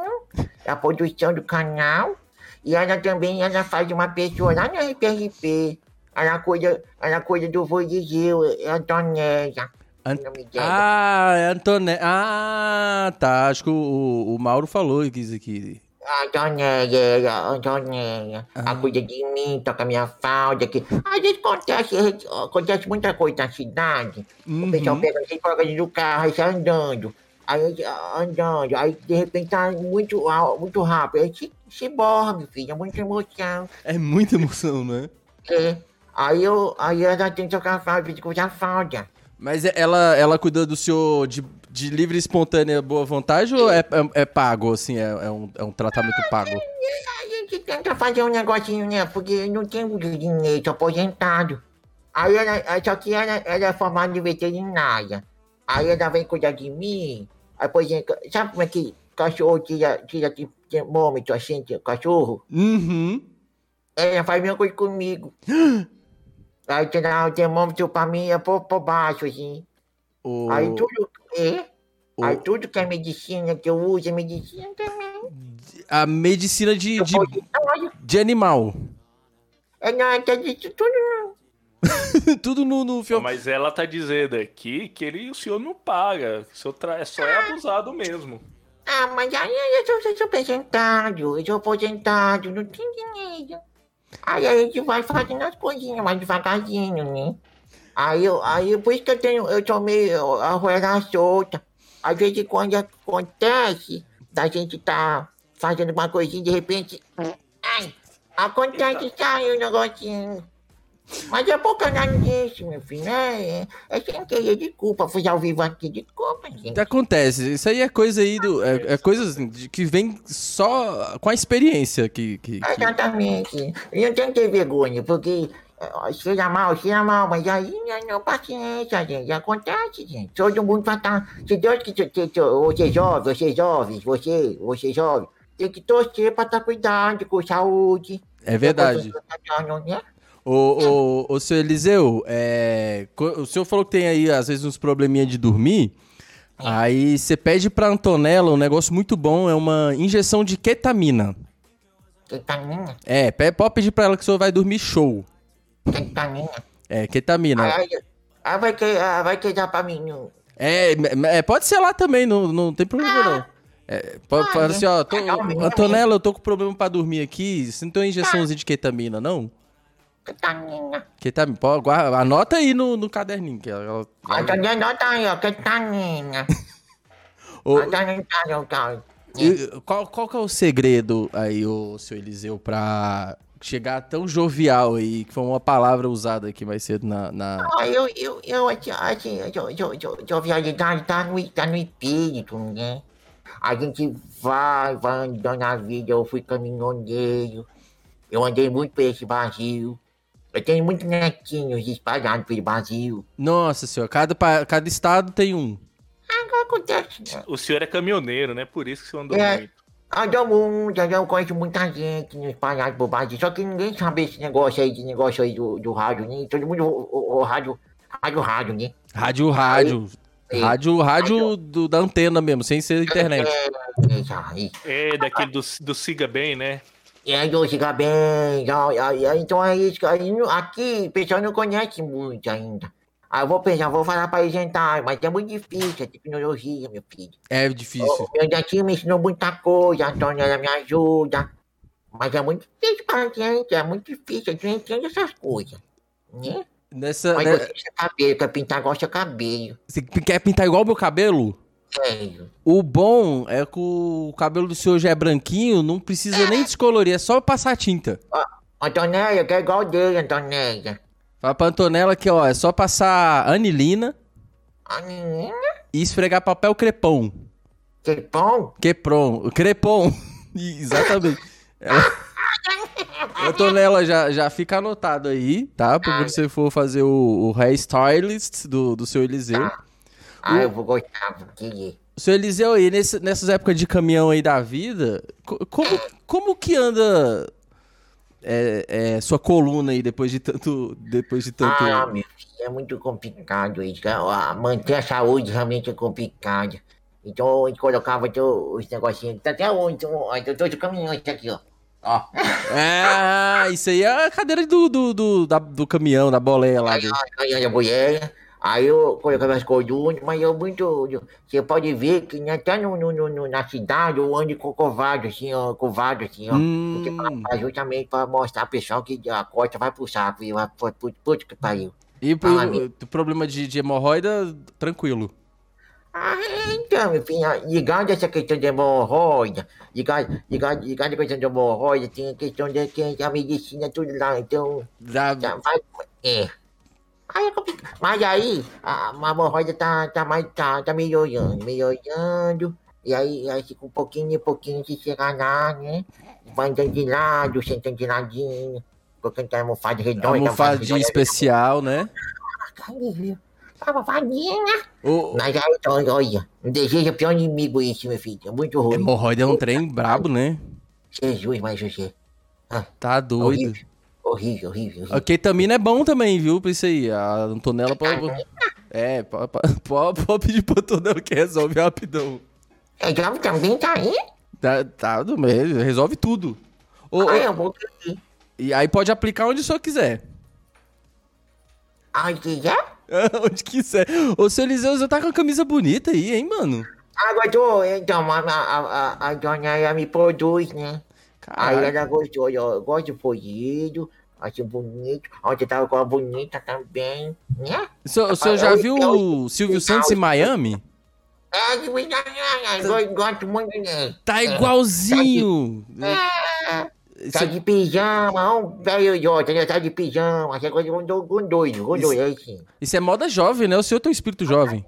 é a produção do canal. E ela também ela faz uma pessoa lá no RPRP. Ela cuida, ela cuida do Vodigil, é a Donésia. An- o nome dela. Ah, é Antone... Ah, tá. Acho que o, o Mauro falou isso aqui. A Donésia, a Donésia. Ela cuida de mim, toca minha falda. Que... Às vezes acontece, acontece muita coisa na cidade. O pessoal pega a gente, coloca dentro do carro e sai andando. Aí ah, andando, aí de repente tá muito, al- muito rápido. Aí se, se borra, meu filho, é muita emoção. É muita emoção, né? É. Aí eu, aí ela tem que tocar a falda, tem que usar a falda. Mas é- ela, ela cuida do senhor de, de livre e espontânea boa vontade ou é, é, é pago, assim, é, é um, é um tratamento pago? A gente tenta fazer um negocinho, né? Porque não tem dinheiro, tô aposentado. Aí ela, só que ela, ela é formada em veterinária. Aí ela vem cuidar de mim. Aí, por exemplo, sabe como é que cachorro tira, tira termômetro assim, cachorro? Uhum. Ela faz a mesma coisa comigo. Aí tirar o termômetro pra mim é por, por baixo, assim. O, Aí tudo é. o- Aí tudo que é medicina que eu uso é medicina também. a medicina de, de, de animal. É nada disso tudo não. Tudo no, no fio. Mas ela tá dizendo aqui que ele, o senhor não paga. O senhor tra- é só é abusado mesmo. Ah, mas aí eu sou, eu sou aposentado, eu sou aposentado, não tem dinheiro. Aí a gente vai fazendo as coisinhas mais devagarzinho, né? Aí eu, aí por isso que eu tenho, eu sou meio a roela solta. Às vezes quando acontece, da gente tá fazendo uma coisinha de repente. Ai, acontece sai um negocinho. Mas é pouca nada disso, meu filho, né? É, é sem querer de culpa, fui ao vivo aqui de culpa, gente. Acontece, isso aí é coisa aí do. É, é coisa assim, que vem só com a experiência que. que, que- Exatamente. Eu não tenho que ter vergonha, porque cheira mal, cheira mal, mas aí né, não paciência, gente. Acontece, gente. Todo mundo vai estar. Se Deus que- você é jovem, você é jovem, você, você é jovem, tem que torcer para estar cuidando com saúde. É verdade. Tá, né? Ô, ô, ô, seu Eliseu, é, o senhor falou que tem aí, às vezes, uns probleminha de dormir. Aí você pede pra Antonella um negócio muito bom, é uma injeção de ketamina. Ketamina, É, pode pedir pra ela que o senhor vai dormir show. ketamina. É, ketamina. Aí, aí vai, que, ah, vai quedar pra mim. É, é, pode ser lá também, não, não tem problema não. É, pode Ah, assim, ó, tô-. Antonella, eu tô com problema pra dormir aqui, você não tem uma injeçãozinha de ketamina, não? Ketamina. Ketamina, pode, guarda- anota aí no, no caderninho. Que ela, ela- Ah, tá tá aí, ó, ketamina. Ah, tá tá tá. E qual, qual que é o segredo aí, o seu Eliseu, pra chegar tão jovial aí, que foi uma palavra usada aqui mais cedo na... na- Ah, eu, eu, eu, assim, jo- jo- jo- jovialidade tá no, tá no espírito, né? A gente vai, vai andando na vida, eu fui caminhoneiro, eu andei muito por esse Brasil, eu tenho muitos netinhos espalhados pelo Brasil. Nossa senhora, cada, pa- cada estado tem um. Agora acontece, né? O senhor é caminhoneiro, né? Por isso que o senhor andou É. muito. Andou muito, eu conheço muita gente espalhada por Brasil, só que ninguém sabe esse negócio aí, de negócio aí do, do rádio, né? Todo mundo, o, o- o rádio, rádio, rádio, né? Rádio, rádio. Rádio, rádio do- da antena mesmo, sem ser internet. É, aí. É, daquele do, do Siga Bem, né? E aí, eu fica bem. Então é isso. Aqui o pessoal não conhece muito ainda. Aí eu vou pensar, vou falar pra eles entrar, mas é muito difícil a tecnologia, meu filho. É difícil. O meu netinho me ensinou muita coisa, a Antônia me ajuda. Mas é muito difícil pra gente, é muito difícil, a gente entende essas coisas. Né? Nessa, Mas né, gosta de cabelo, quer pintar, gosta de cabelo. você quer pintar igual o meu cabelo? O bom é que o cabelo do senhor já é branquinho, não precisa nem descolorir, é só passar tinta. Antonélia, que é igual dele, Antonélia. Fala pra Antonella que, ó, é só passar anilina A menina, e esfregar papel crepom. bom. Quepron, crepom. Exatamente. Ela... Antonella, já, já fica anotado aí, tá? Pra quando você for fazer o, o hairstylist do, do seu Eliseu. Ah, eu vou. O seu Eliseu aí, nesse- nessas épocas de caminhão aí da vida, co- como, como que anda é, é, sua coluna aí depois de tanto. Depois de tanto. Ah, meu filho, é muito complicado isso. Ah, Manter a saúde realmente é complicado. Então a gente colocava os negocinhos. Tá até onde? Eu tô de caminhão isso aqui, ó. Ó. Ah, isso aí é a cadeira do, do, do, da- do caminhão, da boleia lá. Do... aí, aí a mulher. Aí eu colocava as colunas, mas eu muito. Você pode ver que até no, no, no- na cidade eu ando com covarde, assim, ó, covarde, assim, ó. Hum, pra- justamente pra mostrar pro pessoal que a costa vai pro saco e vai pro puto puto que pariu. e pro, Ah, o problema de, de hemorroida, tranquilo. Ah, então, filho, ligado a essa questão de hemorroida, ligado, ligado, ligado a questão de hemorroida, tem a questão de que a medicina tudo lá, então, já vai, é. Aí é complicado. Mas aí, a, a hemorroida tá, tá mais, tá, tá melhorando, melhorando, e aí, aí fica um pouquinho, um pouquinho de chegar lá, né, vai andando de lado, sentando de ladinho, colocando aquela almofada redonda. almofadinha especial, né? Almofadinha. Almofadinha. O, Mas aí, então, olha, não deseja pior inimigo isso, meu filho. É muito ruim. hemorroida é um trem brabo, né? Jesus, mas você. Tá doido. Horrível. Horrível, horrível. horrível. A ketamina é bom também, viu? Pra isso aí. A Antonella pode. É, pode, pode, pedir pra Antonella que resolve rapidão. Já também tá aí? Tá, tá, resolve tudo. Ô, ô, Ah, eu vou querer. e aí pode aplicar onde o senhor quiser. Ai, que já? onde quiser. Ô, seu Eliseu, você tá com a camisa bonita aí, hein, mano? Agora então, a, a, a, a dona ela me produz, né? Aí Caralho. ela gostou, eu gosto de polido, acho bonito. Ontem tava com a bonita também, né? O senhor, o senhor já viu o Silvio Santos em Miami? É, eu gosto muito dele. Tá igualzinho. Tá Cê- de pijama, um velho idiota, né? Tá de pijama, essa coisa com do- com doido, com doido, é assim. Isso é moda jovem, né? O senhor tem um espírito jovem.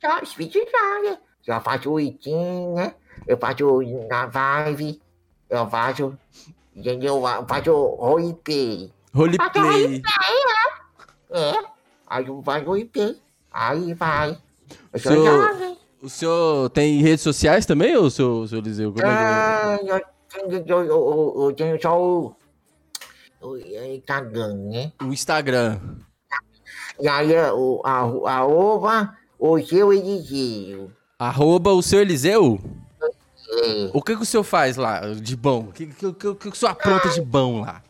Tá, espírito já, né? Eu faço o itim, né? Eu faço na vibe, eu faço, entendeu? Eu faço roleplay. Roleplay. É, aí eu faço roleplay, aí vai. Eu sou Seu- jovem. O senhor tem redes sociais também, ou seu, seu Eliseu? Como é é? Ah, eu tenho, eu, eu, eu tenho só o, o Instagram, né? O Instagram. E aí o, a, a ova, o seu Eliseu. Arroba o seu Eliseu? É. O que, que o senhor faz lá de bom? O que, que, que, que o senhor apronta de bom lá?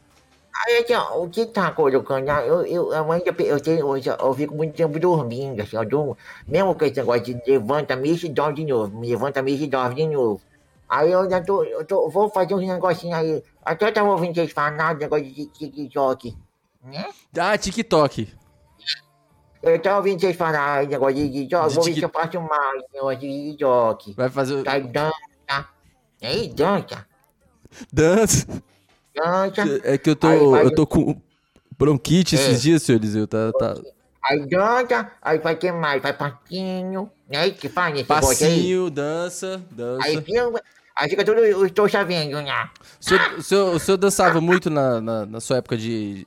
Aí, assim, ó, o que tá colocando lá, eu, eu, eu, ainda, eu, tenho, eu, eu fico muito tempo dormindo, assim, eu durmo, mesmo com esse negócio de levanta, mexe e dorme de novo, me levanta, mexe e dorme de novo. Aí eu já tô, eu tô, vou fazer uns negocinhos aí, até tava ouvindo vocês falar de negócio de TikTok, né? Ah, TikTok. Eu tava ouvindo vocês falar de negócio de TikTok, vou ver se eu faço mais negócio de TikTok. Vai fazer o- Tá dança, aí dança, dança. dança. É que eu tô, Aí eu tô com bronquite É. esses dias, seu Eliseu. Tá, tá... Aí dança, aí vai que mais? Vai passinho, né? Que faz esse aí. Passinho, dança, dança. Aí filma, aí fica tudo os trouxa vendo, né? O senhor, o senhor, o senhor dançava muito na, na, na sua época de,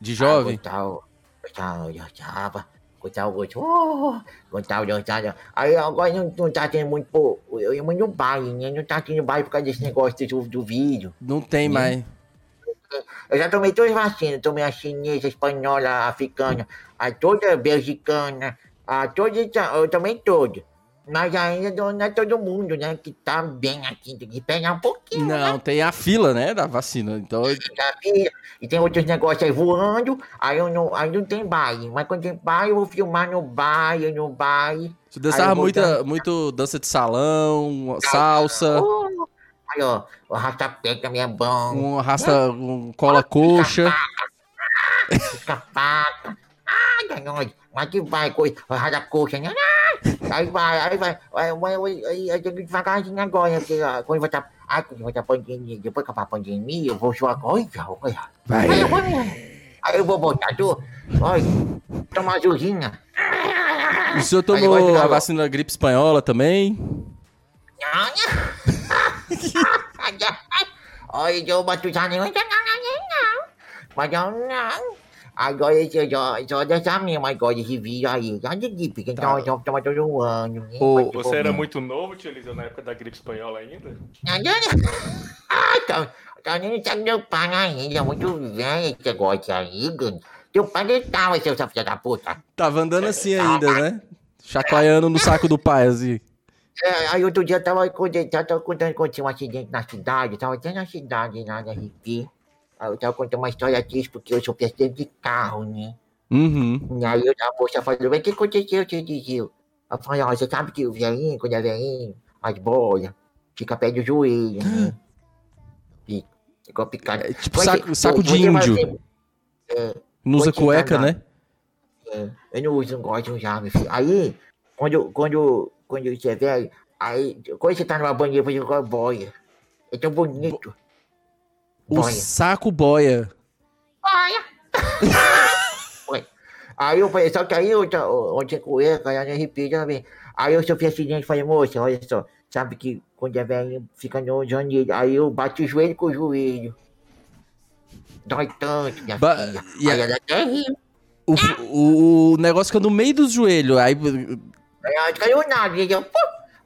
de jovem? Gostava, gostava, gostava, gostava, gostava, gostava, gostava. Aí agora não, não tá tendo muito, pô, eu ia muito baile, né? Não tá tendo baile por causa desse negócio do, do vídeo. Não tem Né? mais. Eu já tomei todas as vacinas, tomei a chinesa, a espanhola, a africana, a toda belgicana, todos, estão- eu também todos. Mas ainda não é todo mundo, né, que tá bem aqui, tem que pegar um pouquinho, Não, tem a fila, né, da vacina. Então, sabe? E tem outros negócios aí voando, aí, eu não, aí não tem baile. Mas quando tem baile, eu vou filmar no baile, no baile. você dançava muita, dançar. muito dança de salão, salsa, aí, ó, o arrastapé também é bom. um arrasta, um cola coxa. Escapata. Ai, danone. Mas que vai, coisa, arrasta coxa, né? Aí vai, aí vai. Aí, vai, aí, aí, aí tem que devagarzinho agora, porque ó, quando vai estar. Ai, quando vai estar pandemia, depois que acabar a pandemia, eu vou jogar. Olha, olha. Vai. Aí eu vou, aí eu vou botar tu. Olha, tomar azulzinha. O senhor tomou a vacina da gripe espanhola também? Olha, eu boto já nem não. Mas eu não. Agora eu só, só dessa mesma, agora esse vírus aí. Já de gripe, que então eu tomo todo ano. né? Você era muito novo, tio Eliseu, na época da gripe espanhola ainda? Ah, tá, tá nem sabe meu pai ainda, é muito velho esse negócio aí. Teu pai gritava, seu seu filho da puta. Tava andando assim ainda, né? Chacoalhando no saco do pai, assim. É, aí outro dia eu tava contando, tava contando que tinha um acidente na cidade, tava até na cidade lá da RP. Aí eu tava contando uma história triste porque eu sou acidente de carro, né? Uhum. E aí a moça falou, mas o que aconteceu, seu Dizil? Eu falei, ó, você sabe que o velhinho, quando é velhinho, as bolas, fica perto do joelho, né? Fica, ficou picado. É tipo Você- saco, saco de índio. ver- É, Não usa cueca, né? é, eu não uso, não gosto de usar, meu filho. Aí, quando, quando, quando você é velho, aí, quando você tá numa banheira, você igual boia. É tão bonito. O Boia. saco boia. Ué. Aí eu falei, só que aí eu onde cueca, aí na RP também. Aí eu sofri acidente, falei, moça, olha só, sabe que quando é velho fica no joelho. Aí eu bati o joelho com o joelho. Dói tanto, minha Ba- filha. e Aí a- ela até riu. O, o, o negócio fica no meio dos joelhos. Aí. Aí caiu nada, eu.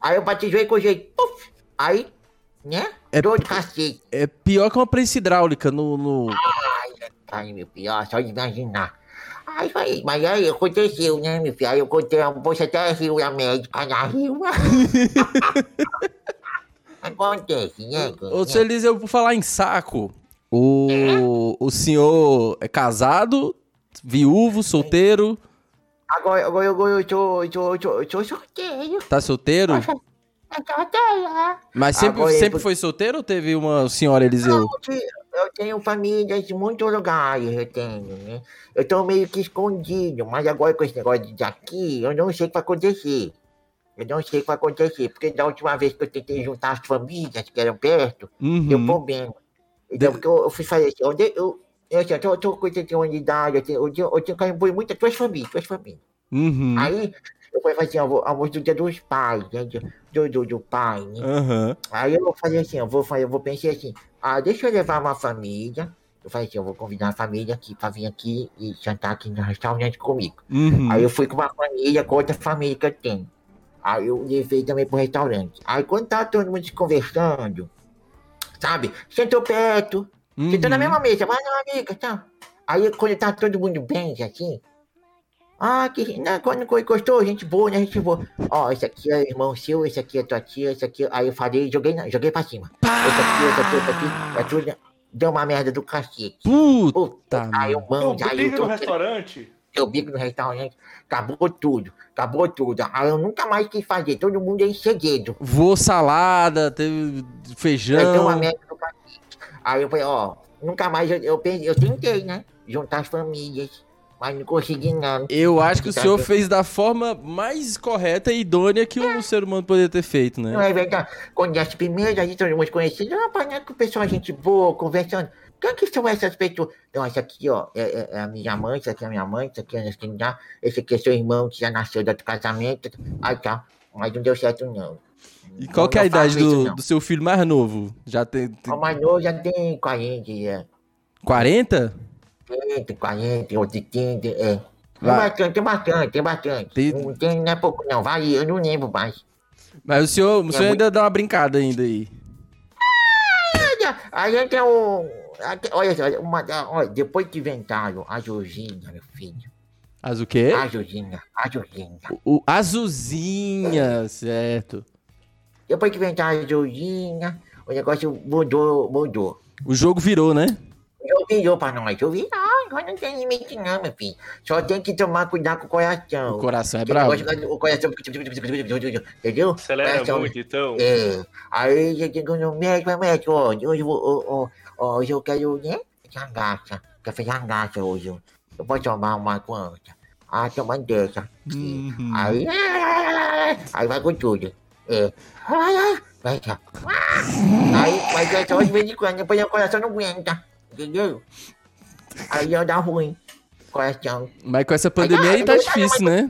Aí eu bati o joelho com o joelho, puf. Aí, né? É- Dor de cacete. É pior que uma prensa hidráulica no. no... Ai, meu filho, ó, só de imaginar. Aí, foi, mas aí aconteceu, né, meu filho? Aí eu contei, a moça até riu, a médica já riu. Acontece, né? Ô, seu Eliseu, por falar em saco, o, o senhor é casado, viúvo, solteiro, Agora, agora, agora eu sou, eu sou, eu eu solteiro. tá solteiro? Eu solteiro. Mas sempre, Agora, sempre foi solteiro ou teve uma senhora Eliseu? Eu tenho família de muitos lugares, eu tenho, né? Eu tô meio que escondido, mas agora com esse negócio de aqui, eu não sei o que vai acontecer. Eu não sei o que vai acontecer, porque da última vez que eu tentei juntar as famílias que eram perto, deu Uhum. problema. Então, De- porque eu, eu fui fazer assim, eu, eu, eu, assim, eu tô, eu tô com 81 de idade, eu tenho, eu tenho, eu tenho muitas duas famílias, duas famílias. Uhum. Aí, eu assim, eu vou, eu vou do dia dos pais, né? Do, do, do, pai, né? Aham. Aí eu vou fazer assim, eu vou fazer, eu vou pensar assim, ah, deixa eu levar uma família. Eu falei assim, eu vou convidar a família aqui pra vir aqui e jantar aqui no restaurante comigo. Uhum. Aí eu fui com uma família, com outra família que eu tenho. Aí eu levei também pro restaurante. Aí quando tava todo mundo conversando, sabe? Sentou perto, sentou na Uhum. mesma mesa, mas não, amiga, tá? Aí quando tá todo mundo bem, assim. Ah, que né, quando encostou, gente boa, né? Gente boa. Ó, esse aqui é irmão seu, esse aqui é tua tia, esse aqui. Aí eu falei, joguei, joguei pra cima. Esse aqui, esse aqui, esse aqui. É tudo. Deu uma merda do cacete. Puta, Puta, aí o mano, aí briga eu no restaurante? eu bico no restaurante, acabou tudo, acabou tudo. Aí eu nunca mais quis fazer, todo mundo é em segredo. voou salada, teve Eu feijão. tenho uma merda do cacete. Aí eu falei, ó, nunca mais eu, eu, pensei, eu tentei, né? Juntar as famílias, mas não consegui não. Eu acho que o senhor fez da forma mais correta e idônea que um ser humano poderia ter feito, Não né? é verdade? Quando as primeiras, a gente todo mundo conhecido, rapaz, né? Que o pessoal é gente boa, conversando. Quem que são essas pessoas? Não, essa aqui, ó, é, é- é a minha mãe, essa aqui é a minha mãe, essa aqui é a minha esse aqui é seu irmão que já nasceu do outro casamento. Aí tá, mas não deu certo não. E qual Não- que é a não idade isso, do, não. do seu filho mais novo? Já tem, tem O mais novo já tem 40, é. 40? 30, 40, 80, é. Tem Vai. bastante, tem bastante, tem bastante. Tem- Não, tem, não é pouco não, varia, eu não lembro mais. Mas o senhor, o É senhor muito- ainda dá uma brincada ainda aí. Olha, A gente é aqui- Olha só, uma, olha, depois que inventaram a Georgina, meu filho, As o quê? Azulzinha, azulzinha. O, o Azulzinha, certo. Depois que inventar a azulzinha, o negócio mudou, mudou. O jogo virou, né? Eu virou pra nós, eu virou, agora não tem limite não, meu filho. Só tem que tomar cuidado com o coração. O coração é bravo. O coração, entendeu? Acelera Coração- muito, então. É, aí eu digo no médico, médico, hoje, ó, hoje eu quero, né, jangaça, café jangaça hoje. Eu vou tomar uma quanta? Ah, toma dessa. Uhum. Aí, aí vai com tudo. É, ai, ai, vai cá. Aí, mas é só de vez em quando, depois o coração não aguenta, entendeu? Aí já dá ruim, coração. Mas com essa pandemia aí tá difícil, né?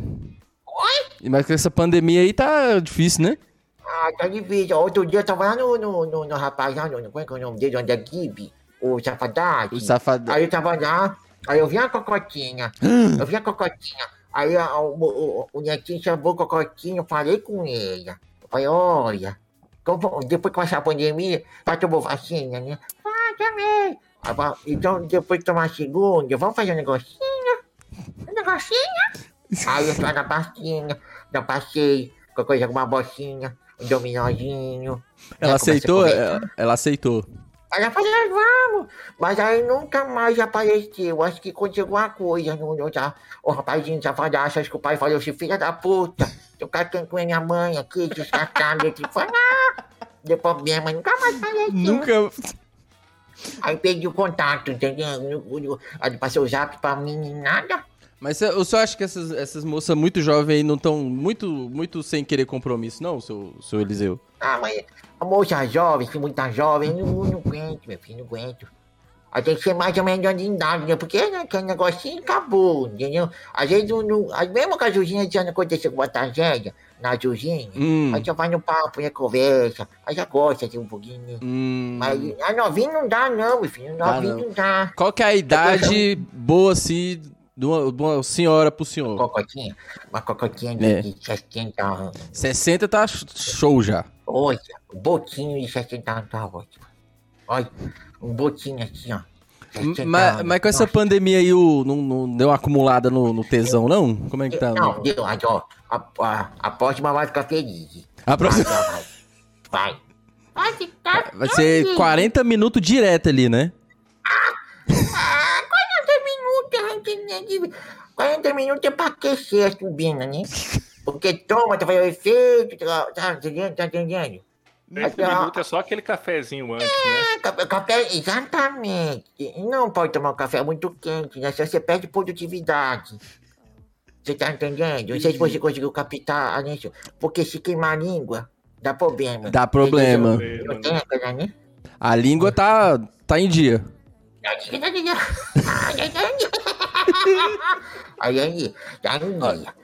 Mas com essa pandemia aí tá difícil, né? Ah, tá difícil. Outro dia eu tava lá no, no, no, no rapaz lá, no, como é que é o nome dele, onde é Gibi, o Safadade. O safado. Aí eu tava lá, aí eu vi a cocotinha, eu vi a cocotinha. Aí a- o, o, o netinho chamou o cocotinho, eu falei com ele. Eu falei, olha, depois que passar a pandemia, vai tomar vacina, né? Ah, também. Então, depois de tomar a segunda, vamos fazer um negocinho? Um negocinho? Aí eu fui na pastinha, já passei, com coisa com uma bocinha, um dominózinho. Ela né, a aceitou? Ela, ela aceitou. Falei, "Ah, vamos. Mas aí nunca mais apareceu. Acho que aconteceu alguma coisa. No, tá, o rapazinho safadaço, acho que o pai falou assim, filha da puta, tu catando com a minha mãe aqui, descascado. Eu te falei, ah, deu problema, nunca mais apareceu. Nunca. Aí perdi o contato, entendeu? Aí passou o zap pra mim e nada. Mas eu só acho que essas, essas moças muito jovens aí não estão muito, muito sem querer compromisso, não, seu, seu Eliseu? Ah, mas a moça jovem, se muita jovem, não, não aguento, meu filho, não aguento. Aí tem que ser mais ou menos de idade, né? Porque né, aquele negocinho acabou, entendeu? Às vezes, não, não, mesmo com a Juzinha já não aconteceu com uma tragédia na Juzinha, Hum. aí já vai no papo, né, conversa, aí já gosta assim, um pouquinho, né? Hum. Mas a novinha não dá, não, filho, Dá novinho não. não dá. Qual que é a idade boa, assim, de uma, de uma senhora pro senhor? Cocotinha, uma cocotinha É. de, de 60 anos. 60 tá sh- show já. Olha, um botinho de 60 anos tá ótimo. Olha, um botinho assim, ó. 60 Mas, mas com essa Nossa. pandemia aí, o, não, não deu uma acumulada no, no tesão, não? Como é que tá? Não, deu, mas ó, a, a, a próxima vai ficar feliz. A próxima Vai, vai. Vai ficar vai ser feliz. 40 minutos direto ali, né? Ah, 40 minutos, gente. 40 minutos é pra aquecer a turbina, né? Porque toma, tá fazendo efeito, tá, tá entendendo? Tá entendendo? Esse Ah, minuto é só aquele cafezinho antes, né? É, ca- café, exatamente. Não pode tomar um café muito quente, né? Senão você perde produtividade. Você tá entendendo? Não sei se você conseguiu captar nisso. Porque se queimar a língua, dá problema. Dá problema. Entendeu? Não tem aquela, né? A língua tá, tá em dia.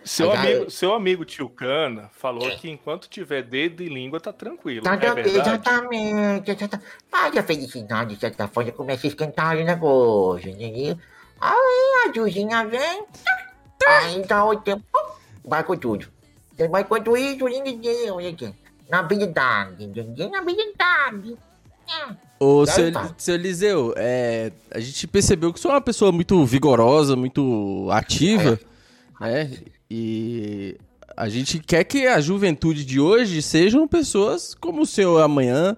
Seu amigo, seu amigo tio Cana falou que enquanto tiver dedo e língua tá tranquilo. Tá é exatamente, exatamente. Mas a felicidade, de certa forma, começa a esquentar o negócio, entendeu? Aí a Juzinha vem, aí dá o tempo, vai com tudo. Mas enquanto isso, ninguém, olha aqui, na habilidade, entendeu? Na habilidade. É. Ô, seu, tá. seu Eliseu, é, a gente percebeu que você é uma pessoa muito vigorosa, muito ativa, né? E a gente quer que a juventude de hoje sejam pessoas como o senhor amanhã.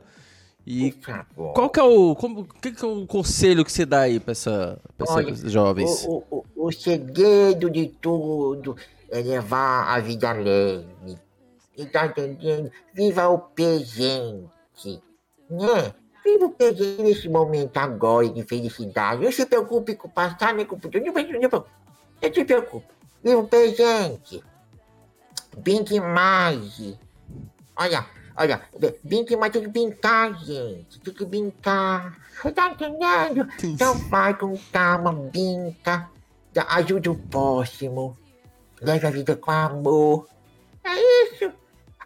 E qual que é o, como, que que é o conselho que você dá aí pra, essa, pra Olha, essas jovens? O, o, o, o segredo de tudo é levar a vida leve. E tá entendendo? Viva o presente. Né? Viva o presente nesse momento agora de felicidade. Não se preocupe com o passado nem com o futuro. Não, não, não, não, não se preocupe. Viva o presente. Brinque mais. Olha, olha, brinque mais, tem que brincar, gente. Tem que brincar. Você tá entendendo? Então vai com calma, brinca, dá- ajuda o próximo, leva a vida com amor. É isso.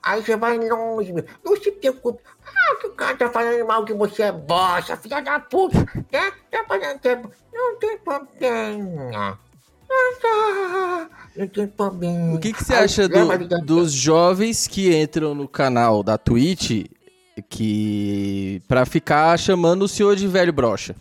Aí você vai longe, meu. não se preocupe. Ah, que o cara tá falando mal que você é bosta, filha da puta. Né? Tá falando que é Não tem problema. Não, tá. não tem problema. O que, que você Aí acha do- dos jovens que entram no canal da Twitch que pra ficar chamando o senhor de velho brocha?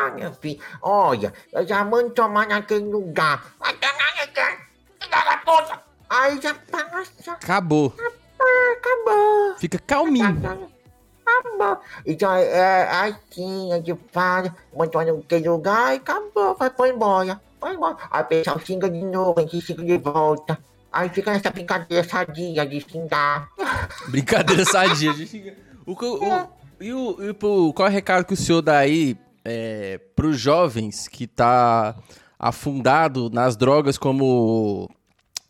Ah, meu filho, olha, eu já mando tomar naquele lugar. Vai tomar puta. Aí já passa. Acabou. Ah, acabou. Fica calminho. Acabou. Então é, é assim, a gente fala, montou naquele lugar e acabou, vai pôr embora. Vai embora. Aí o pessoal xinga de novo, a gente xinga de volta. Aí fica nessa brincadeira sadia de xingar. Brincadeira sadia. gente. O, que- o- e o, e pro- qual é o recado que o senhor dá aí é, pros jovens que tá afundado nas drogas como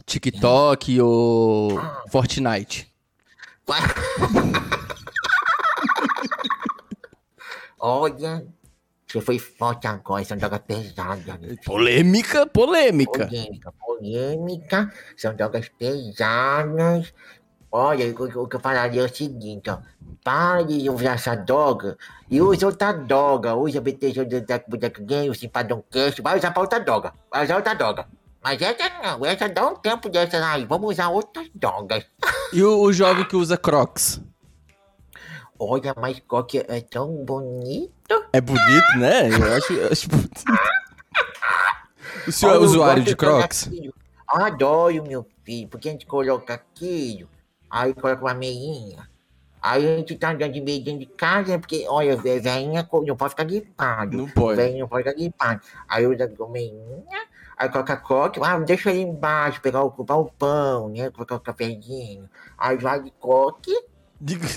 TikTok ou Fortnite? Olha, você foi forte agora, são drogas pesadas. meu filho. Polêmica, polêmica. Polêmica, polêmica, são drogas pesadas. Olha, o, o que eu falaria é o seguinte, ó. Para de usar essa droga e usa outra droga. Usa BTG Boneco Game, Simpadão Cast, vai usar pra outra droga. Vai usar outra droga. Mas essa não, essa dá um tempo dessas aí. Vamos usar outras drogas. E o, o jovem que usa Crocs? Olha, mas que é tão bonito. É bonito, né? Eu acho, eu acho bonito. O senhor é usuário de Crocs? Adoro, meu filho, porque a gente coloca aquilo, aí coloca uma meinha. Aí a gente tá andando de meio dentro de casa, né? porque, olha, ve- velhinha não pode ficar gripado. Não pode. Velhinha não pode ficar gripado. Aí usa a meinha, aí coloca coque, ah, deixa ali embaixo, pegar o, o pão, né? Colocar o cafezinho. Aí vai de coque,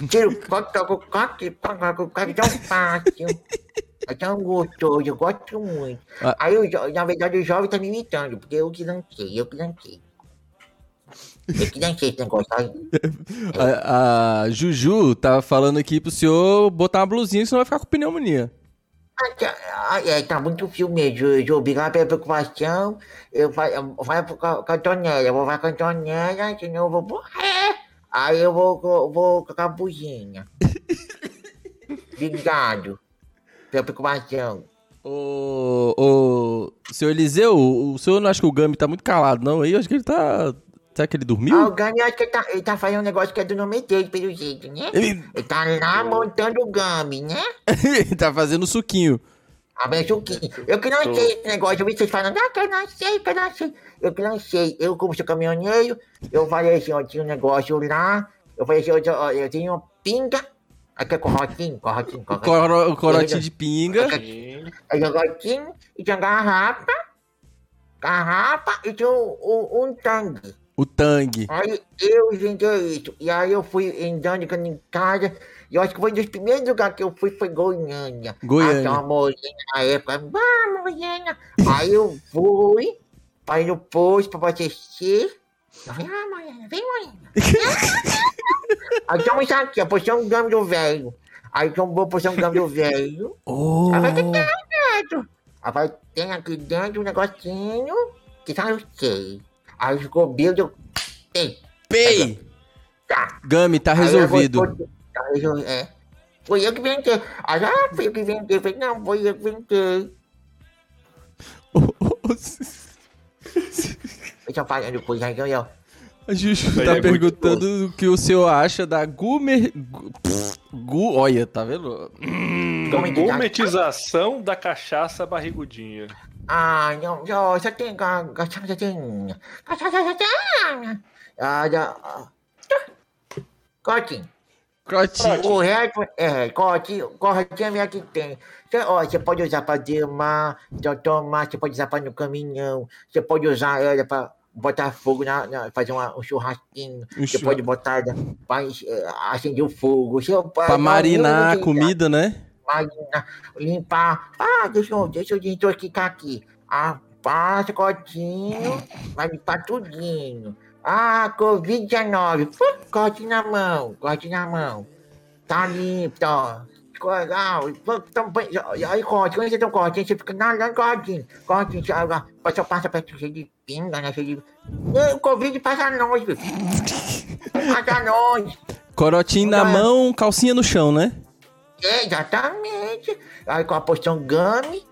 tira o coque, toca o coque, coloca o coque tão fácil. É tão gostoso, eu gosto muito. Ah. Aí, jo- na verdade, o jovem tá me imitando, porque eu que lancei, eu que lancei. Eu que lancei esse negócio aí. A, a Juju tava falando aqui pro senhor botar uma blusinha, senão vai ficar com pneumonia. É, tá muito frio mesmo, Ju. Obrigado pela preocupação. Eu vai, vai pro ca- cantonela, eu vou pra cantonela, senão eu vou morrer. Aí eu vou, vou, vou com a buzinha. Obrigado pela preocupação. Ô, ô, senhor Eliseu, o senhor não acha que o Gami tá muito calado, não? Aí eu acho que ele tá. Será que ele Ah, o dormiu? Gami, acho que ele tá, ele tá fazendo um negócio que é do nome dele, pelo jeito, né? Ele, Ele tá lá montando o Gami, né? ele tá fazendo suquinho. Abençoe o quê? Eu que não sei esse negócio, eu vi vocês falando, ah, que eu não sei, que eu não sei. Eu que não sei. Eu, como sou caminhoneiro, eu falei assim, ó, tinha um negócio lá. Eu falei assim, ó, eu tenho uma pinga. Aqui é corotinho, corotinho, corotinho. Coro, corote de pinga. Aí tinha corotinho, e tinha garrafa. Garrafa e tinha um, um, um tangue. O Tang. Aí eu inventei isso. E aí eu fui andando em casa. E eu acho que foi um dos primeiros lugares que eu fui foi Goiânia. Goiânia. Tinha uma mocinha na época. Ah, Goiânia. Aí eu fui ir no posto para abastecer. Eu falei, ah, Moiana, vem, Moiana. aí um saquinho, a poção gama do velho. Aí tombou a poção gama do velho. Oh, Aí vai ter dentro. Aí vai, tem aqui dentro um negocinho que tá eu sei. Aí ficou bildo. eu- Ei, pei! tá. Gami, tá eu resolvido. Tá resolvido, é. Foi eu que inventei. Aí, ah, foi eu que inventei. Eu falei, não, foi eu que inventei. Eu tô falando coisa aí, eu. A Juju aí tá é perguntando o que o senhor acha da Gumer. Gu, olha, tá vendo? Da Como é que tá? Gometização da cachaça barrigudinha. Ah, não, não, só tem ga- cachaça tem. Cachaça tem. Ah, já. ah, Cotinho. Crotinho. Correto, é, cotinho, corretinho é que tem. Você, ó, você pode usar pra dermar, tomar, você pode usar pra ir no caminhão, você pode usar ela pra botar fogo, na, na- fazer uma- um churrasquinho, Um você churra- pode botar eh, acender o fogo. Pra marinar a comida, né? Marinar, limpar. Ah, deixa eu, deixa eu desintoxicar aqui. Ah, passa, cotinho, vai limpar tudinho. Ah, Covid-19. Pum, Corte na mão, corte na mão. Tá limpo, ó. Legal. Aí, corte, quando você tem um cortinho, você fica nadando cortinho. Cortinho, você ah, passa, passa perto cheio de pinga, né? Cheio de... O Covid passa longe, filho. Passa longe. Corotinho na mão, calcinha no chão, né? Exatamente. Aí com a poção Gami,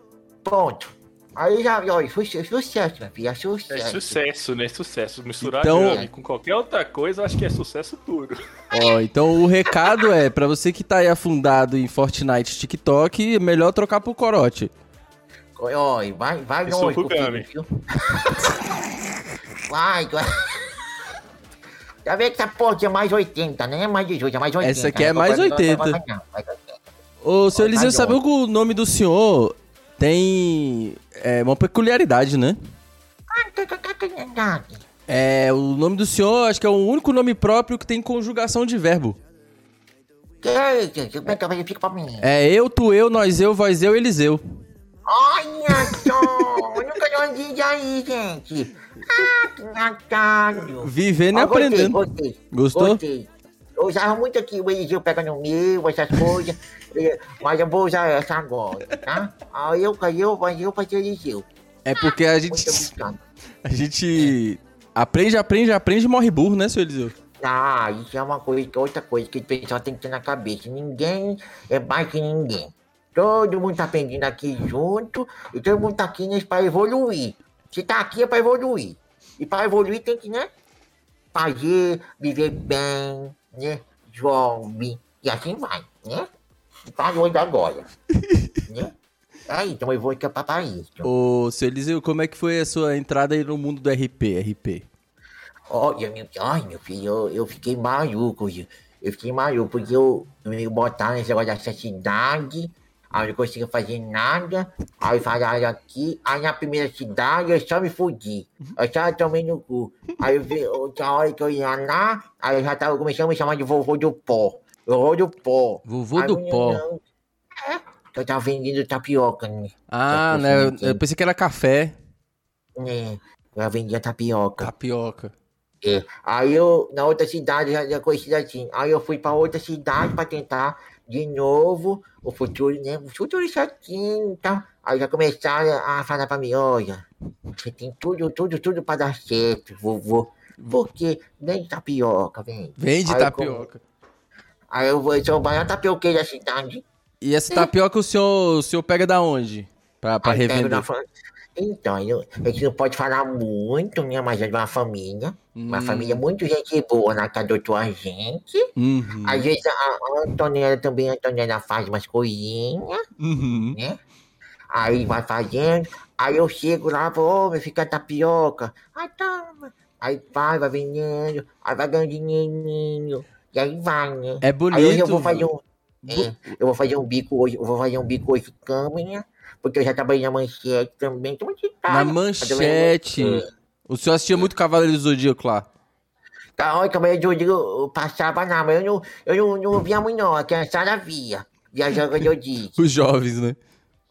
ponto. Aí já, olha, sucesso, sucesso, minha filha, É sucesso. sucesso, né? Sucesso. Misturar Então- gami com qualquer outra coisa, eu acho que é sucesso puro. Ó, então o recado é, pra você que tá aí afundado em Fortnite e TikTok, é melhor trocar pro corote. Olha, vai, vai Isso longe pro com o filho, Gami. viu? Vai, vai. Já vê que essa porra é mais 80, né? É mais 18, é mais 80. Essa aqui é né? mais Não, não, 80. Ô, Eliseu, Tá sabe bom. que o nome do senhor tem é, uma peculiaridade, né? Ah. É, o nome do senhor, acho que é o único nome próprio que tem conjugação de verbo. Que é é que eu fico pra mim? É eu, tu, eu, nós, eu, vós, eu, Eliseu. Olha só! Eu nunca ouvi aí, gente. Ah, que engraçado. Vivendo e gostei, aprendendo. Gostei. Gostou? Gostei. Eu usava muito aqui o Eliseu pega no meu, essas coisas. Mas eu vou usar essa agora, tá? Aí eu caiu, mas eu fazer Eliseu. É porque a gente, a gente aprende, aprende, aprende e morre burro, né, seu Eliseu? Ah, isso é uma coisa, que é outra coisa que o pessoal tem que ter na cabeça. Ninguém é mais que ninguém. Todo mundo tá aprendendo aqui junto e todo mundo tá aqui né, pra evoluir. Se tá aqui é pra evoluir. E pra evoluir tem que, né? Fazer, viver bem, né? Jovem. E assim vai, né? Tá doido agora. né? Isso, então eu vou escapar pra isso. Ô, seu Eliseu, como é que foi a sua entrada aí no mundo do RP? RP. Olha, meu, ai, meu filho, eu, eu fiquei maluco, viu? eu fiquei maluco, porque eu, eu me botaram nesse negócio dessa cidade, aí eu não conseguia fazer nada, aí falaram aqui, aí na primeira cidade eu só me fudi, eu só tomei no cu. Aí eu vi, outra hora que eu ia lá, aí eu já tava começando a me chamar de vovô do pó, vovô do pó. Vovô do pó. não, É, que eu tava vendendo tapioca, né? Ah, né? Eu, pensei que era café. né? Eu vendia tapioca. Tapioca. É. Aí eu, na outra cidade, já, já conheci assim. Aí eu fui pra outra cidade pra tentar de novo o futuro, né? O futuro certinho e tal. Aí já começaram a falar pra mim, olha, você tem tudo, tudo, tudo pra dar certo, vovô. Porque vem tapioca. Vende Aí eu tapioca. Aí eu vou, eu sou o maior tapioqueiro da cidade. E essa tapioca o senhor, o senhor pega da onde? Pra, pra Aí revender? Então, eu, a gente não pode falar muito, né? Mas é de uma família. Uma Hum. família muito gente boa na que adotou a gente. Uhum. Às vezes a, a Antonella também, a Antonella faz umas coisinhas, Uhum. né? Aí vai fazendo, aí eu chego lá, vou, ô, meu fica tapioca. Aí toma. Aí vai, vai vendendo, aí vai ganhando dinheirinho. E aí vai, né? É bonito. Aí hoje eu vou fazer um. É, eu vou fazer um bico hoje, eu vou fazer um bico hoje câmera, porque eu já trabalhei na manchete também. Tô muito Na manchete. O senhor assistia muito Cavaleiro do Zodíaco lá. Tá, olha, de hoje, eu passava não, mas eu não, eu não, não via muito não, a criançada via. Viajando eu disse. Os jovens, né?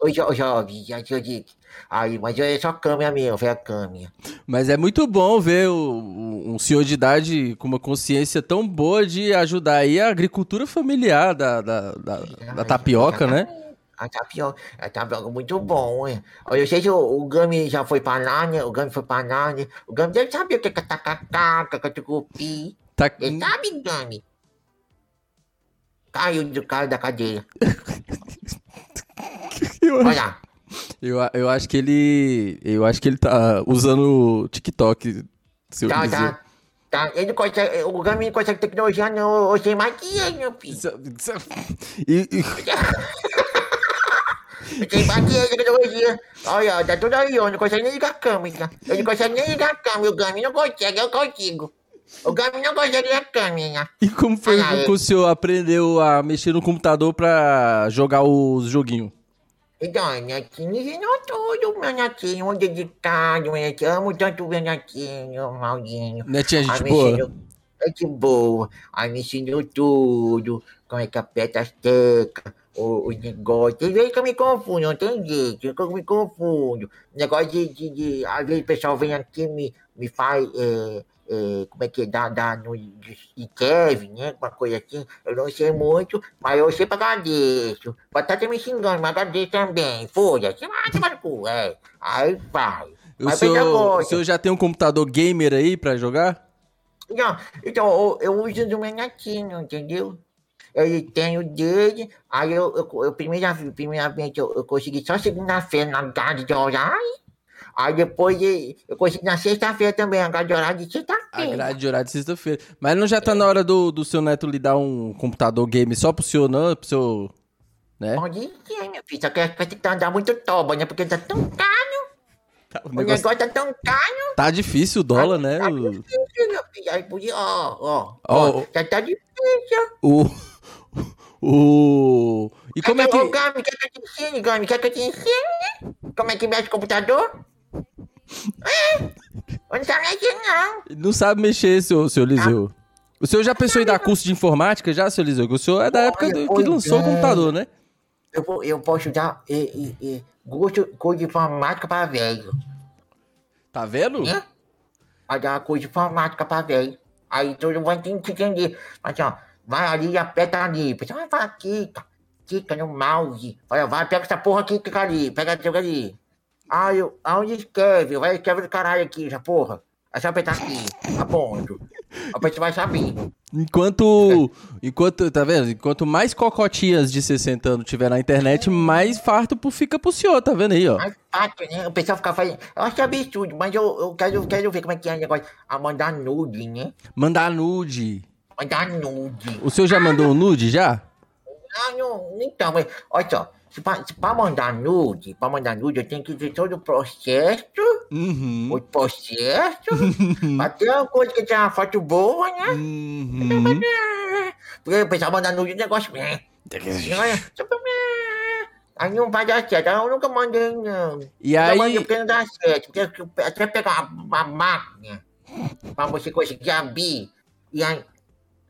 Os jo jovens, já te eu disse. Aí, mas é só câmera mesmo, foi a câmera. Mas é muito bom ver o- um senhor de idade com uma consciência tão boa de ajudar aí a agricultura familiar da, da, da, da tapioca, né? A tapioca, a tapioca é muito bom, hein? Eu sei se o, o Gami já foi pra lá, né? O Gami foi pra lá, né? O Gami deve saber o que é tacacá, catucupi. Tá- Ele sabe, Gami. Caiu do cara da cadeira. Eu, lá. eu, eu acho que ele. Eu acho que ele tá usando o TikTok. Seu Tá, Eliseu. tá. Tá, ele consegue, o Gami não consegue tecnologia, não. Eu sei mais que ele, meu filho. E- e- bateria de tecnologia. Olha, tá tudo aí, ó. Não consegue nem ligar a câmera. Eu não consegue nem ligar a câmera. O Gami não consegue, eu consigo. O Gami não consegue ligar a câmera. E como foi Ah, que o senhor aprendeu a mexer no computador pra jogar os joguinhos? Então, a netinho ensinou tudo, meu netinho. Um dedicado, meu netinho. Amo tanto o meu netinho, Maldinho. Netinha, gente boa. ensinou- É de boa. Aí me ensinou tudo. Como é que aperta as teclas, o- os negócios. Tem vezes que eu me confundo, não tem jeito. Eu me confundo. Negócio de, de, de- Às vezes o pessoal vem aqui e me, me faz. é, é, como é que é? Dá, dá no, de, de Kevin, né? Uma coisa assim. Eu não sei muito, mas eu sempre agradeço. Pode estar até me xingando, mas agradeço também. Foda-se. Ah, toma no cu, é. Aí vai. O Mas senhor, o senhor já tem um computador gamer aí pra jogar? Não, então, eu, eu uso do meu netinho, entendeu? Ele tem o dele, aí eu, eu, eu primeira, primeiramente eu, eu consegui só segunda-feira na grade de horário, aí depois eu consegui na sexta-feira também, a grade de horário de A sexta-feira. grade de horário de sexta-feira. Mas não já tá na hora do, do seu neto lhe dar um computador game só pro senhor, não? Pro seu. Né? Pode ser, meu filho, só que vai ter que andar muito toba, né? Porque tá tão caro. Tá, o O negócio negócio tá tão caro, tá difícil o dólar, né? tá difícil, meu filho. Aí podia, ó, ó, Ó, já tá difícil. o, o... E como é Ô, que... Gami, quer que eu te ensine, Gami? Quer que eu te ensine? Como é que mexe o computador? É, não sabe mexer, não. Não sabe mexer, seu, seu Eliseu. O senhor já pensou em dar curso de informática já, seu Eliseu? Que O senhor é da época do- que lançou o é. computador, né? Eu, eu posso dar e, e, e, curso, curso de informática para velho, Tá vendo? né? Vai dar curso de informática para velho. Aí todo mundo vai ter que entender. Mas, ó, vai ali e aperta ali. Pessoal, vai, clica. Clica no mouse. Vai, vai, pega essa porra aqui, clica ali. Pega porra ali. Aí, eu- aonde escreve? Vai, escreve do caralho aqui, essa porra. É só apertar aqui. Tá ponto. A pessoa vai saber. Enquanto, enquanto, tá vendo? Enquanto mais cocotinhas de 60 anos tiver na internet, mais farto fica pro senhor, tá vendo aí, ó? Mais fácil, né? O pessoal fica fazendo. Eu acho absurdo, mas eu, eu quero, quero ver como é que é o negócio. A mandar nude, né? Mandar nude. Mandar nude. O senhor já mandou um nude, já? Ah, não, então, mas, olha só. Se pra mandar nude, pra mandar nude, eu tenho que ver todo o processo, Uhum. o processo, pra ter uma coisa que tenha uma foto boa, né? Uhum. Porque o pessoal manda nude, o negócio. Aí não vai dar certo, eu nunca mandei, não. E Eu aí, mandei porque não dá certo, porque até pegar uma, uma máquina pra você conseguir abrir, e aí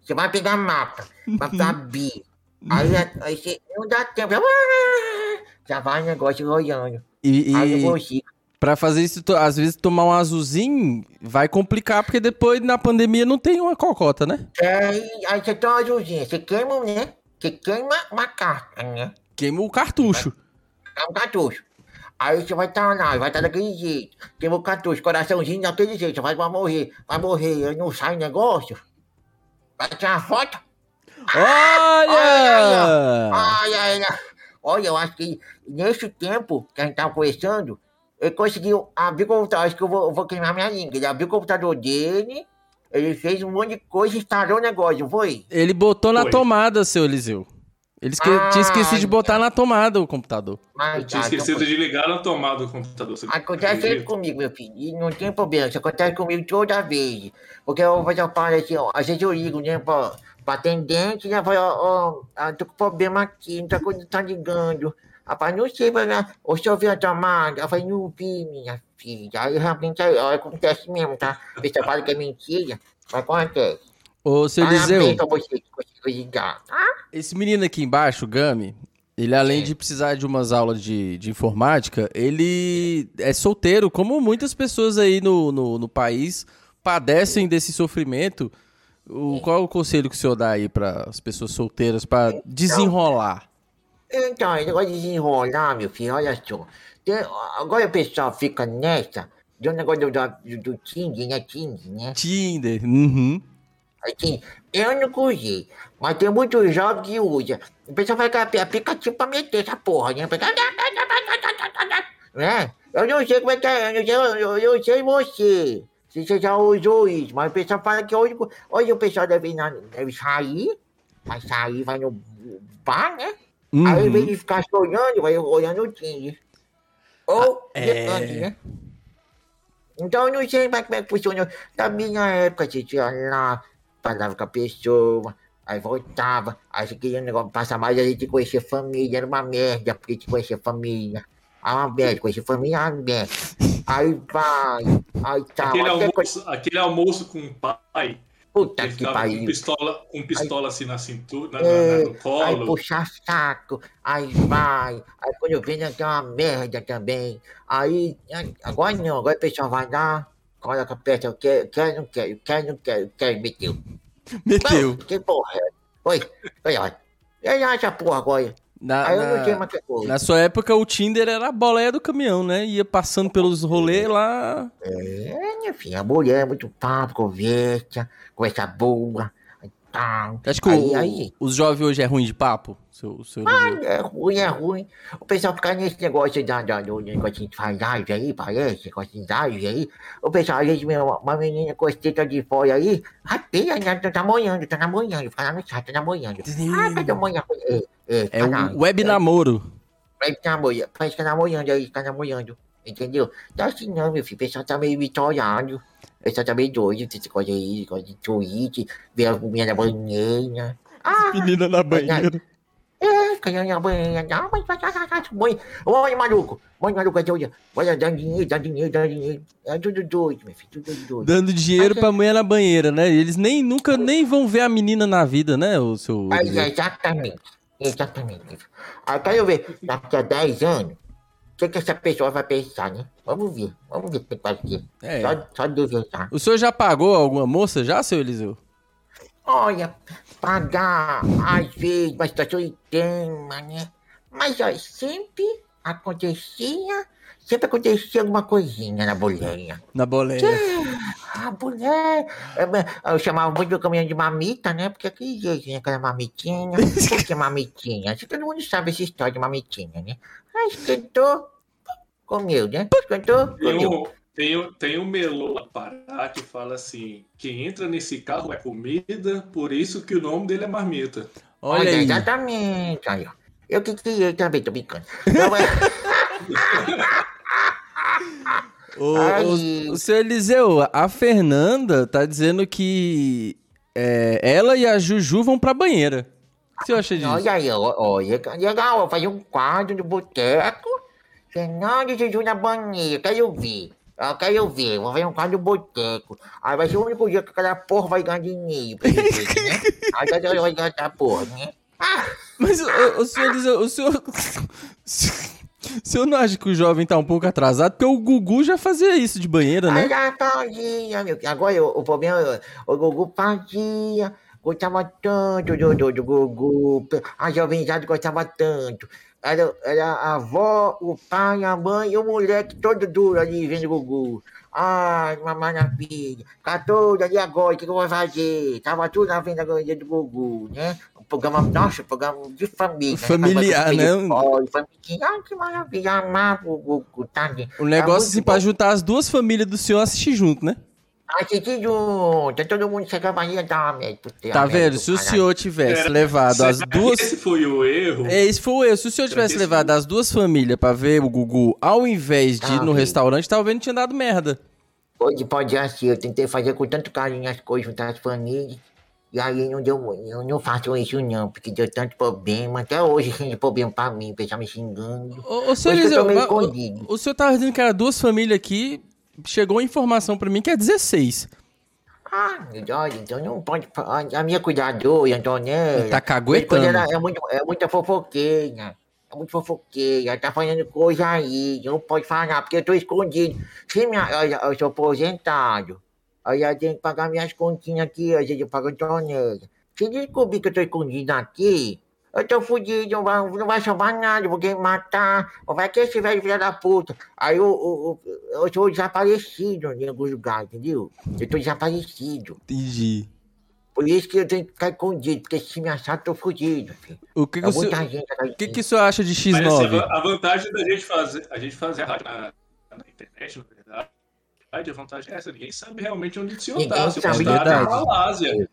você vai pegar a máquina pra abrir. Aí, aí você não dá tempo, já vai o negócio olhando. e, Aí eu consigo. pra fazer isso, às vezes tomar um azulzinho vai complicar, porque depois na pandemia não tem uma cocota, né? Aí, aí você toma uma azulzinha, você queima, né? Você queima uma carta, né? Queima o cartucho. É um cartucho. Aí você vai estar lá, vai estar daquele jeito. Queima o cartucho, coraçãozinho daquele jeito. Você vai, vai morrer, vai morrer. Aí não sai negócio. Vai tirar uma foto. Olha! Ai, ai. Olha, eu acho que nesse tempo que a gente tava conversando, ele conseguiu abrir o computador. Acho que eu vou, eu vou queimar minha língua. Ele abriu o computador dele, ele fez um monte de coisa e instalou o negócio, não foi? Ele botou na Foi. tomada, seu Eliseu. Ele esque... Ah, tinha esquecido de botar na tomada o computador. Mas, Eu tinha tá, então esquecido foi. de ligar na tomada do computador. você Acontece acredita? sempre comigo, meu filho. E não tem problema. Isso acontece comigo toda vez. Porque eu vou falar assim, ó. Às vezes eu ligo, né, pra, pra atendente, né? Falo, ó, ó, ah, tô com problema aqui, não tá, tá ligando. Rapaz, não sei, mas o senhor viu a tomada? Eu falei, não vi, minha filha. Aí realmente aí, ó, acontece mesmo, tá? Pessoa fala que é mentira, mas acontece. Ô, seu Eliseu, você tá? esse menino aqui embaixo, o Gami, ele além de precisar de umas aulas de, de informática, ele é solteiro, como muitas pessoas aí no, no, no país padecem desse sofrimento. O, qual é o conselho que o senhor dá aí para as pessoas solteiras para desenrolar? Então, esse negócio de desenrolar, meu filho, olha só. Tem- agora o pessoal fica nessa, de um negócio do, do, do Tinder, né? Tinder, né? Tinder, uhum. Assim, eu não usei, mas tem muitos jovens que usam. O pessoal vai app- aplicativo pra meter essa porra, né? Né? Eu não sei como é que é, eu não sei, eu, eu não sei você. Você já usou isso, mas o pessoal fala que hoje, hoje o pessoal deve, na- deve sair, vai sair, vai no bar, né? Aí, ao invés uhum. de ficar se olhando, vai olhando o Tinder. Ou, é. antes, né? Então, eu não sei mais como é que funciona. Na minha época, você tinha lá, falava com a pessoa, aí voltava, aí você queria um negócio, passar mais, a gente conhecer família, era uma merda, porque te conhecer família. Ah, uma merda, conhecer família, ah, uma merda. Aí vai, aí tá, Aquele almoço, aquele almoço com o pai, Puta ele que ficava com pariu. pistola, com pistola assim na cintura, na, na- É, no Aí colo. puxa saco, aí vai, aí quando eu que é uma merda também. Aí, agora não, agora o pessoal vai lá, coloca a peça, eu quero, quero, não quero, eu quero, não quero, eu quero, meteu. Meteu. Que porra é? Oi, olha, olha. E aí essa porra agora? Na, na, coisa. na sua época, o Tinder era a boleia do caminhão, né? Ia passando pelos rolês lá. É, minha filha, a mulher é muito papo, conversa, conversa boa, tal. Acho que aí, o- aí, os jovens hoje é ruim de papo, seu, seu Eliseu? É ruim, é ruim. O pessoal fica nesse negócio da, da, do negócio de faz live aí, parece, negócio de live aí. O pessoal, às vezes, uma, uma menina com teta de fora aí, rapinha, né, tá namorando, tá namorando, fica lá no chat, tá namorando. Ah, tá namorando. É, é, É tá o web namoro. Vai tá namorando, parece que tá namorando aí, tá namorando. Entendeu? É assim não, meu filho. O pessoal tá meio bitolado. Tá meio doido. Esse coisa aí, coisa de tweet, ver a menina na banheira. Ah, Menina na banheira. é, caiu na banheira. Não, mas vai. Mãe, oi, maluco. Mãe, maluco, é doida. Olha, dá dinheiro, dá dinheiro, dá dinheiro. É tudo doido, meu filho, tudo doido. Dando dinheiro pra mulher na banheira, né? Eles nem nunca nem vão ver a menina na vida, né, o seu. Aí, exatamente. Exatamente. Aí quero ver, daqui a 10 anos, que, que essa pessoa vai pensar, né? Vamos ver, vamos ver o que vai ser. É. Só, só duvidar. O senhor já pagou alguma moça já, seu Eliseu? Olha, pagar, às vezes, uma situação extrema, né? Mas, ó, sempre acontecia, sempre acontecia alguma coisinha na boleia. Na boleia. A mulher, eu, eu chamava muito meu caminhão de mamita, né? Porque aquele jeito, né? Aquela mamitinha. Por que mamitinha? Acho que todo mundo sabe essa história de mamitinha, né? Aí esquentou, comeu, né? Esquentou, Tem comeu. um, tem, um- tem um melô Pará que fala assim: quem entra nesse carro é comida, por isso que o nome dele é marmita. Olha aí. Exatamente, aí, ó. Eu que criei também, tô brincando. Não, é... O, Ai. o, o seu Eliseu, a Fernanda tá dizendo que é, ela e a Juju vão pra banheira. O que você acha disso? Olha aí, ó, olha, legal, ó, fazer um quadro no boteco. Fernando e Juju na banheira, quero ver. Eu quero ver, vou fazer um quadro no boteco. Aí vai ser o único dia que aquela porra vai ganhar dinheiro. vocês, né? Aí hora vai ganhar essa porra, né? Ah, Mas o, o senhor Eliseu, o senhor. O senhor não acha que o jovem tá um pouco atrasado? Porque o Gugu já fazia isso de banheira, né? já fazia, meu. Agora o, o problema, é, o Gugu fazia, gostava tanto do, do, do Gugu, a jovenzada gostava tanto. Era, era a avó, o pai, a mãe e o moleque todo duro ali vendo o Gugu. Ai, uma maravilha. Tá todo ali agora, o que, que eu vou fazer? Tava tudo na venda do Gugu, né? Programa, nossa, programa de família. Familiar, né? Olha, família. Ai, que maravilha, amava o Gugu, tá? O negócio assim, pra juntar as duas famílias do senhor assistir junto, né? Assistir junto, todo mundo chegava aí e dava merda. Tá vendo? Se o senhor tivesse Era- levado as duas. Esse foi o erro. É, esse foi o erro. Se o senhor tivesse levado as duas famílias pra ver o Gugu, ao invés de ir Ah, no ok. restaurante, talvez não tinha dado merda. Pode, pode ser assim, eu tentei fazer com tanto carinho as coisas juntar as famílias. E aí não deu, eu não faço isso não, porque deu tanto problema. Até hoje tem problema pra mim, o pessoal me xingando. Ô, ô senhor Eliseu, o- o, senhor tava dizendo que era duas famílias aqui. Chegou a informação pra mim que é 16. Ah, olha, então não pode. A minha cuidadora, Antonella. Tá caguetando. Ela é, muito, é muita fofoqueira. É muito fofoqueira. Tá fazendo coisa aí. Não pode falar, porque eu tô escondido. Se minha, eu, eu sou aposentado. Aí eu tenho que pagar minhas continhas aqui. Às vezes eu pago Antonella. Se descobrir que eu tô escondido aqui, eu tô fudido, não vai, não vai salvar nada, vou querer matar, ou vai que esse velho filho da puta. Aí eu, eu, eu, eu sou desaparecido em alguns lugares, entendeu? Eu tô desaparecido. Entendi. Por isso que eu tenho que ficar escondido, porque se me achar, eu tô fudido, filho. O que, que, É o, senhor, muita gente atrás o que, que o senhor acha de Mas, assim, X9? a a vantagem da gente fazer, a gente fazer a rádio na, na internet, na verdade, a vantagem é essa, ninguém sabe realmente onde o senhor Ninguém tá. Se o sabe, senhor tá verdade. na Malásia.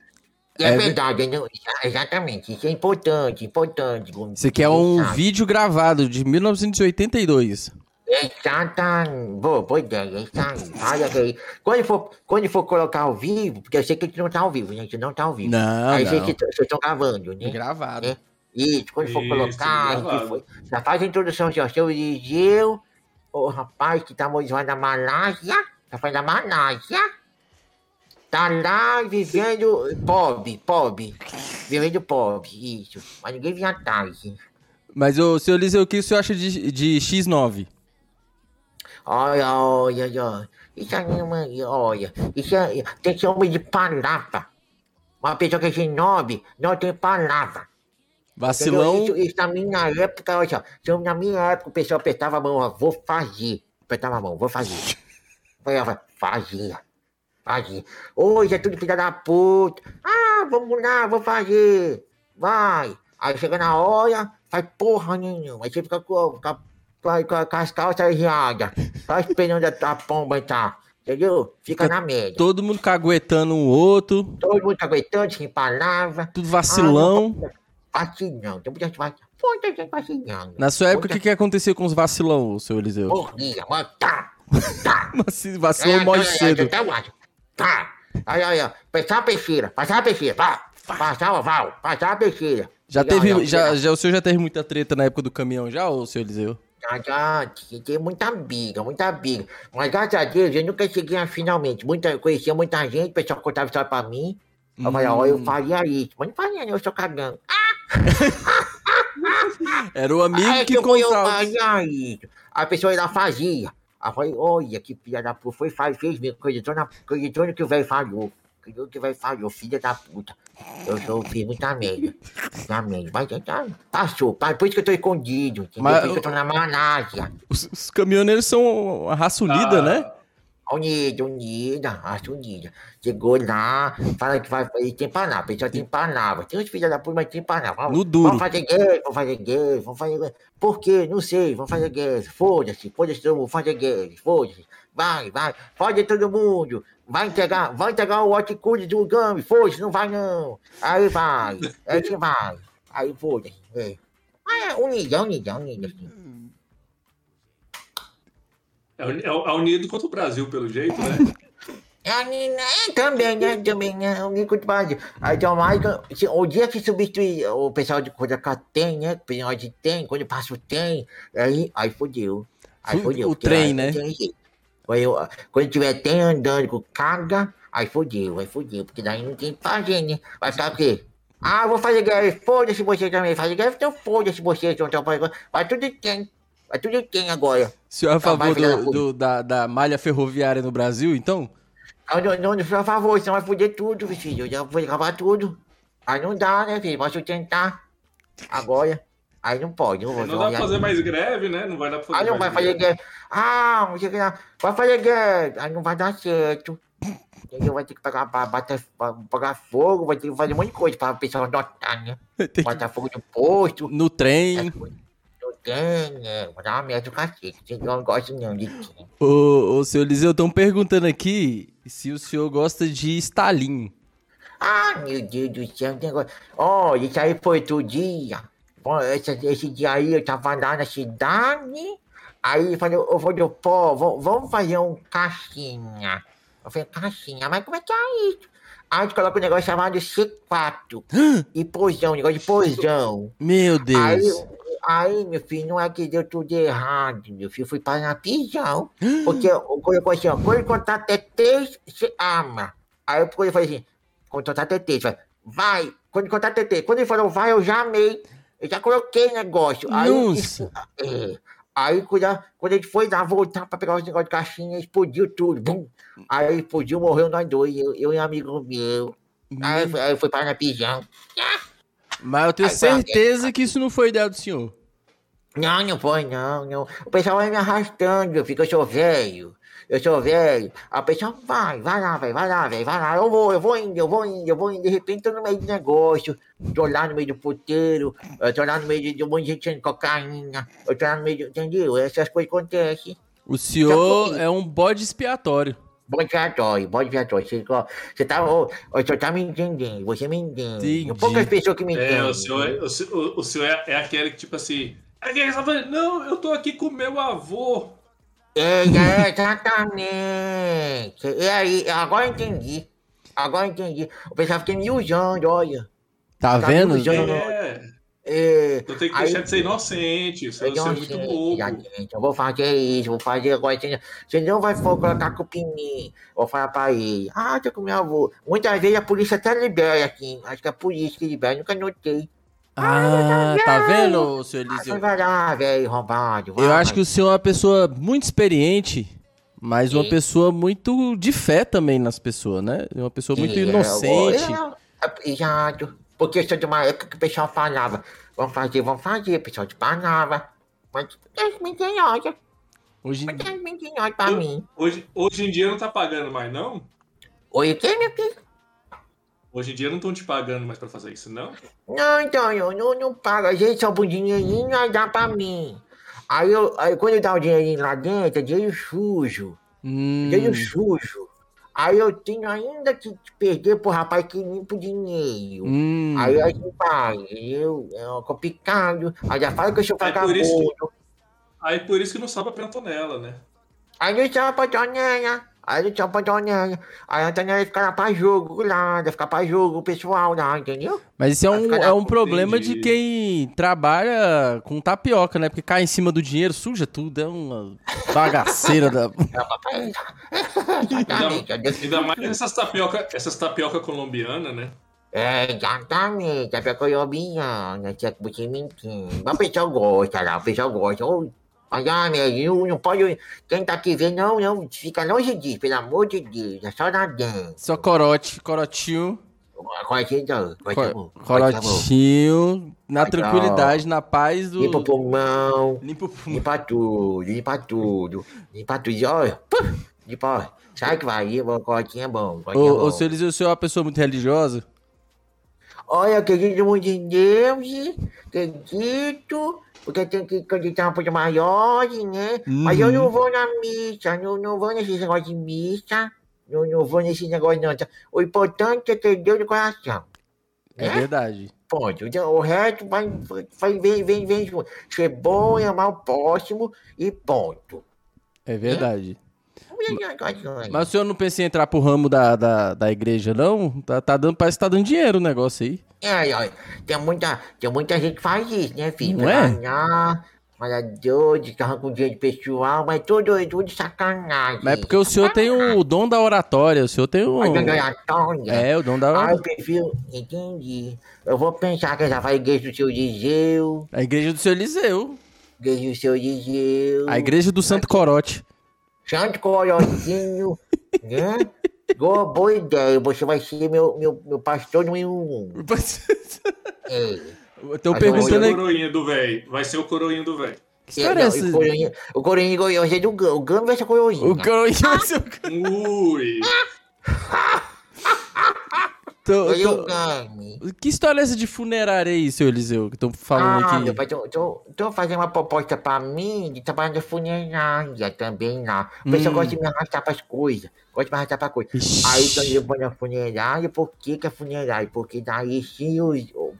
É, É verdade, não, exatamente. Isso é importante, importante. Isso aqui é um vídeo gravado de 1982. Exatamente. Boa, boa ideia. Aí. Olha aí. Quando for, quando for colocar ao vivo, porque eu sei que a gente não tá ao vivo, gente. Não tá ao vivo. Não, aí não. vocês estão gravando, né? Gravado. É. Isso, quando for Isso, colocar, a já faz a introdução, assim, ó. Seu Eliseu, o rapaz que tá morando na Malásia, tá fazendo na Malásia, tá lá vivendo pobre, pobre, vivendo pobre, isso. Mas ninguém vinha atrás. Mas, ô, senhor Eliseu, o que o senhor acha de, de X9? Olha, olha, olha. Isso aí, mãe, olha. Isso é, tem que ser homem de palavra. Uma pessoa que é nobre não tem palavra. Vacilão. Isso, isso na minha época, olha só. Na minha época o pessoal apertava a mão, ó, vou fazer. Apertava a mão, vou fazer. Fazia. Fazia. Hoje é tudo filha da puta. Ah, vamos lá, vou fazer. Vai. Aí chega na hora, faz porra nenhuma. Aí você fica com, com, com, com as calças riadas. Só esperando a, pomba entrar. Entendeu? Fica, Fica na média. Todo mundo caguetando um outro. Todo mundo aguentando, sem palavra. Tudo vacilão. Ah, não, tem muita gente vacilando. Na sua época, o que, que acontecia com os vacilão, seu Eliseu? Morria, mas tá, tá. Vaci- Vacilão morre é, é, cedo. até o ar. Tá. Aí, aí, ó. Passar a peixeira, passar a peixeira, vá. Passar o val, passar a peixeira. Já Legal, teve, legal, já, já, o senhor já teve muita treta na época do caminhão já, ou seu Eliseu? Já, já, tinha muita briga, muita briga. Mas graças a Deus eu nunca cheguei a finalmente. Muita, conhecia muita gente, o pessoal contava história pra mim. Eu falei, ó, Hum. eu faria isso. Mas não faria, não, eu sou cagão. Era o amigo Aí que eu eu contava. faria isso. A pessoa ainda fazia. Aí falei, olha, que filha da puta, foi, faz, fez mesmo. Acreditou, na, acreditou no que o velho falou. Acreditou no que o velho falou, filha da puta. Eu sou, fiz muita merda. Muita merda. Mas já passou. pa- Por isso que eu tô escondido, entendeu? Mas Por isso que eu tô na Malásia. Os, os caminhoneiros são a raça unida, Ah. né? Unida, unida, raça unida. Chegou lá, fala que vai. Ele tem panava, o pessoal tem panava. Tem uns filhos da puta, mas tem panava. Vamos- No duro. Vamos fazer guerra, vamos fazer guerra, vamos fazer guerra. Por quê? Não sei, vamos fazer guerra. Foda-se, foda-se todo mundo, fazer guerra, foda-se. Vai, vai, pode todo mundo. Vai entregar, vai entregar o horticúlio do Gami, foda-se, não vai não. Aí vai, aí que vai. Aí foda-se. É. Ah, é unida, unida, unida. Assim. É, é, é unido contra o Brasil, pelo jeito, né? É, a Nina, é, também, né? Também, né? O Nico de Brasil. Aí, então, mais, o dia que substituir o pessoal de coisa que tem, né? O pessoal de tem, quando passa o tem, aí, aí fodeu. Aí O- fodeu. o trem, aí né? tem quando tiver tem andando com carga, aí fodeu, aí fodeu. Porque daí não tem o que fazer, né? Vai ficar o quê? Ah, vou fazer guerra, foda-se você também. Fazer guerra, então foda-se você. Então, então, vai, vai tudo tem. Vai tudo tem agora. O senhor é a Tá, favor do, do- da, da malha ferroviária no Brasil, então? Aí não, não, por favor, senão vai foder tudo, filho. Já foi acabar tudo. Aí não dá, né, filho? Posso tentar. Agora. Aí não pode. Não, vou Não dá pra fazer mais greve, né? Não vai dar pra fazer Aí não vai mais fazer greve. guerra. Ah, não sei o que lá. Vai fazer guerra. Aí não vai dar certo. Entendeu? Vai ter que pegar, ba- bater, ba- pegar fogo, vai ter que fazer um monte de coisa pra o pessoal notar, né? Botar fogo no posto. No trem. Não né? Vai dar uma merda do cacete. Eu não gosto não de quem. Ô, ô, seu Eliseu, estão perguntando aqui se o senhor gosta de Stalin. Ah, meu Deus do céu, negócio. Olha, isso aí foi outro dia. Bom, Esse, esse dia aí eu tava lá na cidade. Aí eu falei, pô, vamos- vamos fazer um caixinha. Eu falei, caixinha, mas como é que é isso? Aí a gente coloca um negócio chamado C4. e posão, um negócio de posão. Meu Deus. Aí, aí, meu filho, não é que deu tudo errado, meu filho. Fui para na prisão. Porque o colocou assim, ó, quando contar até três, você ama. Aí eu falei assim, quando contar até três, vai, vai. Quando contar até três. Quando ele falou vai, eu já amei. Eu já coloquei negócio. Aí, Nossa. é. Aí quando, a- quando a gente foi lá voltar pra pegar os negócios de caixinha, explodiu tudo. Bum. Aí explodiu, morreu nós dois, eu, eu e um amigo meu. Aí, aí eu fui para na prisão. Mas eu tenho Aí certeza que isso não foi ideia do senhor. Não, não foi, não, não. O pessoal vai me arrastando, eu fico, eu sou velho. Eu sou velho. A pessoa vai, vai lá, velho, vai lá, velho, vai lá. Eu vou, eu vou indo, eu vou indo, eu vou indo. De repente tô no meio do negócio. Tô lá no meio do puteiro. Eu tô lá no meio de, de um monte de gente tirando cocaína. Eu tô lá no meio do. Entendeu? Essas coisas acontecem. O senhor comigo. é um bode expiatório. Bode viatório, bode viatório. Você, ó, você tá. Ó, você tá me entendendo, você me entende. Poucas pessoas que me entendem. É, o senhor, é- o, senhor- o, o senhor é, é aquele que, tipo assim. "Ah, quem tá falando? Não, eu tô aqui com meu avô. É, é, exatamente. E aí, agora eu entendi. Agora eu entendi. O pessoal fica me usando, olha. Tá Tá vendo? me usando. É, É, eu tenho que Aí- deixar de ser inocente. Você eu é muito bobo. eu vou fazer isso, vou fazer agora. Você você não vai colocar culpa em mim. Vou falar pra ele. Ah, tô com meu avô. Muitas vezes a polícia até libera aqui. Acho que é a polícia que libera, nunca notei. Ah, tá vendo, seu Ah, Eliseu? você vai lá, velho, roubado. Eu vai. acho que o senhor é uma pessoa muito experiente, mas uma pessoa muito de fé também nas pessoas, né? Uma pessoa muito É, inocente. é, é, Exato. Porque eu sou de uma época que o pessoal falava, vamos fazer, vamos fazer, o pessoal te falava. Mas é mentirosa, Hoje, mas é mentirosa pra Eu- mim. Hoje, hoje em dia não tá pagando mais, não? Oi, o que, meu filho? Hoje em dia não estão te pagando mais pra fazer isso, não? Não, então, eu não, não pago. Às vezes só um dinheirinho, aí dá pra mim. Aí, eu, aí quando eu dá o dinheirinho lá dentro, é dinheiro sujo. hum, Dinheiro sujo. Aí eu tenho ainda que perder pro rapaz que limpa o dinheiro. Hum. Aí a gente vai, eu, é complicado. Aí já fala que eu sou É por isso que- vagabundo. Aí por isso que não sabe a Antonella, né? Aí não chama pra Antonella. Aí não chama pra Antonella. Aí a Antonella fica lá pra jogo lá, vai ficar pra jogo o pessoal lá, entendeu? Mas isso é um, é um problema de Entendi. quem trabalha com tapioca, né? Porque cai em cima do dinheiro, suja tudo, é uma bagaceira da. Exatamente. Ainda mais essas tapioca, essas tapioca colombiana, né? É, exatamente. A colombiana, é que você me entende. Mas o pessoal gosta lá, o pessoal gosta. Olha, meu, não pode. Quem tá aqui vendo, não, não. Fica longe disso, pelo amor de Deus. É só na dentro. Só corote, corotinho, corotinho, na Vai, tranquilidade, na paz do. Limpa o pulmão. Limpa o pulmão. Limpa tudo, limpa tudo, limpa tudo. Olha, sai que vai, o cortinho é bom, é Ô, bom. ô, senhor o senhor é uma pessoa muito religiosa? Olha, eu acredito muito em Deus, acredito, porque tem que acreditar um pouco maior, né? Mas eu Uhum. não vou na missa, não, não vou nesse negócio de missa, não, não vou nesse negócio não. O importante é ter Deus no coração. É verdade. Ponto. Então, o resto vai, vai, vem, vem, vem. Ser bom e amar o próximo e ponto. É verdade. Mas o senhor não pensa em entrar pro ramo da, da, da igreja, não? Tá, tá dando, parece que tá dando dinheiro o negócio aí. É, é, tem, muita, tem muita gente que faz isso, né, filho? Não é? Ganhar, doido, que arranca um dinheiro pessoal, mas tudo, tudo sacanagem. Mas é porque o senhor tem o dom da oratória, o senhor tem o... Mas ganhatória. É, o dom da Ah, eu oratória. prefiro. Entendi. Eu vou pensar que já vai igreja do seu Eliseu, A igreja do seu Eliseu. igreja do seu Eliseu. A igreja do Santo Corote. Santo Corotinho, né? Boa, boa ideia. Você vai ser meu, meu, meu pastor número um. É. Estão Mas Vai ser perguntando o aí... coroinha do velho. Vai ser o coroinha do velho. Que história é Não, essa? e coroinha- O coroinha vai ser do Gama. O Gama vai ser coroinha. O coroinha vai ser o... Ui! Tô- tô-. Que história é essa de funerária aí, seu Eliseu? Que estão falando Ah, aqui. meu pai, tô, tô, tô fazendo uma proposta pra mim de trabalhar na funerária também lá. O pessoal Hum. gosta de me arrastar pras coisas. Gosta de me arrastar pra coisas. Ixi. Aí eu vou na funerária, por que que é funerária? Porque daí sim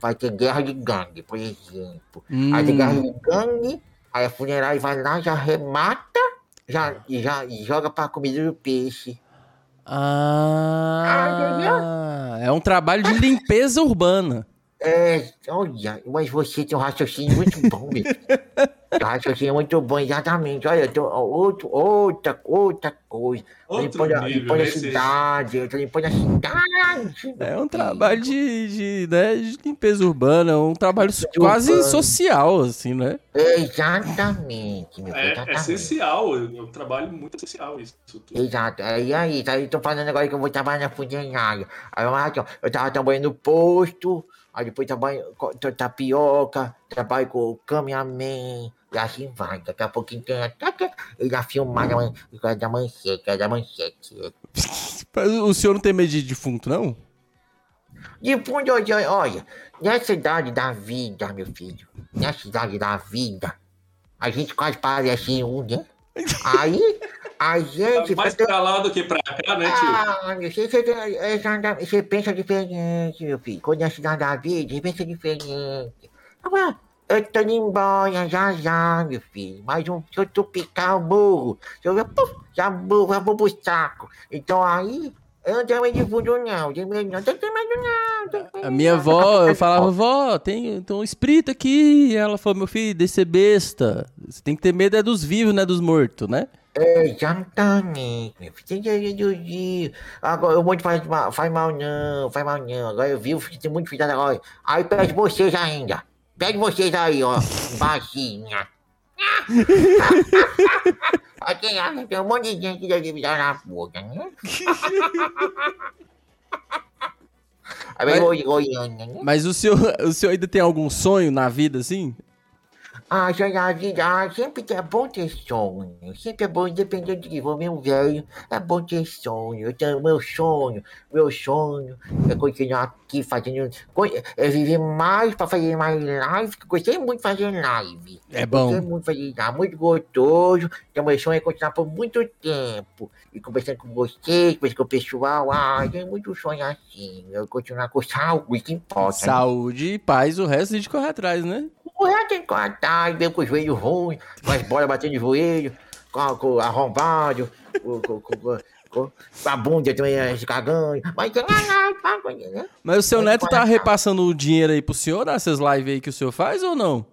vai ter guerra de gangue, por exemplo. Aí tem guerra Hum, de gangue, aí a funerária vai lá, já remata, já, e já joga pra comida do peixe. Ah, é um trabalho de limpeza urbana. É, olha, mas você tem um raciocínio muito bom, meu. raciocínio é muito bom, exatamente. Olha, eu tô, outro, outra, outra coisa. Tô Outro limpando, nível, limpando a né, cidade, eu tô limpando a cidade. É um trabalho de, de, né, de limpeza urbana, é um trabalho De quase urbano. social, assim, né? Exatamente, meu filho, É, é exatamente. essencial, é um trabalho muito essencial isso. tudo. Exato. Aí, aí, tá, eu tô falando agora que eu vou trabalhar na funerária. Aí eu, eu tava trabalhando no posto, aí depois trabalho com tapioca, trabalho com o cameraman, e assim vai. Daqui a pouquinho tem até ele já filmar da man- da manchete, da manchete. O senhor não tem medo de defunto, não? De fundo, olha, olha, nessa idade da vida, meu filho, nessa idade da vida, a gente quase parece um, né? Aí, a gente... Mais pra lá do que pra cá, né, tio? Ah, você, você, você pensa diferente, meu filho. Quando é cidade da vida, você pensa diferente. Agora, eu tô indo embora já já, meu filho. Mas um, se eu tupicar o burro, se eu puf, já burro, já vou pro saco. Então aí, eu não tenho medo de fundo, não. Tenho medo, não. Tenho medo, não. tenho medo, A minha avó, eu falava, vó, tem, tem um espírito aqui. E ela falou, meu filho, deixa de ser besta. Você tem que ter medo é dos vivos, não é dos mortos, né? Exatamente, filho. Tem que reduzir. Agora, o monte faz, mal- faz mal não, faz mal não. Agora eu vi, filho tem muito filho agora. Aí pede vocês ainda. Pede vocês aí, ó. Baixinha. Aqui, ó, tem um monte de gente que deve dar na boca, né? Mas- né? Mas o senhor, o senhor ainda tem algum sonho na vida, assim? Ah, a vida, sempre é bom ter sonho. Sempre é bom, independente de for meu velho, é bom ter sonho. Eu tenho meu sonho, meu sonho é continuar aqui fazendo. É viver mais pra fazer mais live, que gostei muito de fazer live. É bom. Gostei muito de fazer live, muito gostoso. Então, meu sonho é continuar por muito tempo. E conversando com vocês, conversando com o pessoal. Ah, tem muito sonho assim. Eu continuar com saúde, que importa. né? Saúde e paz, o resto a gente corre atrás, né? O resto tem que cortar, veio com os joelhos ruins, com as bolas batendo de joelho, com, a- com arrombado, com, com, com, com- com a bunda também se cagando. Mas tem né? Mas o seu neto tá repassando o dinheiro aí pro senhor nessas lives aí que o senhor faz ou não?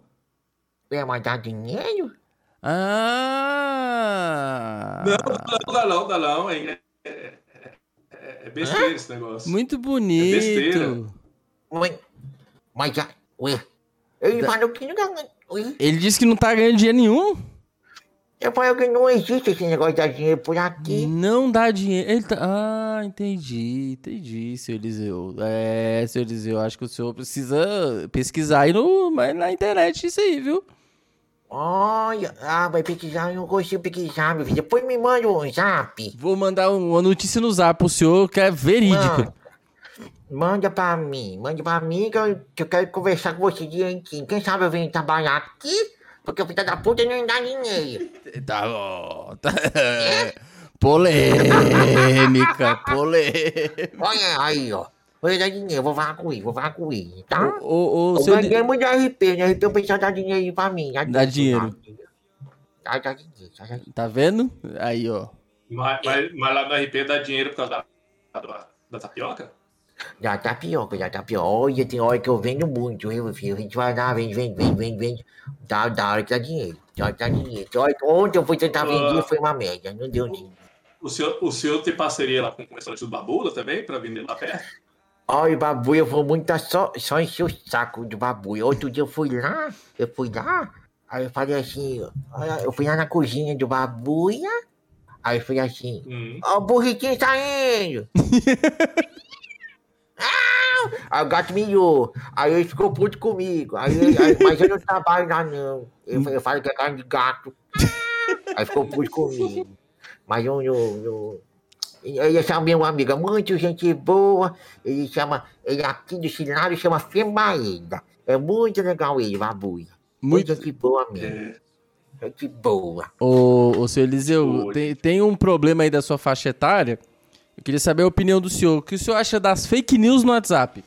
Vai mandar dinheiro? Ah! Não, dá não, dá não. É, é, é- é besteira esse negócio. Muito besteira. bonito. Mas, mas já, ué, ele falou que não, ué, Ele disse que não tá ganhando dinheiro nenhum. eu falei que não existe esse negócio de dar dinheiro por aqui. Não dá dinheiro. Ele tá... Ah, entendi, entendi, seu Eliseu. É, seu Eliseu, acho que o senhor precisa pesquisar aí no, na internet isso aí, viu? Olha, ah, vai pesquisar, eu não consigo pesquisar, meu filho. Depois me manda um zap. Vou mandar uma notícia no zap pro senhor que é verídica. Manda. Manda pra mim, manda pra mim que eu, que eu quero conversar com você direitinho. Quem sabe eu venho trabalhar aqui, porque o filho da puta não dá dinheiro. Tá bom. Tá... Polêmica, polêmica. Olha aí, ó. Vou dar dinheiro, vou falar com ele, vou falar com ele, tá? Ô, ô, ô, Eu seu... ganhei muito RP, né? RP o pessoal dá dinheiro aí pra mim. Dá dinheiro. Dá, dá dinheiro, dá dinheiro. Tá vendo? Aí, ó. Mas, mas- mas lá no RP dá dinheiro por causa da, da, da tapioca? Já tá pior, já tá pior. Olha, tem hora que eu vendo muito, viu, meu filho? A gente vai lá, vende, vende, vende, vende, vende. Dá, dá hora que dá dinheiro. Dá hora que dá dinheiro. Ontem eu fui tentar vender, foi uma média. Não deu dinheiro. O senhor, o senhor tem parceria lá com o restaurante do Babula também, pra vender lá perto? Olha, babu, eu vou muito só, só encher o saco do babu. Outro dia eu fui lá, eu fui lá, aí eu falei assim, olha, eu fui lá na cozinha do babuia, aí eu fui assim, Hum. ó, o burritinho saindo. Aí o gato miou, aí ele ficou puto comigo, aí, aí- mas eu não trabalho lá não, eu, eu falo que é carne de gato. Aí ficou puto comigo, mas eu, eu, eu ele chama meu amigo, muito gente boa. Ele chama, ele aqui do cenário chama Fembaída. É muito legal ele, Babuia. Muito. Muito gente boa mesmo. É, Gente boa. Ô, ô seu Eliseu, tem, tem um problema aí da sua faixa etária. Eu queria saber a opinião do senhor. O que o senhor acha das fake news no WhatsApp?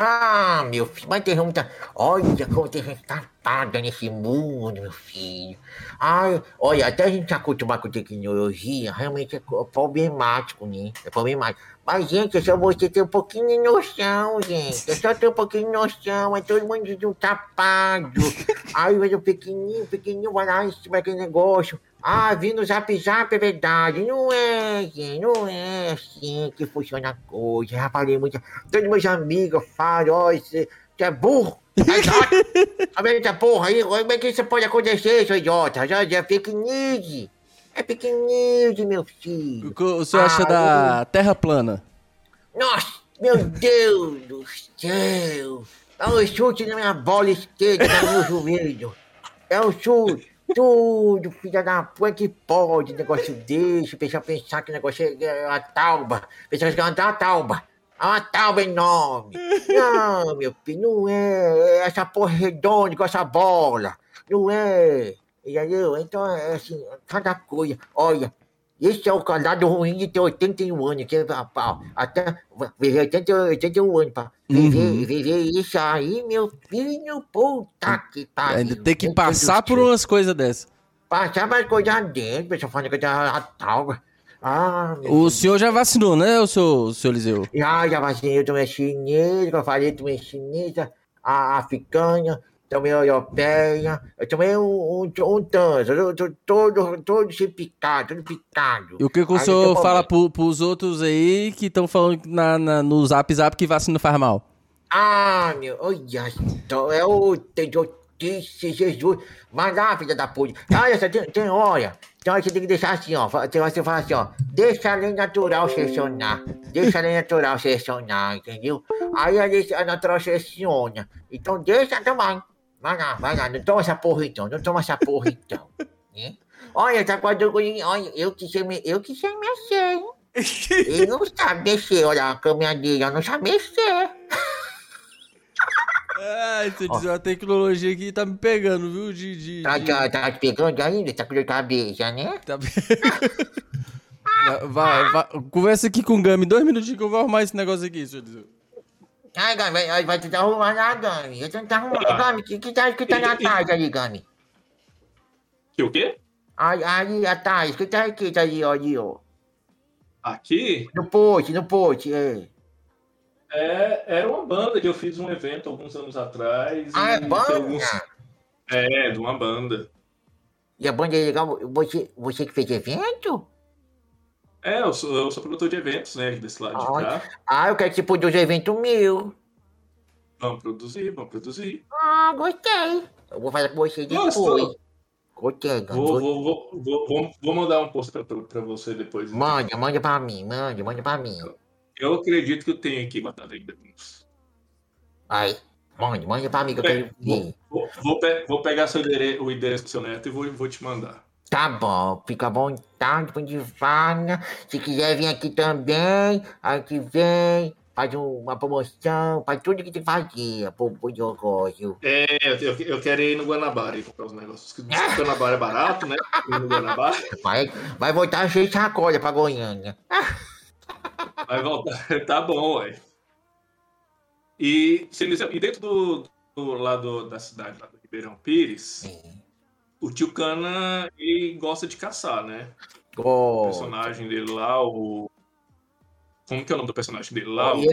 Ah, meu filho, mas tem muita. Olha como tem gente tapada nesse mundo, meu filho. Ai, olha, até a gente se acostumar com tecnologia, realmente é co- problemático, né? É problemático. Mas, gente, é só você ter um pouquinho de noção, gente. É só ter um pouquinho de noção. É todo mundo de um tapado. Aí vai o pequenininho, pequenininho, vai lá em cima daquele negócio. Ah, vi no zap zap, é verdade. Não é, gente, não é assim que funciona a coisa. Já falei muito. Todos meus amigos falam, ó, você você é burro. É idiota. Vendo essa porra aí? Como é que isso pode acontecer, seu idiota? Já é fake news. É fake news, meu O filho. que o senhor acha Ah, da Terra plana? Nossa, meu Deus do céu. É um chute na minha bola esquerda, no meu joelho. É um chute. Tudo, filha da puta, que pode negócio desse. O pessoal pensar que o negócio é uma tauba. O pessoal que é uma tauba. É uma tauba enorme. Não, meu filho, não é. É essa porra redonda com essa bola. Não é. Entendeu? Então é assim, cada coisa. Olha, esse é o lado ruim de ter 81 anos, que é, até viver 80, 81 anos, pá. Viver, Uhum. viver isso aí, meu filho, puta que pariu. Ainda tem que passar por umas coisas dessas. Passar mais coisa dentro, pessoal falando que tá talga. Ah, O senhor já vacinou, né, o seu, o seu Eliseu? Já, já vacinei, eu tomei chinesa, eu falei, tomei chinesa, a africana, a europeia, eu tomei um, um, um tô todo, todo sem picado, todo picado. E o que, que o Aí senhor tem fala pro, pros outros aí que estão falando na, na- no zap zap que vacina faz mal? Ah, meu, olha só, é o notícia, Jesus. Lá, filha da puta. Olha só, tem, tem hora. Que você tem que deixar assim, ó. você fala assim, ó. Deixa a lei natural selecionar. Deixa a lei natural selecionar, entendeu? Aí a lei natural seleciona. Então deixa também. Vai lá, vai lá, não toma essa porra então, não toma essa porra então. né? Olha, tá com Olha, eu que sei, me- eu que sei mexer, hein? Ele não sabe mexer, olha a caminhadeira, não sabe mexer. Ai, se eu dizer uma tecnologia aqui tá me pegando, viu? De. de, Tá, de- tá, tá te pegando ainda? Tá com de cabeça, né? tá- vai, vai, conversa aqui com o Gami, dois minutinhos que eu vou arrumar esse negócio aqui, senhor. Ai, Gami, vai, vai tentar arrumar lá, Gami. Eu tentar arrumar. Gami, que, que tá escrito na tarde ali, Gami? Que o quê? Aí, aí, atrás, que tá escrito ali, ó, ali, ó. Aqui No post, no post, é. é, era uma banda que eu fiz um evento alguns anos atrás. Ah, é banda? alguns- É, de uma banda. E a banda é legal, você, você que fez evento? É, eu sou, eu sou produtor de eventos, né? Desse lado de cá. Ah, eu quero que você produza um evento meu. Vamos produzir, vamos produzir. Ah, gostei. Eu vou fazer com você depois. Gostou? Gostei. Vou, vou, vou, vou, vou, mandar um post pra, pra, você depois. Manda, manda pra mim, manda, manda pra mim. Eu acredito que eu tenho aqui guardado ainda. uns- Aí, manda, manda pra mim que eu É, quero ver. Vou, vou, vou pegar seu endere- o endereço do seu neto e vou, vou te mandar. Tá bom, fica à vontade, quando fala. Se quiser vir aqui também, aqui vem, faz um- uma promoção, faz tudo que que fazer pro, pro negócio. É, eu, eu quero ir no Guanabara e comprar os negócios. Que diz que o Guanabara é barato, né? Ir no Guanabara. Vai, vai voltar cheio de sacola pra Goiânia. Vai voltar. Tá bom, ué. E, e dentro do, do lado da cidade, lá do Ribeirão Pires, Sim. O tio Cana ele gosta de caçar, né? O personagem dele lá, o. Como que é o nome do personagem dele lá? O,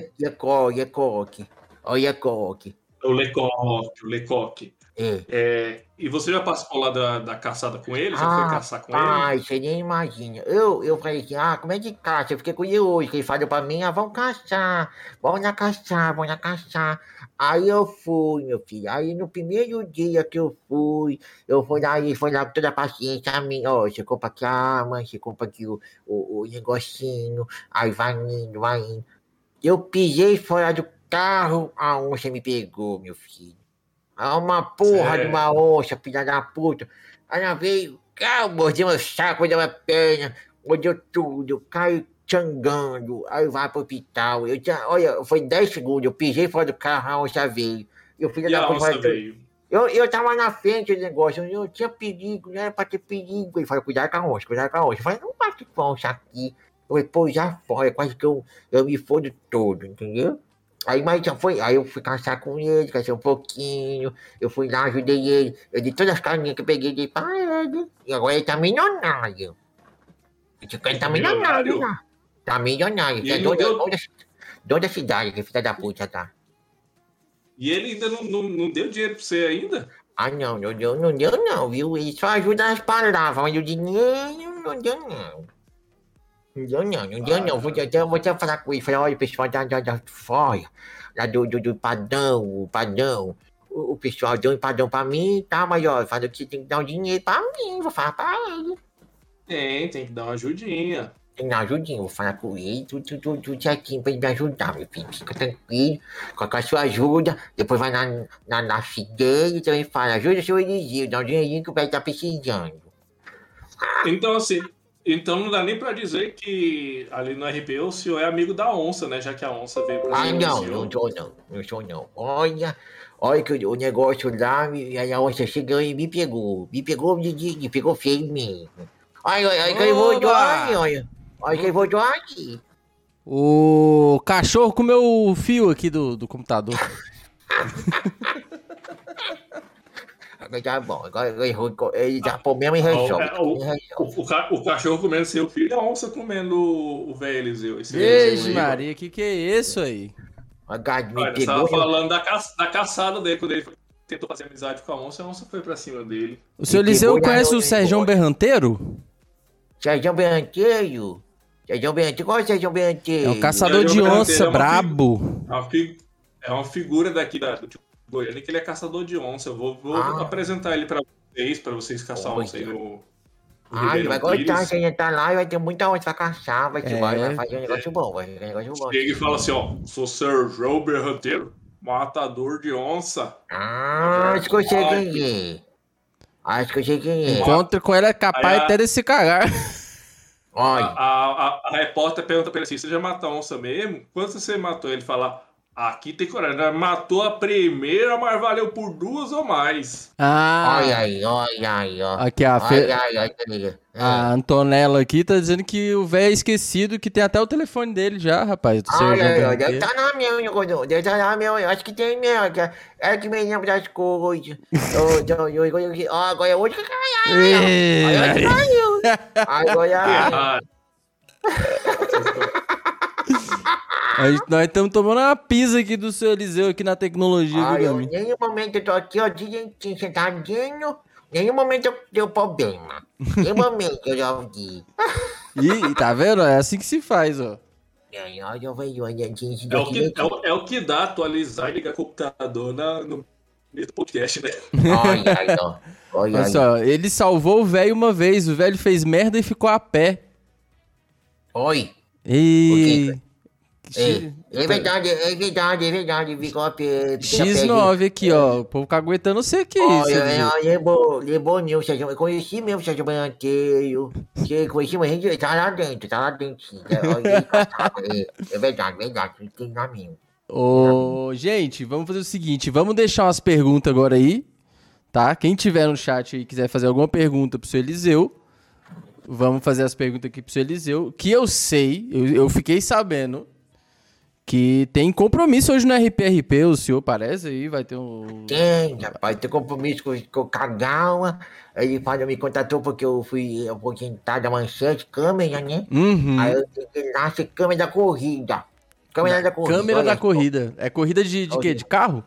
Iacoque. Olha, Iacoque. o Lecoque, o Lecoque. É. É, e você já participou lá da, da caçada com ele? Já Ah, foi caçar com ele? Pai, você nem imagina. Eu, eu falei assim, ah, como é que caça? Eu fiquei curioso, que ele falou pra mim, ah, vamos caçar, vamos lá caçar, vamos lá caçar. Aí eu fui, meu filho. Aí no primeiro dia que eu fui, eu fui lá e foi lá com toda a paciência minha, ó, você compra aqui a arma, você compra aqui o, o, o negocinho, aí vai indo, vai indo. Eu pisei fora do carro, a onça me pegou, meu filho. Ah, uma porra de Sério? uma onça, filha da puta. Aí ela veio, cá, mordeu meu saco, mordeu minha perna, mordeu tudo, caiu changando, aí vai pro hospital. Eu tinha, olha, foi 10 segundos, eu pisei fora do carro, a onça veio. E o filho da puta falou, veio. eu, eu tava na frente do negócio, eu não tinha perigo, não era pra ter perigo. Ele falou, cuidado com a onça, cuidado com a onça. Eu falei, não bate com a onça aqui. Eu falei, pô, já fora, quase que eu, eu me fodo todo, entendeu? Aí, mas já foi, aí eu fui caçar com ele, cacei um pouquinho, eu fui lá, ajudei ele, eu dei todas as carinhas que eu peguei dei pra ele, e agora ele tá milionário. Esse cara tá milionário já. Tá milionário, E que é ele dono da, não deu- dono da- dono da cidade, que filha da puta tá. E ele ainda não, não, não deu dinheiro pra você ainda? Ah, não, não deu, não deu não, viu? Ele só ajuda nas palavras, mas o dinheiro não deu não. Não deu não, não deu não. Vou até, vou até falar com ele, falar, olha, o pessoal da, da, da fora, lá do, do, do padrão, o padrão, o, o pessoal deu um padrão pra mim, tá, mas ó, falou que você tem que dar um dinheiro pra mim, vou falar pra ele. Tem, tem que dar uma ajudinha. Tem que dar uma ajudinha, vou falar com ele, tudo, tudo, tudo, tudo certinho pra ele me ajudar, meu filho. Fica tranquilo, com a sua ajuda, depois vai na, na, na dele e também fala, ajuda o seu Eliseu, dá um dinheirinho que o velho tá precisando. Então, assim, então não dá nem pra dizer que ali no RP o senhor é amigo da onça, né? Já que a onça veio pra Ah, não, não sou não, não sou não. Olha, olha que o, negócio lá, aí a onça chegou e me pegou. Me pegou, me, me, me pegou feio mesmo. Olha, olha, olha que ele voltou ali, olha. Olha que ele voltou aqui. O cachorro comeu o fio aqui do, do computador. Agora tá bom, agora ele, já pôs mesmo em Ah, o- é, o-. O, o ca- o cachorro comendo seu filho e a onça comendo o o velho Eliseu. Aí, Maria, que que é isso aí? A me Olha, tava falando da, ca- da caçada dele, quando ele tentou fazer amizade com a onça, a onça foi pra cima dele. O seu Eliseu conhece o Sérgio Berranteiro? Sérgio Berranteiro. Sérgio Berranteiro, qual é o Sérgio Berranteiro? É um caçador de onça é brabo. É uma, é uma figura daqui da, do Goiânia que ele é caçador de onça. Eu vou, vou Ah. apresentar ele pra vocês, pra vocês caçar onça aí no. Ah, ele vai Ribeirão gostar, Pires. se ele entrar lá, vai ter muita onça pra caçar, vai, É. vai, vai fazer um negócio bom, vai fazer um negócio bom. Chega e fala assim, ó, sou Sérgio Berranteiro, Matador de onça. Ah, acho que eu sei quem é. Acho que eu sei quem é. Encontra com ele é capaz Aí a- até de se cagar. A, Olha, a, a- a repórter pergunta pra ele assim: você já matou a onça mesmo? Quantas você matou? Ele fala: aqui tem coragem. né? Matou a primeira, mas valeu por duas ou mais. Ah, olha aí, olha aí, ó. aqui a, Fe- Olha aí, olha aí. a Antonella aqui tá dizendo que o velho é esquecido, que tem até o telefone dele já, rapaz. Do Olha aí, ó, deve estar na minha, Nicodão. Deve estar na minha, eu acho que tem mesmo. É é que me lembra das coisas. Ó, agora hoje que caiu. Ê, Agora Maria. caiu. Agora. A gente- nós estamos tomando uma pisa aqui do seu Eliseu aqui na tecnologia, Olha, viu, Gamin? nenhum momento eu tô aqui, ó, direitinho, sentadinho. Nenhum momento eu deu problema. Nenhum momento eu já ouvi. Ih, tá vendo? É assim que se faz, ó. Aí, Olha, eu vejo, olha, gente, é, o que, é, o, é o que dá atualizar e ligar o computador na, no meio do podcast, né? Olha aí, ó. Olha Olha só, ele salvou o velho uma vez, o velho fez merda e ficou a pé. Oi. E... É, é verdade, é verdade, é verdade. A a pé, X9 aqui, ó. O povo caguetando você aqui. Olha, é, Eliseu. ó, lembrou, lembrou meu Sérgio, eu conheci mesmo o Sérgio Bananteiro, que conheci mas ele tá lá dentro, tá lá dentro, sim, é, olha, ele passava, é, é verdade, verdade, tem mesmo. Ô, gente, vamos fazer o seguinte, vamos deixar umas perguntas agora aí, tá? Quem tiver no chat e quiser fazer alguma pergunta pro seu Eliseu, vamos fazer as perguntas aqui pro seu Eliseu, que eu sei, eu, eu fiquei sabendo que tem compromisso hoje no RPRP, o senhor parece aí, vai ter um... Tem, rapaz, tem compromisso com, com o Kagawa, ele me contatou porque eu fui aposentado da manchete, câmera, né? Uhum. Aí eu tenho que ser câmera da corrida. Câmera da corrida. Câmera da corrida. É corrida de, de quê? De carro?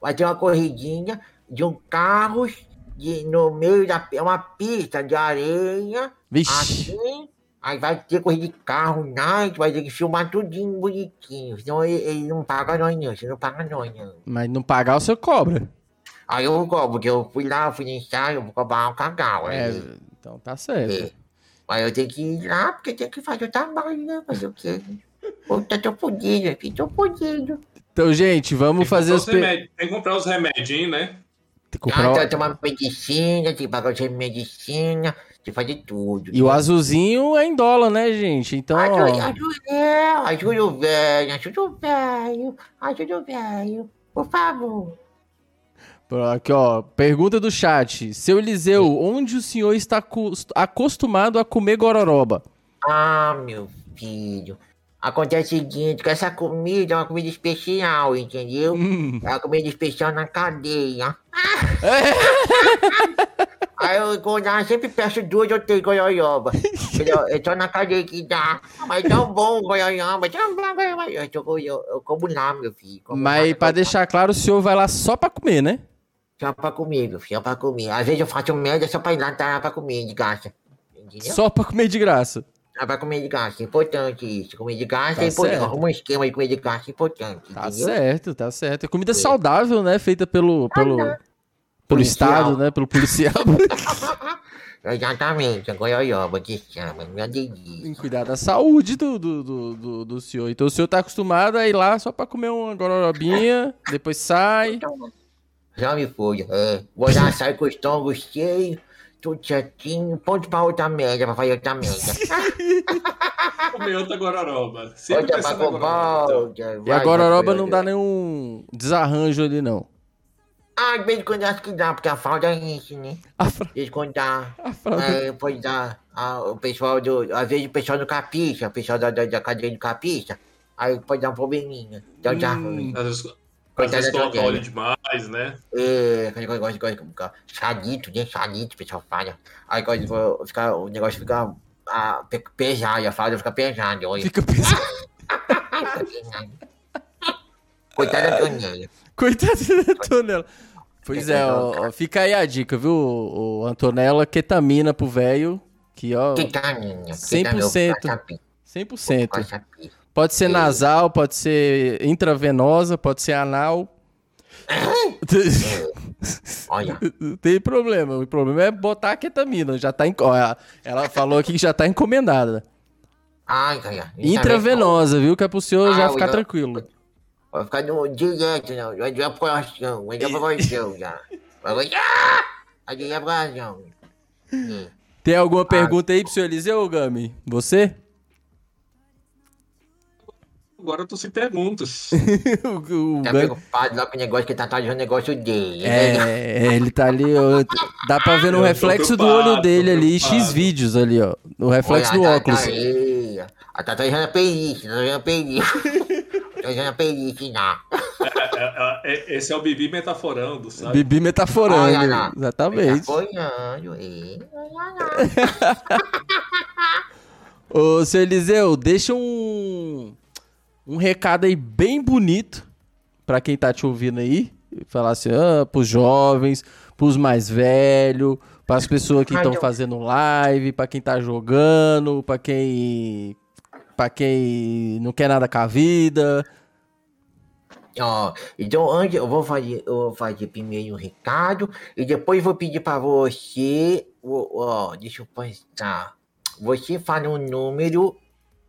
Vai ter uma corridinha de um carro de, no meio da é uma pista de areia. Vixe. Assim, aí vai ter corrida de carro, night, vai ter que filmar tudinho bonitinho. Senão ele, ele não paga nós não, você não paga nós não. Mas não pagar, o senhor cobra. Aí eu cobro, porque eu fui lá, fui no ensaio, eu vou cobrar um cagal. É, Aí, então tá certo. é. Aí eu tenho que ir lá, porque tem que fazer o trabalho, né? Fazer o quê? Puta, tô fudido, filho, tô fudido. Então, gente, vamos fazer os... os remédios- Tem que comprar os remedinhos, né? Tem que Ah, comprar o- tem que tomar medicina, tem que pagar de medicina, fazer tudo. E o azulzinho é em dólar, né, gente? Então, ó, Ajuda, é, o velho, ajuda o velho, ajuda o velho, por favor. aqui, ó, pergunta do chat. Seu Eliseu, onde o senhor está acos- acostumado a comer gororoba? Ah, meu filho, acontece o seguinte, que essa comida é uma comida especial, entendeu? Hum. É uma comida especial na cadeia. Aí eu, eu sempre peço duas ou três goiaioba. Entendeu? É só na cadeia que dá. Mas tão bom goiaioba, tão bom goiaioba. Eu, tô- eu, eu como lá, meu filho. como Mas lá, pra eu- deixar claro, o senhor vai lá só pra comer, né? Só pra comer, meu filho, só pra comer. Às vezes eu faço merda só pra ir lá tá, pra comer de graça. Entendeu? Só pra comer de graça. Só pra comer de graça. É importante isso. Comer de graça Tá é importante. certo. Arruma um esquema de comer de graça é importante. Tá entendeu? certo, tá certo. É comida saudável, né? Feita pelo, pelo, pelo Policial. Estado, né? Pelo policial. Exatamente, a goiaioba que chama. Minha Tem delícia. que cuidar da saúde do, do, do, do, do senhor. Então o senhor tá acostumado a ir lá só pra comer uma gororobinha, depois sai. Já me foi. É. Vou lá, sair com o estômago cheio, tudo certinho. Ponto pra outra merda, pra fazer outra merda. Comer outra gororoba. Sempre Outra pra volta. E a gororoba não dá nenhum desarranjo ali, não. Ah, de vez em quando acho que dá, porque a falda é isso, né? A fra- De vez em quando dá. a fralda- É, pode dar. Ah, o pessoal do. Às vezes o pessoal do capicha, o pessoal da, da, da cadeia do capicha, aí pode dar um probleminha. Então já. Hum. Às vezes, às vezes da coloca óleo demais, né? É, aquele negócio, negócio, negócio, chadito, né? Chadito, o pessoal fala. Aí quando for ficar, o negócio fica ah, pe- pesado, a falda fica pesada, olha. Fica pensando. Coitada da Daniela. Coitada da Antonella. Pois é, ó, ó, fica aí a dica, viu, o, Antonella? Ketamina pro velho, que ó, Que caminha. 100%. 100%. 100%. Pode ser nasal, pode ser intravenosa, pode ser anal. Olha, Não tem problema. O problema é botar a ketamina. Já tá ó, ela- falou aqui que já tá encomendada. ai, olha. Intravenosa, viu? Que é pro senhor Ah, já eu ficar tranquilo. Vai ficar no direto, não. Vai dar coração, vai dar coração já. Vai gostar! Vai dar coração. É. Tem alguma pergunta aí pro senhor Eliseu, Gami? Você? Agora eu tô sem perguntas. o, o Tá Gami- preocupado lá com o negócio que tá atrás do negócio dele. né? É, ele tá ali, ó, dá pra ver no Eu reflexo do olho dele ali. X vídeos ali, ó. No reflexo do Olha, óculos. Tá, tá aí. A Tata já é perícia, tá já é perícia. Tá já perícia, não. É, é, é, esse é o Bibi metaforando, sabe? Bibi metaforando. Olha lá. Exatamente. lá. Ô, seu Eliseu, deixa um, um recado aí bem bonito pra quem tá te ouvindo aí. Falar assim, ah, pros jovens, pros mais velhos, pras pessoas que estão eu- fazendo live, pra quem tá jogando, pra quem. Pra quem não quer nada com a vida. Ó, então antes eu vou fazer, eu vou fazer primeiro um recado e depois vou pedir pra você, ó, deixa eu pensar. Você fala um número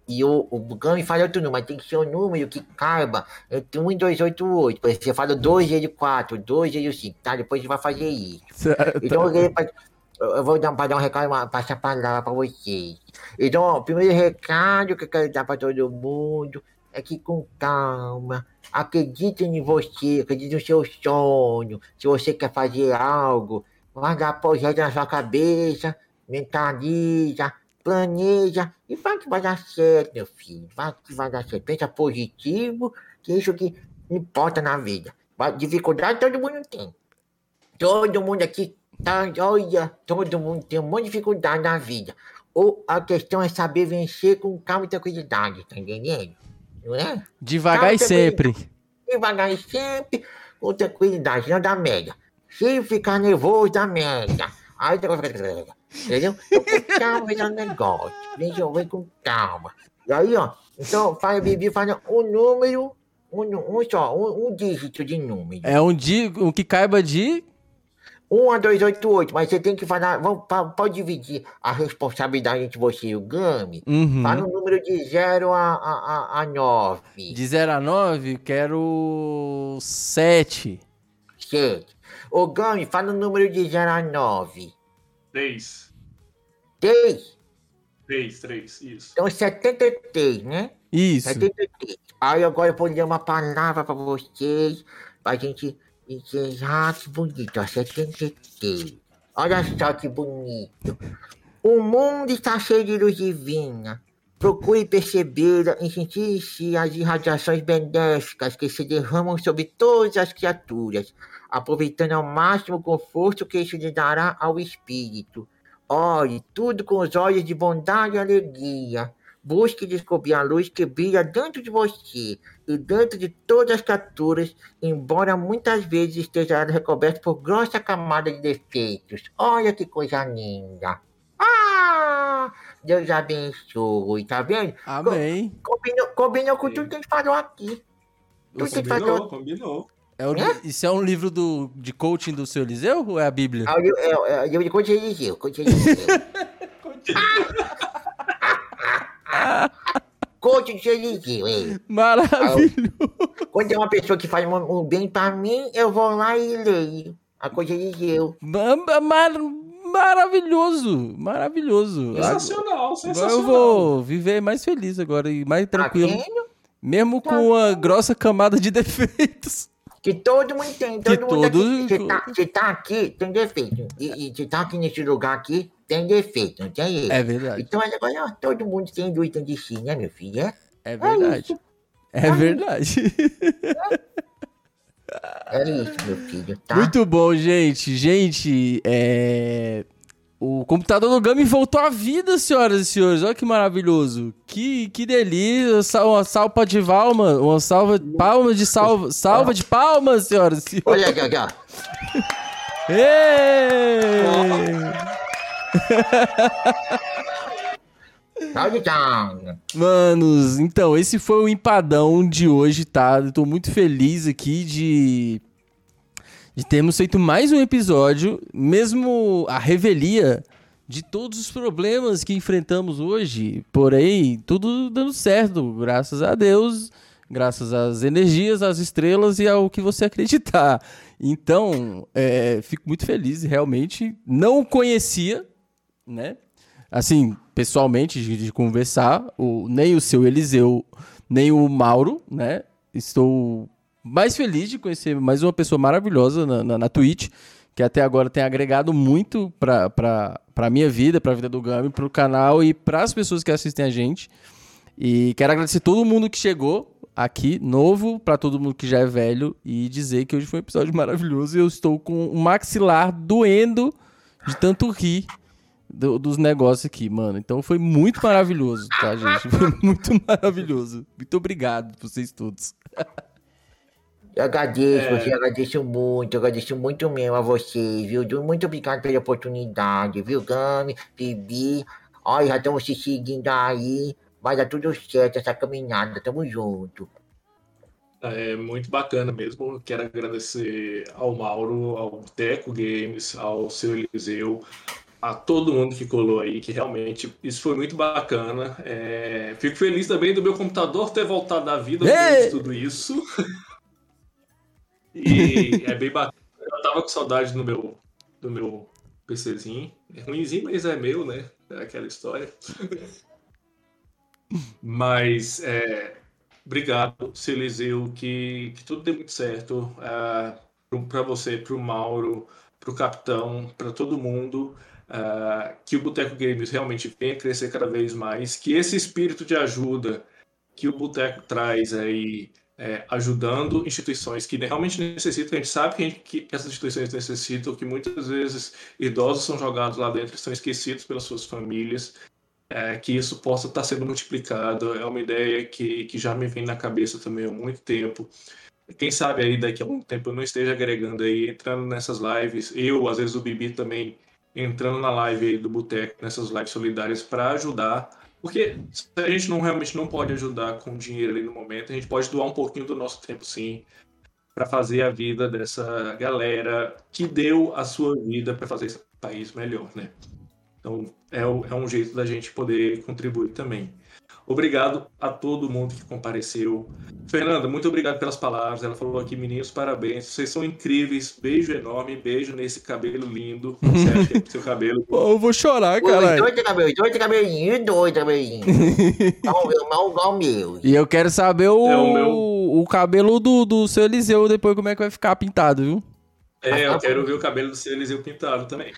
e o, o Gami fala outro número, mas tem que ser um número que caiba entre 1 e 288. Por exemplo, você fala 204, 205, tá? Depois a gente vai fazer isso. Então, eu, queria eu vou dar, dar um recado, uma, passar a palavra pra vocês. Então, o primeiro recado que eu quero dar pra todo mundo é que com calma, acreditem em você, acreditem no seu sonho. Se você quer fazer algo, vai dar projeto na sua cabeça, mentaliza, planeja e vai que vai dar certo, meu filho. Vai que vai dar certo. Pensa positivo, que é isso que importa na vida. Dificuldade todo mundo tem. Todo mundo aqui tá, olha, todo mundo tem um monte de dificuldade na vida. Ou a questão é saber vencer com calma e tranquilidade, tá entendendo? Não é? Devagar e Calma, sempre. Devagar e sempre, com tranquilidade, não dá merda. Se ficar nervoso, dá merda. Aí negócio fica- Entendeu? Então, com calma, vem o negócio. Resolver com calma. E aí, ó, então, fala, Bibi, fala um número, um, um só, um, um dígito de número. É um dia, o que caiba de. 1 a 288, mas você tem que falar. Vamos, pode dividir a responsabilidade entre você e o Gami. Uhum. Fala um número de 0 a, a, a, a 9. De 0 a 9, quero 7. Certo. O Gami, fala um número de 0 a 9. Três. 3. Três, três, isso. Então 73, né? Isso. 73. Aí agora eu vou ler uma palavra pra vocês, pra gente encerrar. Que bonito, ó, 73. Olha só que bonito. O mundo está cheio de luz divina. Procure percebê-la e sentir em si as irradiações benéficas que se derramam sobre todas as criaturas, aproveitando ao máximo o conforto que isso lhe dará ao espírito. Olhe tudo com os olhos de bondade e alegria. Busque descobrir a luz que brilha dentro de você e dentro de todas as criaturas, embora muitas vezes esteja recoberto por grossa camada de defeitos. Olha que coisa linda! Ah! Deus abençoe, tá vendo? Amém. Combinou, combinou com tudo que a gente falou aqui. Tudo que Combinou, falou. combinou. É o- isso é um livro do, de coaching do seu Eliseu ou é a Bíblia? Ah, eu- eu- eu- Eu de coisa Eliseu, coisa Eliseu. Coach de Eliseu, é. Maravilhoso. Quando tem uma pessoa que faz um, bem pra mim, eu vou lá e leio. A coisa de ma- mar- maravilhoso. Maravilhoso. Sensacional, sensacional. eu vou viver mais feliz agora e mais Tá tranquilo. vendo? Mesmo com uma grossa camada de defeitos. Que todo mundo tem. Todo Que mundo aqui. Você tá, você tá aqui, tem defeito. E, e você tá aqui nesse lugar aqui, tem defeito, não tem erro. É verdade. Então agora ó, todo mundo tem dentro de si, né, meu filho? É, É verdade. É verdade. é isso, meu filho, tá? Muito bom, gente. Gente, é... o computador do Gami voltou à vida, senhoras e senhores. Olha que maravilhoso. Que, que delícia. Uma salva de palma. Uma salva de palmas de salva. Salva de palmas, senhoras e senhores. Olha tchau. Manos, então, esse foi o empadão de hoje, tá? Eu tô muito feliz aqui de, de termos feito mais um episódio, mesmo a revelia de todos os problemas que enfrentamos hoje. Porém, tudo dando certo, graças a Deus. graças às energias, às estrelas e ao que você acreditar. Então, é, fico muito feliz, realmente. Não conhecia, né? Assim, pessoalmente, de, de conversar, o, nem o seu Eliseu, nem o Mauro, né? Estou mais feliz de conhecer mais uma pessoa maravilhosa na, na, na Twitch, que até agora tem agregado muito pra, pra minha vida, pra vida do Gami, pro canal e pras pessoas que assistem a gente. E quero agradecer todo mundo que chegou aqui, novo, pra todo mundo que já é velho, e dizer que hoje foi um episódio maravilhoso eu estou com o maxilar doendo de tanto rir do- dos negócios aqui, mano. Então foi muito maravilhoso, tá, gente? Foi muito maravilhoso. Muito obrigado vocês todos. Eu agradeço, você agradeço muito, eu agradeço muito mesmo a vocês, viu? Muito obrigado pela oportunidade, viu, Gami, Bibi? Olha, já estamos se seguindo aí. Vai dar tudo certo essa caminhada, tamo junto. É muito bacana mesmo. Quero agradecer ao Mauro, ao Teco Games, ao seu Eliseu, a todo mundo que colou aí, que realmente isso foi muito bacana. É, fico feliz também do meu computador ter voltado à vida depois de tudo isso. E é bem bacana. Eu tava com saudade do meu, do meu PCzinho. É ruimzinho, mas é meu, né? É aquela história. Mas é, obrigado, seu Eliseu, que, que tudo dê muito certo ah, para você, para o Mauro, para o capitão, para todo mundo. ah, que o Boteco Games realmente venha crescer cada vez mais, que esse espírito de ajuda que o Boteco traz aí, é, ajudando instituições que realmente necessitam, a gente sabe que, gente- que essas instituições necessitam, que muitas vezes idosos são jogados lá dentro, são esquecidos pelas suas famílias, é, que isso possa estar sendo multiplicado. É uma ideia que, que já me vem na cabeça também há muito tempo. Quem sabe aí daqui a algum tempo eu não esteja agregando aí, entrando nessas lives, eu, às vezes o Bibi também, entrando na live do Boteco, nessas lives solidárias para ajudar. Porque se a gente não realmente não pode ajudar com dinheiro ali no momento, a gente pode doar um pouquinho do nosso tempo sim, para fazer a vida dessa galera que deu a sua vida para fazer esse país melhor, né? Então, é, é um jeito da gente poder contribuir também. Obrigado a todo mundo que compareceu. Fernanda, muito obrigado pelas palavras. Ela falou aqui, meninos, parabéns. Vocês são incríveis. Beijo enorme, beijo nesse cabelo lindo. Você acha que é seu cabelo? Pô, eu vou chorar, Os caralho. dois cabelinhos, dois cabelinhos, dois cabelinhos. Igual o meu, igual igual o meu. E eu quero saber o, É o o, meu- cabelo do, do seu Eliseu depois, como é que vai ficar pintado, viu? É, eu quero ver o cabelo do seu Eliseu pintado também.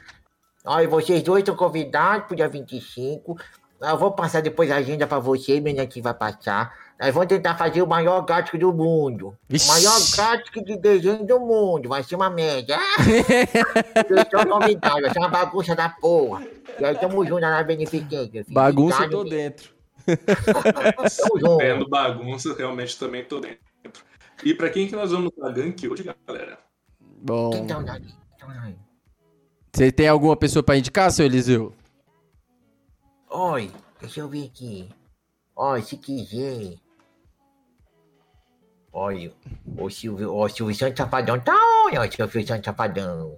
Olha, vocês dois estão convidados pro dia 25. Eu vou passar depois a agenda pra vocês, menina que vai passar. Nós vamos tentar fazer o maior gráfico do mundo. Vixe. O maior gráfico de desenho do mundo. Vai ser uma média. Estão convidados. Vai ser uma bagunça da porra. E aí tamo junto na beneficência. filho. Bagunça eu tô dentro. Tamo junto. Vendo bagunça, realmente também tô dentro. E pra quem que nós vamos dar gank hoje, galera? Bom, Quem tá? Tá você tem alguma pessoa pra indicar, seu Eliseu? Oi, deixa eu ver aqui. Oi, se quiser. Olha, o Silvio, o Silvio Santos Safadão tá onde, ó, Silvio Santos Safadão?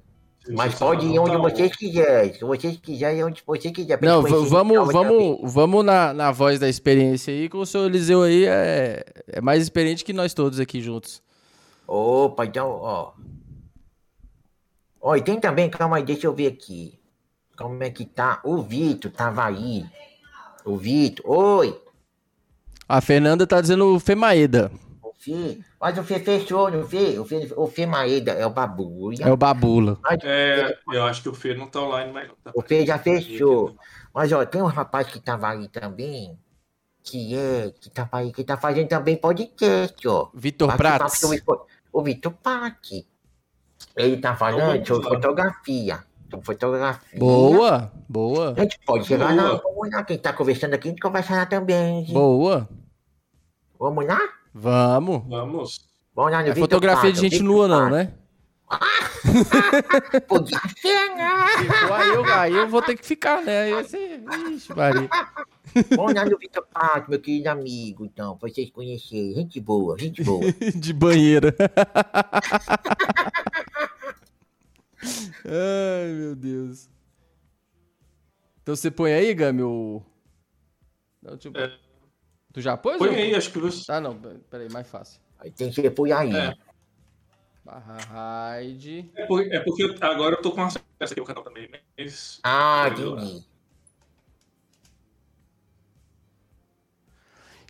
Mas pode ir onde Tá vocês quiserem. Se vocês quiserem, onde vocês quiserem. pra Não, vamos, também. vamos, vamos na, na voz da experiência aí, que o seu Eliseu aí é, é mais experiente que nós todos aqui juntos. Opa, então, ó. Ó, e tem também, calma aí, deixa eu ver aqui. Como é que tá? O Vitor tava aí. O Vitor, oi. A Fernanda tá dizendo Femaeda. O Fê, mas o Fê fechou, não Fê? O Fê, o Fê Maeda é o Babuia. É o Babula. Mas- É, eu acho que o Fê não tá online mais não. Tá O Fê já fechou. Mas ó, tem um rapaz que tava aí também, que é, que tava aí, que tá fazendo também podcast, ó. Vitor Prats. O Vitor Pac. Ele tá falando sobre Boa. fotografia. Sobre fotografia. Boa, boa, A gente pode chegar Boa. lá, vamos lá. Quem tá conversando aqui, a gente conversa lá também. gente. boa. Vamos lá? Vamos. Vamos. Vamos lá no É fotografia de gente nua, não, né? Podia ser, né? Aí eu, aí eu vou ter que ficar, né? Aí você. Ixi, Maria. Vamos lá no Vitor Pac, meu querido amigo, então, pra vocês conhecerem. Gente boa, gente boa. De banheira. Ai, meu Deus. Então você põe aí, Gami, o. Não, eu... É. Tu já pôs? Põe ou- aí, acho que você. Ah, não. Peraí, mais fácil. Aí tem que pôr aí. É. Barra raid. É porque, é porque agora eu tô com acesso aqui ao canal também, mas. Ah, entendi.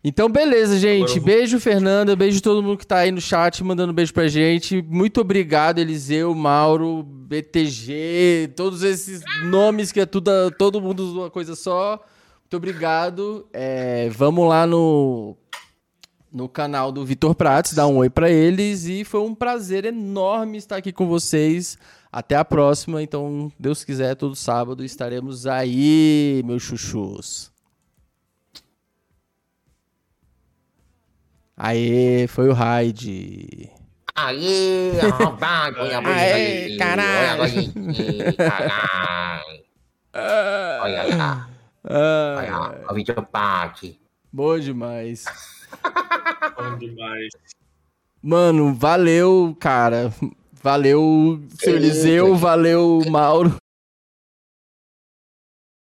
Então, beleza, gente. Vou- Beijo, Fernanda. Beijo todo mundo que tá aí no chat, mandando beijo pra gente. Muito obrigado, Eliseu, Mauro, BTG, todos esses nomes que é tudo, todo mundo uma coisa só. Muito obrigado. É, vamos lá no, no canal do Vitor Prates, dar um oi pra eles. E foi um prazer enorme estar aqui com vocês. Até a próxima. Então, Deus quiser, todo sábado estaremos aí, meus chuchus. Aê, foi o Raid. Aí, arrombado, olha a Aê, caralho. Caralho. Olha lá, Ah, olha lá, o vídeo parte. bom demais. Bom demais. Mano, valeu, cara. Valeu, seu Eliseu, valeu, Mauro.